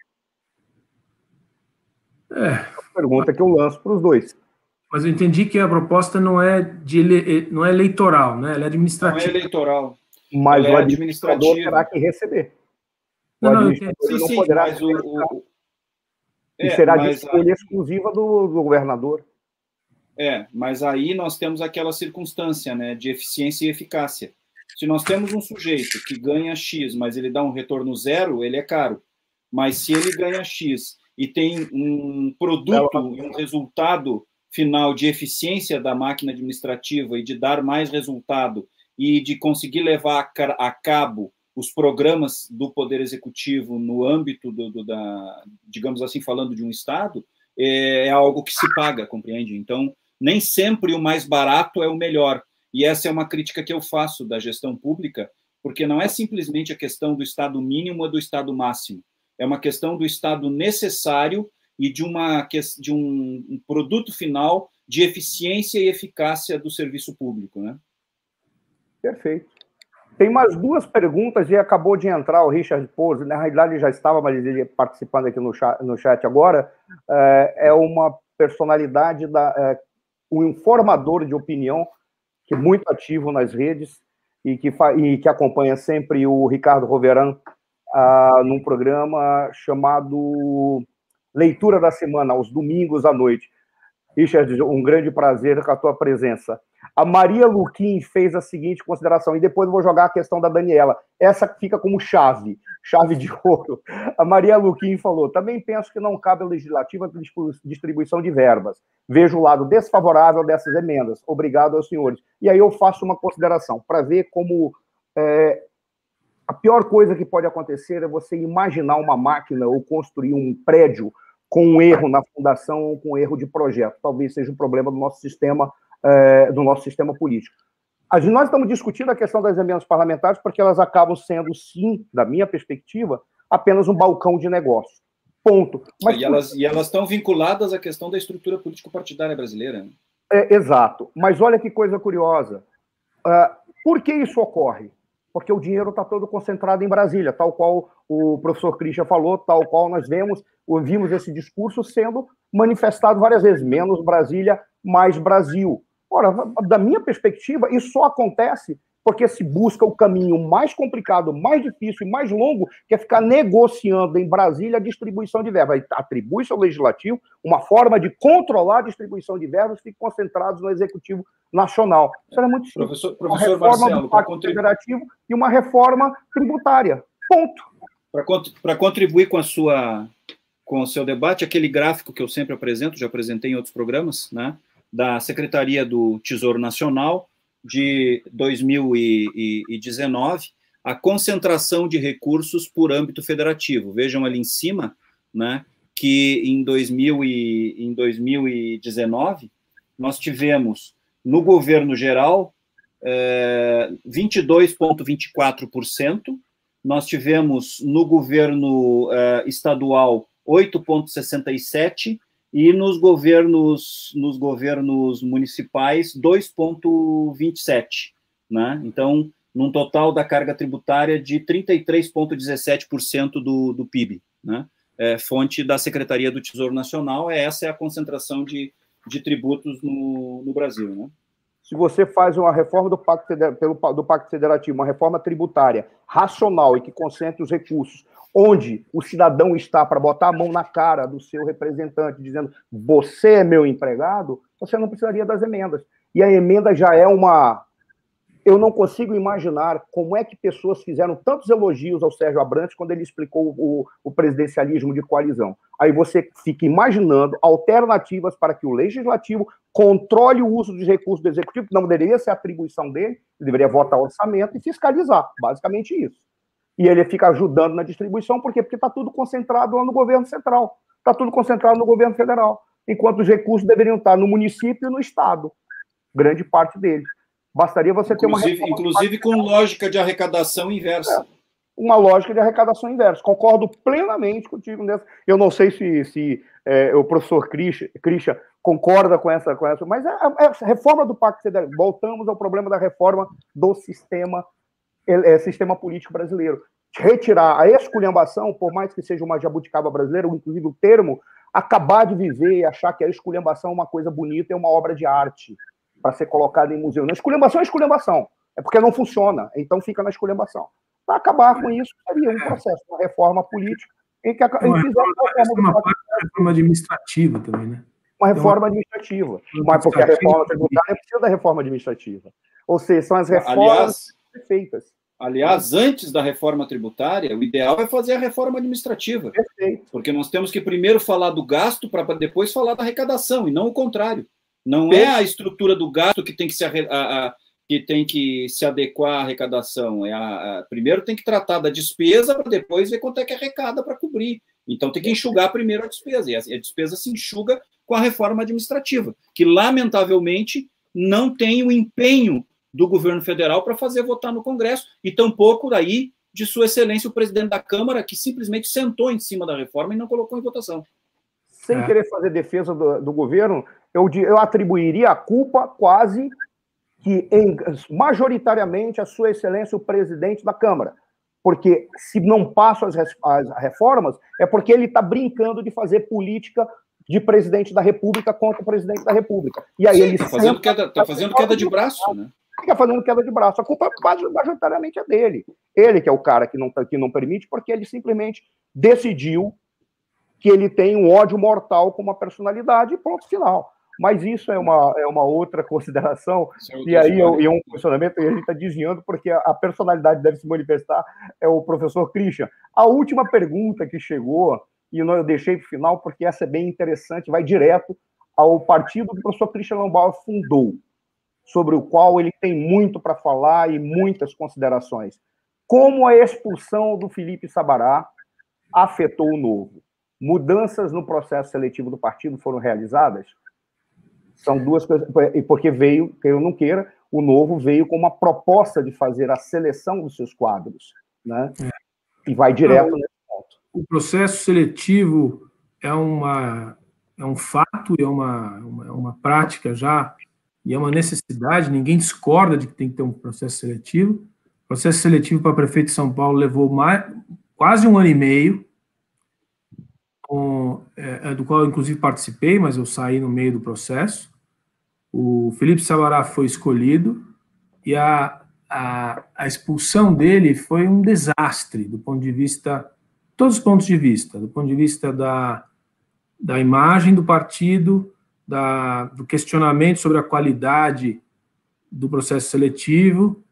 É. é pergunta que eu lanço para os dois. Mas eu entendi que a proposta não é de ele... não é eleitoral, né? Ela é administrativa. Não é eleitoral. Mas Ela o é administrador terá que receber. O não, não, sim, não sim, poderá mas o, o... É, e será de escolha exclusiva do, do governador. É, mas aí nós temos aquela circunstância, né, de eficiência e eficácia. Se nós temos um sujeito que ganha X, mas ele dá um retorno zero, ele é caro. Mas se ele ganha X e tem um produto e um resultado final de eficiência da máquina administrativa e de dar mais resultado e de conseguir levar a cabo os programas do Poder Executivo no âmbito do, do da, digamos assim, falando de um Estado, é, é algo que se paga, compreende? Então, nem sempre o mais barato é o melhor. E essa é uma crítica que eu faço da gestão pública, porque não é simplesmente a questão do Estado mínimo ou do Estado máximo. É uma questão do Estado necessário e de, uma, de um produto final de eficiência e eficácia do serviço público, né? Perfeito. Tem mais duas perguntas e acabou de entrar o Richard Pose. Na realidade, ele já estava, mas ele participando aqui no chat, no chat agora. É, é uma personalidade, da, é, um informador de opinião, que é muito ativo nas redes e que, e que acompanha sempre o Ricardo Roveran ah, num programa chamado Leitura da Semana, aos domingos à noite. Richard, um grande prazer com a tua presença. A Maria Luquim fez a seguinte consideração, e depois eu vou jogar a questão da Daniela. Essa fica como chave, chave de ouro. A Maria Luquim falou: também penso que não cabe ao legislativo a distribuição de verbas. Vejo o lado desfavorável dessas emendas. Obrigado aos senhores. E aí eu faço uma consideração, para ver como. É, a pior coisa que pode acontecer é você imaginar uma máquina ou construir um prédio com um erro na fundação ou com um erro de projeto. Talvez seja um problema do nosso sistema, é, do nosso sistema político. Nós estamos discutindo a questão das emendas parlamentares porque elas acabam sendo, sim, da minha perspectiva, apenas um balcão de negócio. Ponto. Mas, e, elas, e elas estão vinculadas à questão da estrutura político-partidária brasileira. Né? É, exato. Mas olha que coisa curiosa. Uh, por que isso ocorre? Porque o dinheiro está todo concentrado em Brasília, tal qual o professor Christian falou, tal qual nós vemos, ouvimos esse discurso sendo manifestado várias vezes, menos Brasília, mais Brasil. Ora, da minha perspectiva, isso só acontece porque se busca o caminho mais complicado, mais difícil e mais longo, que é ficar negociando em Brasília a distribuição de verbas. Atribui-se ao legislativo uma forma de controlar a distribuição de verbas que concentrados no executivo nacional. Isso é muito simples. Professor, professor uma reforma Marcelo, do Pacto contribu... Federativo e uma reforma tributária. Ponto. Para contribuir com a sua com o seu debate, aquele gráfico que eu sempre apresento, já apresentei em outros programas, né, da Secretaria do Tesouro Nacional, de 2019 a concentração de recursos por âmbito federativo. Vejam ali em cima, né, que em, 2000 e, em 2019 nós tivemos no governo geral é, 22,24%, nós tivemos no governo é, estadual 8,67% e nos governos nos governos municipais 2,27, né? Então, num total da carga tributária de 33,17% do, do PIB, né? É, fonte da Secretaria do Tesouro Nacional, é essa é a concentração de, de tributos no, no Brasil, né? Se você faz uma reforma do Pacto, pelo, do Pacto Federativo, uma reforma tributária racional e que concentre os recursos onde o cidadão está para botar a mão na cara do seu representante, dizendo você é meu empregado, você não precisaria das emendas. E a emenda já é uma. eu não consigo imaginar como é que pessoas fizeram tantos elogios ao Sérgio Abrantes quando ele explicou o, o, presidencialismo de coalizão. Aí você fica imaginando alternativas para que o legislativo controle o uso dos recursos do executivo, que não deveria ser atribuição dele, ele deveria votar orçamento e fiscalizar, basicamente isso. E ele fica ajudando na distribuição, por quê? Porque está tudo concentrado lá no governo central, está tudo concentrado no governo federal, enquanto os recursos deveriam estar no município e no estado, grande parte deles. Bastaria você inclusive, ter uma. Inclusive com lógica de arrecadação inversa. É, uma lógica de arrecadação inversa. Concordo plenamente contigo nessa. Eu não sei se, se é, o professor Christian concorda com essa, com essa mas é, é, a reforma do Pacto Federal. Voltamos ao problema da reforma do sistema, é, sistema político brasileiro. Retirar a esculhambação, por mais que seja uma jabuticaba brasileira, inclusive o termo, acabar de viver e achar que a esculhambação é uma coisa bonita, é uma obra de arte para ser colocada em museu. Na esculhambação é esculhambação. É porque não funciona, então fica na esculhambação. Para acabar com isso, seria um processo, uma reforma política, em que a, uma, reforma, uma, uma reforma administrativa também, né? Uma reforma administrativa. Mas porque a reforma tributária precisa da reforma administrativa. Ou seja, são as reformas aliás, feitas. Aliás, antes da reforma tributária, o ideal é fazer a reforma administrativa. Perfeito. Porque nós temos que primeiro falar do gasto para depois falar da arrecadação, e não o contrário. Não é a estrutura do gasto que tem que se, a, a, que tem que se adequar à arrecadação. É a, primeiro tem que tratar da despesa para depois ver quanto é que arrecada para cobrir. Então tem que enxugar primeiro a despesa. E a, a despesa se enxuga com a reforma administrativa, que lamentavelmente não tem o empenho do governo federal para fazer votar no Congresso, e tampouco daí de Sua Excelência o presidente da Câmara, que simplesmente sentou em cima da reforma e não colocou em votação. Sem é. querer fazer defesa do, do governo, eu, eu atribuiria a culpa quase que, em, majoritariamente, a Sua Excelência, o presidente da Câmara. Porque se não passam as, as reformas, é porque ele está brincando de fazer política de presidente da República contra o presidente da República. E aí Sim, ele está fazendo, queda, tá fazendo queda de braço, né? Fica fazendo queda de braço. A culpa majoritariamente é dele. Ele que é o cara que não, que não permite, porque ele simplesmente decidiu que ele tem um ódio mortal com uma personalidade e ponto final. Mas isso é uma, é uma outra consideração, é e aí é, é um questionamento, e a gente está desviando, porque a, a, personalidade deve se manifestar, é o professor Christian. A última pergunta que chegou, e eu deixei para o final, porque essa é bem interessante, vai direto ao partido que o professor Christian Lombard fundou, sobre o qual ele tem muito para falar e muitas considerações. Como a expulsão do Felipe Sabará afetou o novo? Mudanças no processo seletivo do partido foram realizadas? São duas coisas, porque veio, queira ou não queira, o novo veio com uma proposta de fazer a seleção dos seus quadros, né? E vai direto nesse ponto. O processo seletivo é uma é um fato, é uma, uma, é uma prática já e é uma necessidade. Ninguém discorda de que tem que ter um processo seletivo. O processo seletivo para prefeito de São Paulo levou mais, quase um ano e meio com, é, é, do qual eu inclusive participei, mas eu saí no meio do processo. O Felipe Sabará foi escolhido e a, a, a, expulsão dele foi um desastre do ponto de vista, todos os pontos de vista, do ponto de vista da, da imagem do partido, da, do questionamento sobre a qualidade do processo seletivo.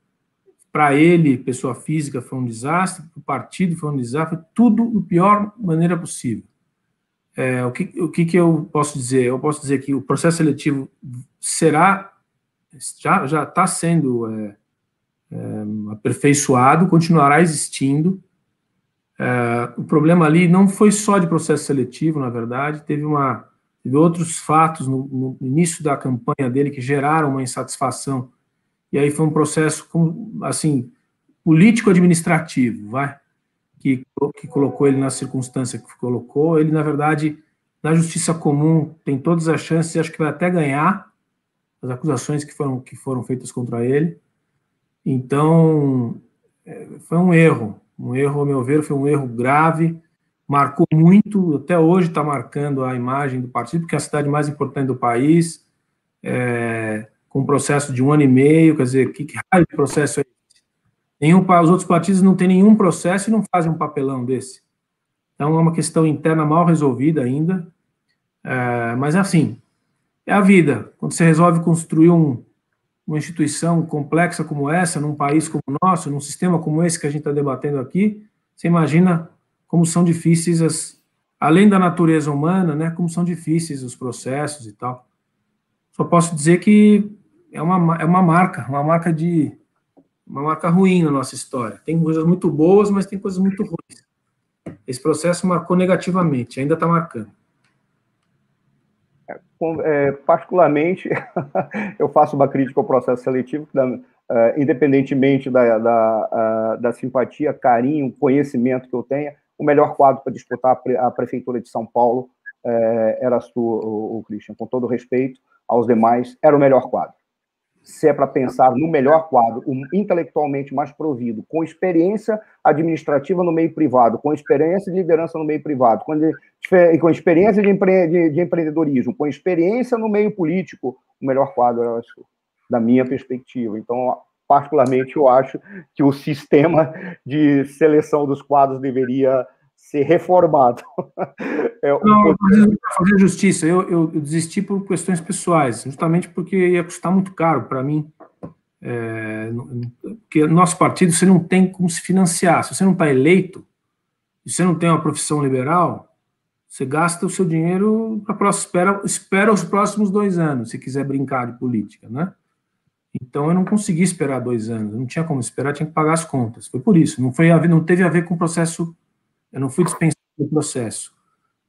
Para ele, pessoa física, foi um desastre, para o partido foi um desastre, tudo da pior maneira possível. É, o que, o que, que eu posso dizer? Eu posso dizer que o processo seletivo será, já está sendo é, é, aperfeiçoado, continuará existindo. É, o problema ali não foi só de processo seletivo, na verdade, teve uma outros fatos no, no início da campanha dele que geraram uma insatisfação. E aí foi um processo assim político-administrativo, vai que, que colocou ele na circunstância que colocou. Ele, na verdade, na justiça comum, tem todas as chances, acho que vai até ganhar as acusações que foram, que foram feitas contra ele. Então, é, foi um erro. Um erro, ao meu ver, foi um erro grave, marcou muito, até hoje está marcando a imagem do partido, porque é a cidade mais importante do país, é, com um processo de um ano e meio, quer dizer, que, que raio de processo é Nenhum, os outros partidos não têm nenhum processo e não fazem um papelão desse. Então, é uma questão interna mal resolvida ainda. É, mas, assim, é a vida. Quando você resolve construir um, uma instituição complexa como essa, num país como o nosso, num sistema como esse que a gente está debatendo aqui, você imagina como são difíceis as, além da natureza humana, né, como são difíceis os processos e tal. Só posso dizer que é uma, é uma marca, uma marca de uma marca ruim na nossa história. Tem coisas muito boas, mas tem coisas muito ruins. Esse processo marcou negativamente, ainda está marcando. É, particularmente, eu faço uma crítica ao processo seletivo, que, uh, independentemente da, da, uh, da, simpatia, carinho, conhecimento que eu tenha, o melhor quadro para disputar a, pre, a Prefeitura de São Paulo uh, era tu, o, o Christian. Com todo respeito aos demais, era o melhor quadro se é para pensar no melhor quadro, um intelectualmente mais provido, com experiência administrativa no meio privado, com experiência de liderança no meio privado, com, com experiência de, empre, de, de, empreendedorismo, com experiência no meio político, o melhor quadro é esse, da minha perspectiva. Então, particularmente, eu acho que o sistema de seleção dos quadros deveria ser reformado. é um não, para fazer justiça, eu, eu, eu, desisti por questões pessoais, justamente porque ia custar muito caro para mim. É, porque nosso partido você não tem como se financiar. Se você não está eleito, se você não tem uma profissão liberal, você gasta o seu dinheiro para espera, espera os próximos dois anos, se quiser brincar de política, né? Então eu não consegui esperar dois anos, não tinha como esperar, tinha que pagar as contas. Foi por isso, não foi não teve a ver com o processo eu não fui dispensado do processo,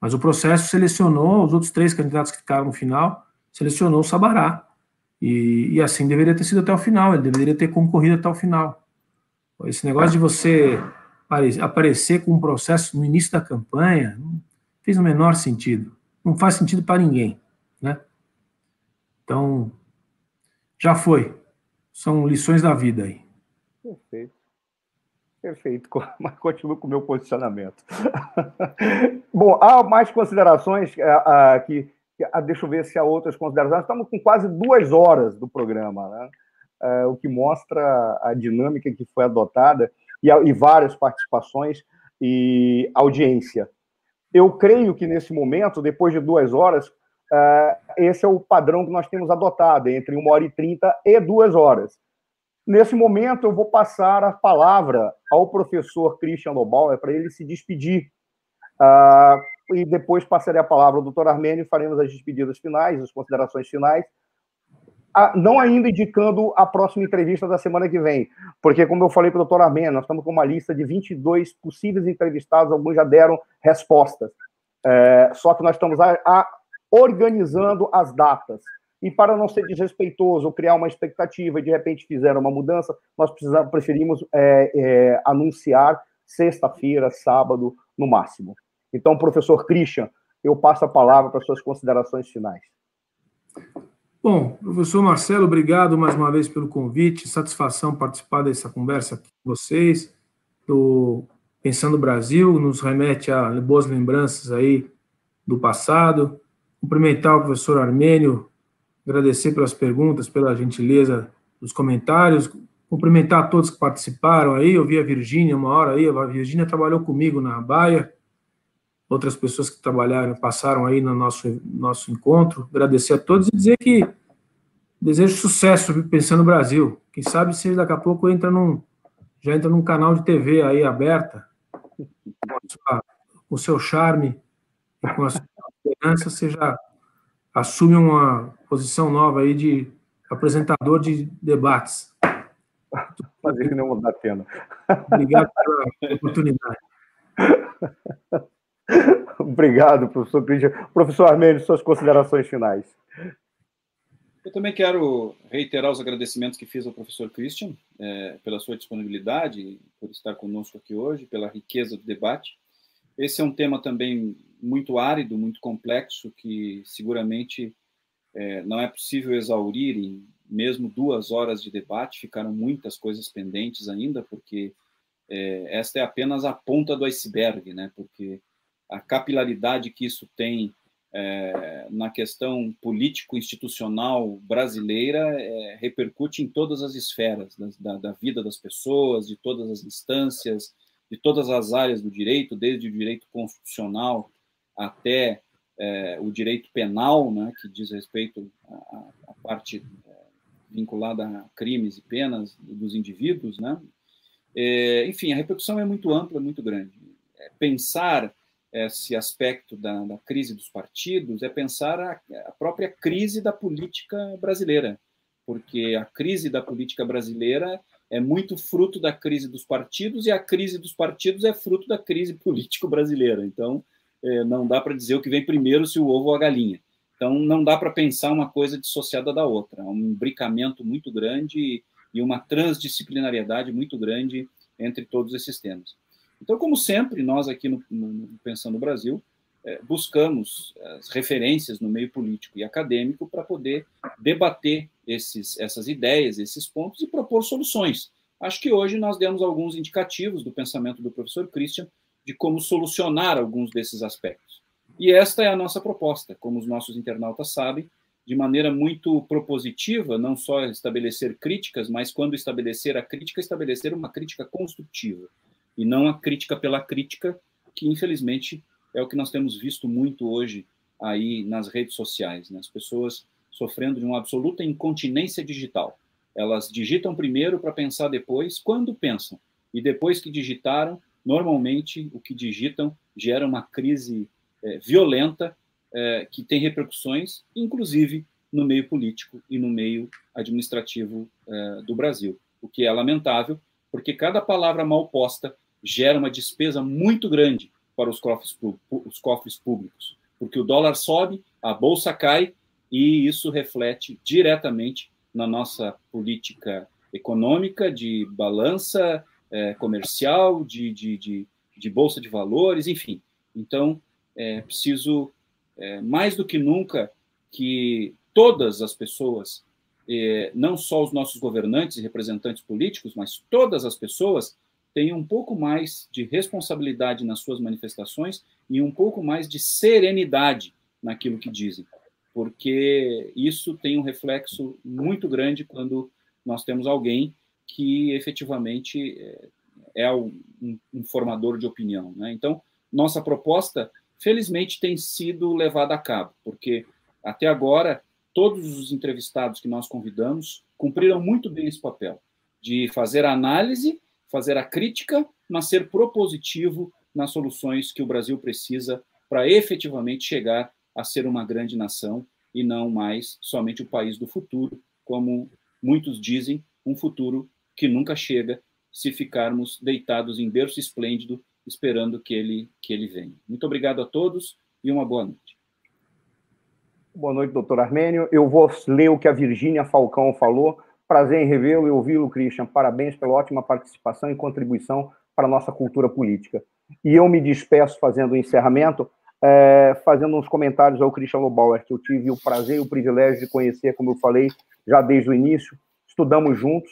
mas o processo selecionou os outros três candidatos que ficaram no final, selecionou o Sabará. E, e assim deveria ter sido até o final, ele deveria ter concorrido até o final. Esse negócio de você aparecer com um processo no início da campanha não fez o menor sentido. Não faz sentido para ninguém, né? Então, já foi. São lições da vida aí. Perfeito. Perfeito, mas continuo com o meu posicionamento. Bom, há mais considerações uh, aqui. Deixa eu ver se há outras considerações. Estamos com quase duas horas do programa, né? Uh, o que mostra a dinâmica que foi adotada e várias participações e audiência. Eu creio que nesse momento, depois de duas horas, esse é o padrão que nós temos adotado, entre uma hora e trinta e duas horas. Nesse momento, eu vou passar a palavra ao professor Christian Lobauer para ele se despedir. Uh, e depois passarei a palavra ao doutor Armênio e faremos as despedidas finais, as considerações finais. Uh, não ainda indicando a próxima entrevista da semana que vem, porque, como eu falei para o doutor Armênio, nós estamos com uma lista de 22 possíveis entrevistados, alguns já deram respostas. Uh, só que nós estamos a, a organizando as datas. E para não ser desrespeitoso criar uma expectativa e de repente fizeram uma mudança, nós preferimos é, é, anunciar sexta-feira, sábado, no máximo. Então, professor Christian, eu passo a palavra para suas considerações finais. Bom, professor Marcelo, obrigado mais uma vez pelo convite, satisfação participar dessa conversa com vocês. Do Pensando Brasil, nos remete a boas lembranças aí do passado. Cumprimentar o professor Armênio agradecer pelas perguntas, pela gentileza dos comentários, cumprimentar a todos que participaram aí, eu vi a Virgínia uma hora aí, a Virgínia trabalhou comigo na Baia, outras pessoas que trabalharam, passaram aí no nosso, nosso encontro, agradecer a todos e dizer que desejo sucesso pensando no Brasil, quem sabe se daqui a pouco entra num, já entra num canal de TV aí aberta, com o seu charme com a sua seja assume uma posição nova aí de apresentador de debates. Fazer não da pena. Obrigado pela oportunidade. Obrigado, professor Christian. Professor Armênio, suas considerações finais. Eu também quero reiterar os agradecimentos que fiz ao professor Christian é, pela sua disponibilidade, por estar conosco aqui hoje, pela riqueza do debate. Esse é um tema também muito árido, muito complexo, que seguramente é, não é possível exaurir em mesmo duas horas de debate, ficaram muitas coisas pendentes ainda, porque é, esta é apenas a ponta do iceberg, né? porque a capilaridade que isso tem é, na questão político-institucional brasileira é, repercute em todas as esferas da, da, vida das pessoas, de todas as instâncias, de todas as áreas do direito, desde o direito constitucional até é, o direito penal, né, que diz respeito à, à parte é, vinculada a crimes e penas dos indivíduos, né? É, enfim, a repercussão é muito ampla, muito grande. É, pensar esse aspecto da, da, crise dos partidos é pensar a, a, própria crise da política brasileira, porque a crise da política brasileira é muito fruto da crise dos partidos e a crise dos partidos é fruto da crise político brasileira. Então, é, não dá para dizer o que vem primeiro, se o ovo ou a galinha. Então, não dá para pensar uma coisa dissociada da outra. Há um imbricamento muito grande e uma transdisciplinariedade muito grande entre todos esses temas. Então, como sempre, nós aqui no, no Pensando Brasil é, buscamos as referências no meio político e acadêmico para poder debater esses, essas ideias, esses pontos e propor soluções. Acho que hoje nós demos alguns indicativos do pensamento do professor Christian de como solucionar alguns desses aspectos. E esta é a nossa proposta, como os nossos internautas sabem, de maneira muito propositiva, não só estabelecer críticas, mas quando estabelecer a crítica, estabelecer uma crítica construtiva, e não a crítica pela crítica, que infelizmente é o que nós temos visto muito hoje aí nas redes sociais, né? as pessoas sofrendo de uma absoluta incontinência digital. Elas digitam primeiro para pensar depois, quando pensam, e depois que digitaram, normalmente o que digitam gera uma crise é, violenta é, que tem repercussões, inclusive no meio político e no meio administrativo é, do Brasil, o que é lamentável, porque cada palavra mal posta gera uma despesa muito grande para os cofres, os cofres públicos, porque o dólar sobe, a bolsa cai e isso reflete diretamente na nossa política econômica, de balança é, comercial, de, de, de, de, bolsa de valores, enfim. Então, é preciso, é, mais do que nunca, que todas as pessoas, é, não só os nossos governantes e representantes políticos, mas todas as pessoas, tenham um pouco mais de responsabilidade nas suas manifestações e um pouco mais de serenidade naquilo que dizem, porque isso tem um reflexo muito grande quando nós temos alguém que efetivamente é, é um, um formador de opinião. Né? Então, nossa proposta, felizmente, tem sido levada a cabo, porque até agora todos os entrevistados que nós convidamos cumpriram muito bem esse papel de fazer a análise, fazer a crítica, mas ser propositivo nas soluções que o Brasil precisa para efetivamente chegar a ser uma grande nação e não mais somente o país do futuro, como muitos dizem, um futuro que nunca chega se ficarmos deitados em berço esplêndido esperando que ele que ele venha. Muito obrigado a todos e uma boa noite. Boa noite, doutor Armênio. Eu vou ler o que a Virgínia Falcão falou. Prazer em revê-lo e ouvi-lo, Christian. Parabéns pela ótima participação e contribuição para a nossa cultura política. E eu me despeço fazendo o encerramento, é, fazendo uns comentários ao Christian Lobauer, que eu tive o prazer e o privilégio de conhecer, como eu falei, já desde o início. Estudamos juntos,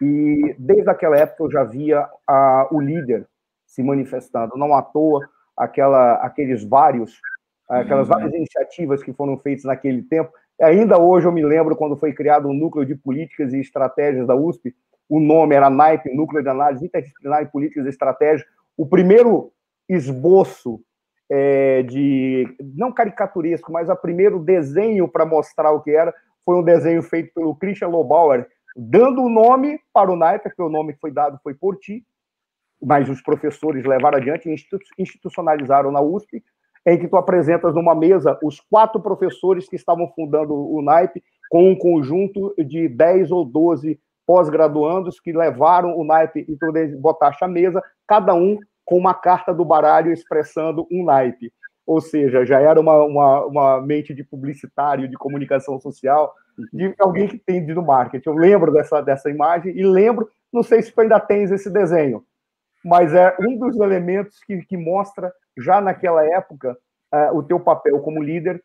e desde aquela época eu já via a, o líder se manifestando. Não à toa, aquela, aqueles vários, aquelas várias uhum. iniciativas que foram feitas naquele tempo. Ainda hoje eu me lembro quando foi criado o um núcleo de políticas e estratégias da USP. O nome era NAIP, Núcleo de Análise Interdisciplinar em Políticas e Estratégias. O primeiro esboço é, de, não caricaturesco, mas o primeiro desenho para mostrar o que era, foi um desenho feito pelo Christian Lobauer, dando o nome para o naipe, porque o nome que foi dado foi por ti, mas os professores levaram adiante e institucionalizaram na USP, em que tu apresentas numa mesa os quatro professores que estavam fundando o naipe, com um conjunto de 10 ou 12 pós-graduandos que levaram o naipe e tu botaste a mesa, cada um com uma carta do baralho expressando um naipe. Ou seja, já era uma, uma, uma mente de publicitário, de comunicação social, de alguém que tem no marketing. Eu lembro dessa, dessa imagem e lembro, não sei se tu ainda tens esse desenho, mas é um dos elementos que, que mostra já naquela época uh, o teu papel como líder,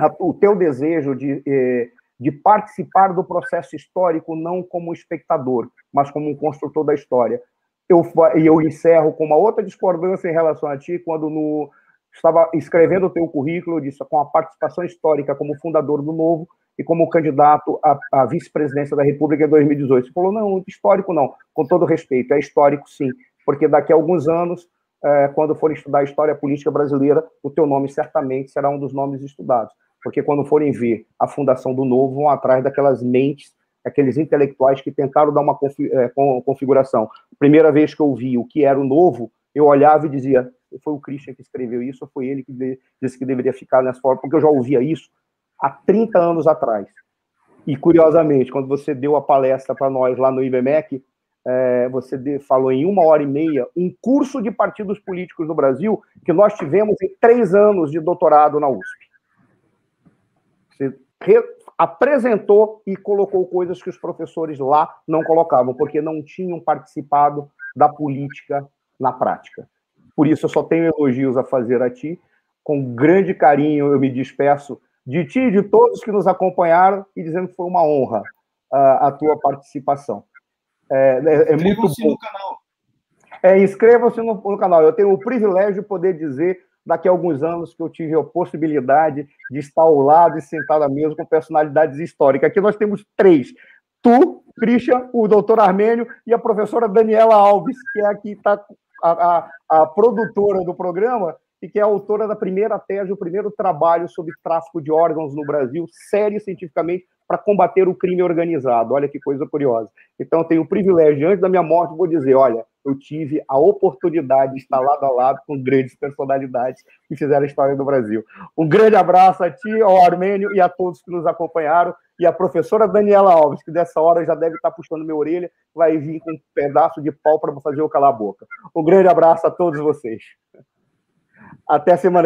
a, o teu desejo de, eh, de participar do processo histórico não como espectador, mas como um construtor da história. Eu, eu encerro com uma outra discordância em relação a ti, quando no, estava escrevendo o teu currículo, disse, com a participação histórica como fundador do Novo, e como candidato à, à vice-presidência da República em 2018. Você falou, não, histórico não, com todo respeito, é histórico sim, porque daqui a alguns anos, é, quando for estudar a história política brasileira, o teu nome certamente será um dos nomes estudados, porque quando forem ver a fundação do Novo, vão atrás daquelas mentes aqueles intelectuais que tentaram dar uma é, configuração. Primeira vez que eu vi o que era o novo, eu olhava e dizia, foi o Christian que escreveu isso, ou foi ele que disse que deveria ficar nessa forma, porque eu já ouvia isso há 30 anos atrás. E, curiosamente, quando você deu a palestra para nós lá no IBMEC, é, você de, falou em uma hora e meia um curso de partidos políticos no Brasil que nós tivemos em três anos de doutorado na USP. Você re, apresentou e colocou coisas que os professores lá não colocavam, porque não tinham participado da política na prática. Por isso, eu só tenho elogios a fazer a ti. Com grande carinho, eu me despeço de ti e de todos que nos acompanharam e dizendo que foi uma honra uh, a tua participação. É, é, é muito bom. no canal. É, inscrevam-se no, no, canal. Eu tenho o privilégio de poder dizer, daqui a alguns anos, que eu tive a possibilidade de estar ao lado e sentado à mesa com personalidades históricas. Aqui nós temos três. Tu, Christian, o doutor Armênio e a professora Daniela Alves, que é aqui está a, a, a produtora do programa e que é autora da primeira tese, o primeiro trabalho sobre tráfico de órgãos no Brasil, sério cientificamente, para combater o crime organizado. Olha que coisa curiosa. Então, eu tenho o privilégio, antes da minha morte, vou dizer: olha, eu tive a oportunidade de estar lado a lado com grandes personalidades que fizeram a história do Brasil. Um grande abraço a ti, ao Armênio e a todos que nos acompanharam. E a professora Daniela Alves, que dessa hora já deve estar puxando minha orelha, vai vir com um pedaço de pau para fazer eu calar a boca. Um grande abraço a todos vocês. Até semana